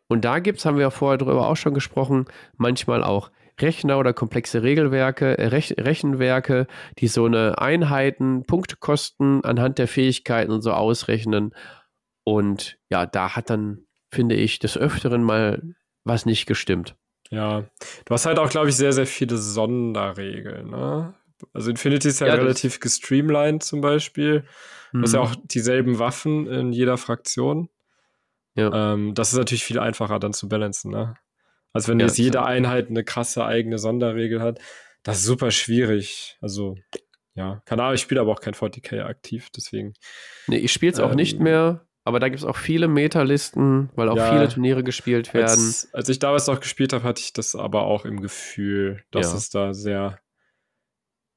Und da gibt es, haben wir ja vorher drüber auch schon gesprochen, manchmal auch Rechner oder komplexe Regelwerke, äh, Rech Rechenwerke, die so eine Einheiten, Punktkosten anhand der Fähigkeiten und so ausrechnen. Und ja, da hat dann, finde ich, des Öfteren mal was nicht gestimmt. Ja, du hast halt auch, glaube ich, sehr, sehr viele Sonderregeln. Ne? Also Infinity ist ja, ja relativ gestreamlined zum Beispiel. Du hast ja mhm. auch dieselben Waffen in jeder Fraktion. Ja. Ähm, das ist natürlich viel einfacher dann zu balancen, ne? Als wenn ja, jetzt jede Einheit eine krasse eigene Sonderregel hat. Das ist super schwierig. Also, ja, keine Ahnung, ich spiele aber auch kein 40k aktiv, deswegen. Nee, ich spiele es auch ähm, nicht mehr, aber da gibt es auch viele Metalisten, weil auch ja, viele Turniere gespielt werden. Als, als ich damals noch gespielt habe, hatte ich das aber auch im Gefühl, dass ja. es da sehr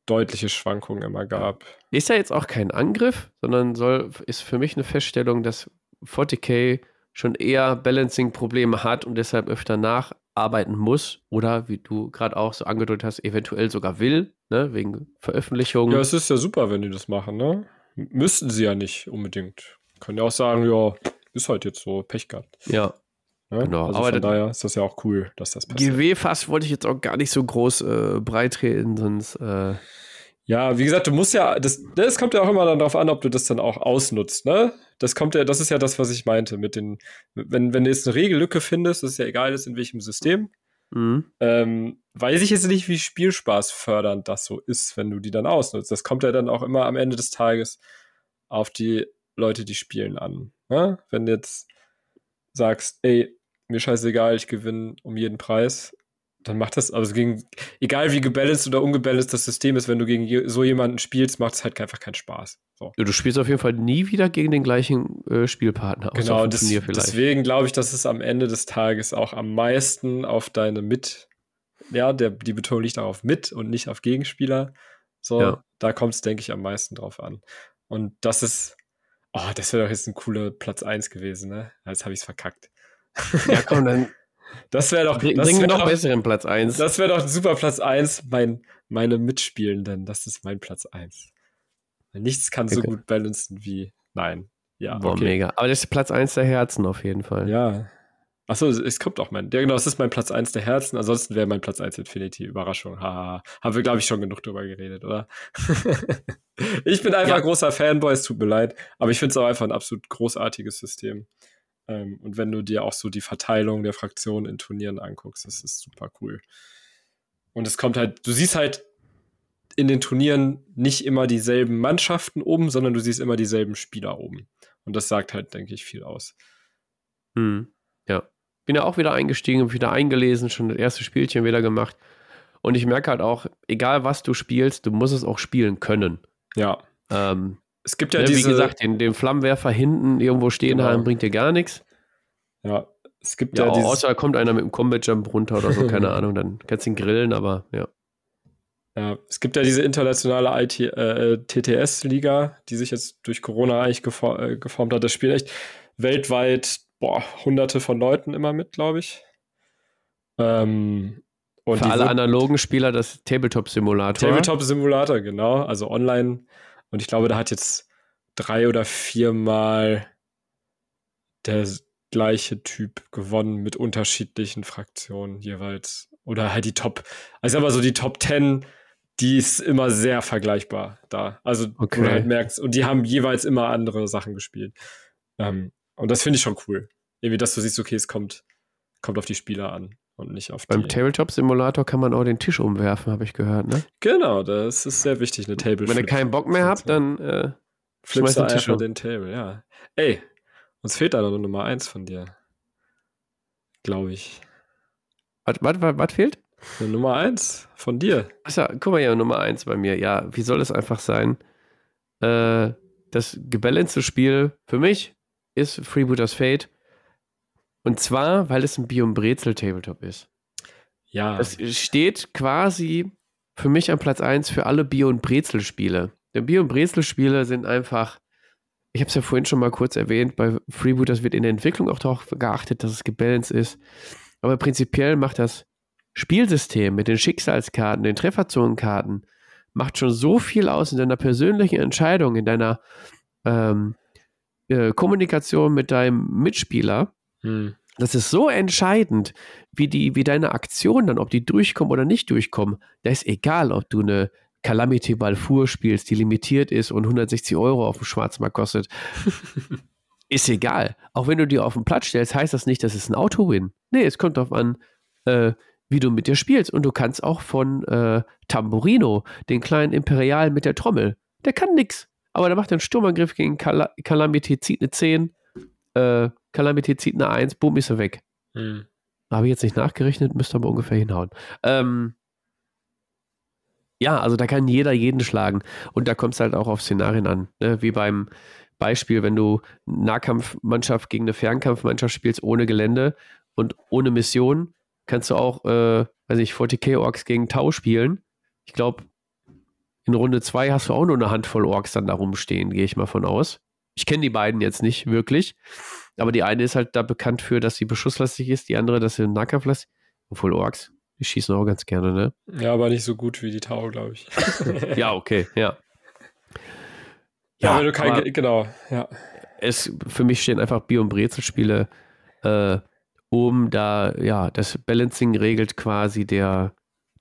deutliche Schwankungen immer gab. Ist ja jetzt auch kein Angriff, sondern soll, ist für mich eine Feststellung, dass 40k schon eher Balancing-Probleme hat und deshalb öfter nacharbeiten muss oder, wie du gerade auch so angedeutet hast, eventuell sogar will, ne, wegen Veröffentlichungen. Ja, es ist ja super, wenn die das machen, ne? Müssten sie ja nicht unbedingt. Können ja auch sagen, ja, ist halt jetzt so, Pech gehabt. Ja. ja? Genau, also aber von daher ist das ja auch cool, dass das passiert. GW-Fass wollte ich jetzt auch gar nicht so groß äh, breit treten, sonst äh, ja, wie gesagt, du musst ja, das, das kommt ja auch immer darauf an, ob du das dann auch ausnutzt, ne? Das kommt ja, das ist ja das, was ich meinte mit den, wenn, wenn du jetzt eine Regellücke findest, ist ja egal ist, in welchem System, mhm. ähm, weiß ich jetzt nicht, wie Spielspaß fördernd das so ist, wenn du die dann ausnutzt. Das kommt ja dann auch immer am Ende des Tages auf die Leute, die spielen an. Ne? Wenn du jetzt sagst, ey, mir scheißegal, ich gewinne um jeden Preis, dann macht das, also gegen, egal wie gebalanced oder ungebalanced das System ist, wenn du gegen so jemanden spielst, macht es halt einfach keinen Spaß. So. Du spielst auf jeden Fall nie wieder gegen den gleichen äh, Spielpartner. Genau, des, deswegen glaube ich, dass es am Ende des Tages auch am meisten auf deine Mit, ja, der, die Betonung liegt darauf mit und nicht auf Gegenspieler. So, ja. da kommt es, denke ich, am meisten drauf an. Und das ist, oh, das wäre doch jetzt ein cooler Platz 1 gewesen, ne? Jetzt habe ich es verkackt. Ja, komm, dann das wäre doch. Bring, das wir noch besseren Platz 1. Das wäre doch ein super Platz 1, mein, meine Mitspielenden. Das ist mein Platz 1. Nichts kann okay. so gut balancen wie. Nein. Ja, Boah, okay. mega. Aber das ist Platz 1 der Herzen auf jeden Fall. Ja. Achso, es kommt auch mein. Ja, genau, das ist mein Platz 1 der Herzen. Ansonsten wäre mein Platz 1 Infinity. Überraschung. Haha. Haben wir, glaube ich, schon genug drüber geredet, oder? ich bin einfach ja. großer Fanboy, es tut mir leid. Aber ich finde es auch einfach ein absolut großartiges System. Ähm, und wenn du dir auch so die Verteilung der Fraktionen in Turnieren anguckst, das ist super cool. Und es kommt halt, du siehst halt in den Turnieren nicht immer dieselben Mannschaften oben, sondern du siehst immer dieselben Spieler oben. Und das sagt halt, denke ich, viel aus. Hm. Ja. Bin ja auch wieder eingestiegen, wieder eingelesen, schon das erste Spielchen wieder gemacht. Und ich merke halt auch, egal was du spielst, du musst es auch spielen können. Ja. Ähm, es gibt ja, ne, diese. Wie gesagt, den, den Flammenwerfer hinten irgendwo stehen genau. haben, bringt dir gar nichts. Ja, es gibt ja, ja dieses Außer kommt einer mit einem Combat Jump runter oder so, keine Ahnung, dann kannst du ihn grillen, aber ja. Ja, es gibt ja diese internationale IT, äh, TTS-Liga, die sich jetzt durch Corona eigentlich gefor äh, geformt hat. Das spielen echt weltweit boah, hunderte von Leuten immer mit, glaube ich. Ähm, und Für alle analogen Spieler das Tabletop-Simulator. Tabletop-Simulator, genau. Also online und ich glaube, da hat jetzt drei oder viermal der gleiche Typ gewonnen mit unterschiedlichen Fraktionen jeweils. Oder halt die Top, also aber so die Top 10, die ist immer sehr vergleichbar da. Also okay. du halt merkst, und die haben jeweils immer andere Sachen gespielt. Ähm, und das finde ich schon cool. Irgendwie, dass du siehst, okay, es kommt, kommt auf die Spieler an und nicht auf Beim Tabletop-Simulator kann man auch den Tisch umwerfen, habe ich gehört, ne? Genau, das ist sehr wichtig, eine Table. Wenn ihr keinen Bock mehr habt, dann äh, schmeißt den Tisch um. den Table, ja. Ey, uns fehlt da noch eine Nummer 1 von dir. Glaube ich. Was, was, was, was fehlt? Eine Nummer 1 von dir. Achso, guck mal hier, Nummer 1 bei mir. Ja, wie soll es einfach sein? Äh, das gebalancete Spiel für mich ist Freebooters Fate und zwar, weil es ein Biom Brezel Tabletop ist. Ja. Es steht quasi für mich an Platz 1 für alle Bio- und Brezel-Spiele. Denn Bio- und Brezel-Spiele sind einfach, ich habe es ja vorhin schon mal kurz erwähnt, bei Freebooters wird in der Entwicklung auch darauf geachtet, dass es gebalanced ist. Aber prinzipiell macht das Spielsystem mit den Schicksalskarten, den Trefferzonenkarten, macht schon so viel aus in deiner persönlichen Entscheidung, in deiner ähm, äh, Kommunikation mit deinem Mitspieler. Hm. Das ist so entscheidend, wie, die, wie deine Aktionen dann, ob die durchkommen oder nicht durchkommen. Da ist egal, ob du eine Calamity Balfour spielst, die limitiert ist und 160 Euro auf dem Schwarzmarkt kostet. ist egal. Auch wenn du die auf den Platz stellst, heißt das nicht, dass es ein Auto-Win. Nee, es kommt darauf an, äh, wie du mit dir spielst. Und du kannst auch von äh, Tamburino, den kleinen Imperial mit der Trommel, der kann nix. Aber der macht einen Sturmangriff gegen Cal Calamity, zieht eine 10, äh, Calamity zieht eine 1, boom, ist er weg. Hm. Habe ich jetzt nicht nachgerechnet, müsste aber ungefähr hinhauen. Ähm, ja, also da kann jeder jeden schlagen. Und da kommt es halt auch auf Szenarien an. Ne? Wie beim Beispiel, wenn du Nahkampfmannschaft gegen eine Fernkampfmannschaft spielst ohne Gelände und ohne Mission, kannst du auch, äh, weiß ich, 40k Orks gegen Tau spielen. Ich glaube, in Runde 2 hast du auch nur eine Handvoll Orks dann da rumstehen, gehe ich mal von aus. Ich kenne die beiden jetzt nicht wirklich. Aber die eine ist halt da bekannt für, dass sie beschusslastig ist, die andere, dass sie nahkampflastig Obwohl Orks, die schießen auch ganz gerne, ne? Ja, aber nicht so gut wie die Tau, glaube ich. ja, okay, ja. Ja, ja wenn du kein, genau, ja. Es, für mich stehen einfach Bier- und Brezelspiele äh, um, da, ja, das Balancing regelt quasi der,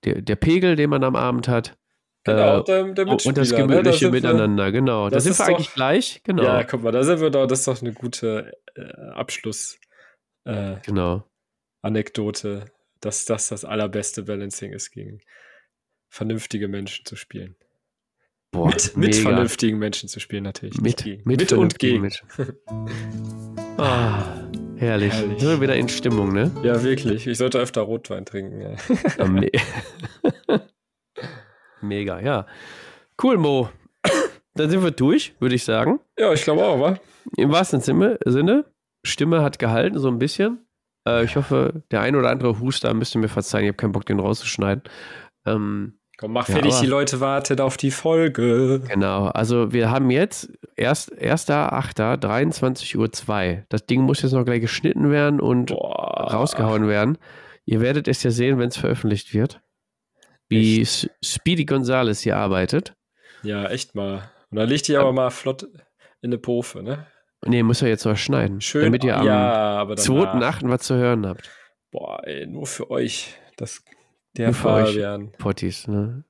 der, der Pegel, den man am Abend hat. Genau, äh, der, der Und das gemütliche ne? da Miteinander, wir, genau. Da sind wir eigentlich doch, gleich, genau. Ja, guck mal, da sind wir doch, das ist doch eine gute äh, Abschluss. Äh, genau. Anekdote, dass das das allerbeste Balancing ist, gegen vernünftige Menschen zu spielen. Boah, mit, mit vernünftigen Menschen zu spielen, natürlich. Mit, mit, mit und gegen. ah, herrlich. herrlich. Sind wir wieder in Stimmung, ne? Ja, wirklich. Ich sollte öfter Rotwein trinken. Ja. Mega, ja. Cool, Mo. Dann sind wir durch, würde ich sagen. Ja, ich glaube auch, wa? Im wahrsten Sinne, Stimme hat gehalten, so ein bisschen. Äh, ich hoffe, der ein oder andere Huster müsst ihr mir verzeihen. Ich habe keinen Bock, den rauszuschneiden. Ähm, Komm, mach fertig, ja, die Leute warten auf die Folge. Genau, also wir haben jetzt erst 1.8., 23.02 Uhr. Das Ding muss jetzt noch gleich geschnitten werden und Boah. rausgehauen werden. Ihr werdet es ja sehen, wenn es veröffentlicht wird wie echt? Speedy Gonzales hier arbeitet. Ja, echt mal. Und dann legt ihr aber mal flott in eine Pofe, ne? Nee, muss er jetzt noch schneiden. Schön, damit ihr am ja, 2.8. was zu hören habt. Boah, ey, nur für euch. Das, der nur für Fabian. euch Potties, ne?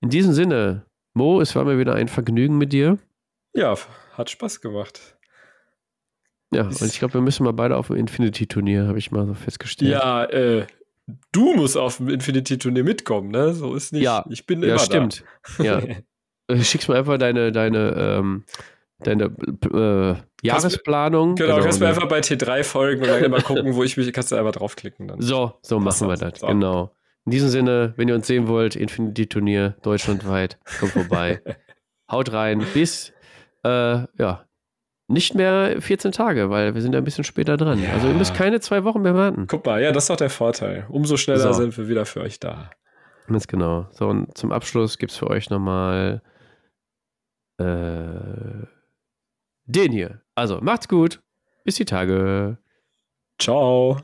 In diesem Sinne, Mo, es war mir wieder ein Vergnügen mit dir. Ja, hat Spaß gemacht. Ja, und ich glaube, wir müssen mal beide auf dem Infinity-Turnier, habe ich mal so festgestellt. Ja, äh, du musst auf dem Infinity-Turnier mitkommen, ne? So ist nicht. Ja, ich bin ja, immer stimmt. da. Ja. Äh, schickst mir einfach deine, deine, ähm, deine äh, Jahresplanung. Genau, genau kannst du mir einfach bei T3 folgen und dann immer gucken, wo ich mich, kannst du einfach draufklicken. Dann. So, so machen wir das. So. Genau. In diesem Sinne, wenn ihr uns sehen wollt, Infinity-Turnier deutschlandweit, kommt vorbei. Haut rein. Bis, äh, ja, nicht mehr 14 Tage, weil wir sind ja ein bisschen später dran. Ja. Also ihr müsst keine zwei Wochen mehr warten. Guck mal, ja, das ist doch der Vorteil. Umso schneller so. sind wir wieder für euch da. Ganz genau. So, und zum Abschluss gibt es für euch nochmal äh, den hier. Also, macht's gut. Bis die Tage. Ciao.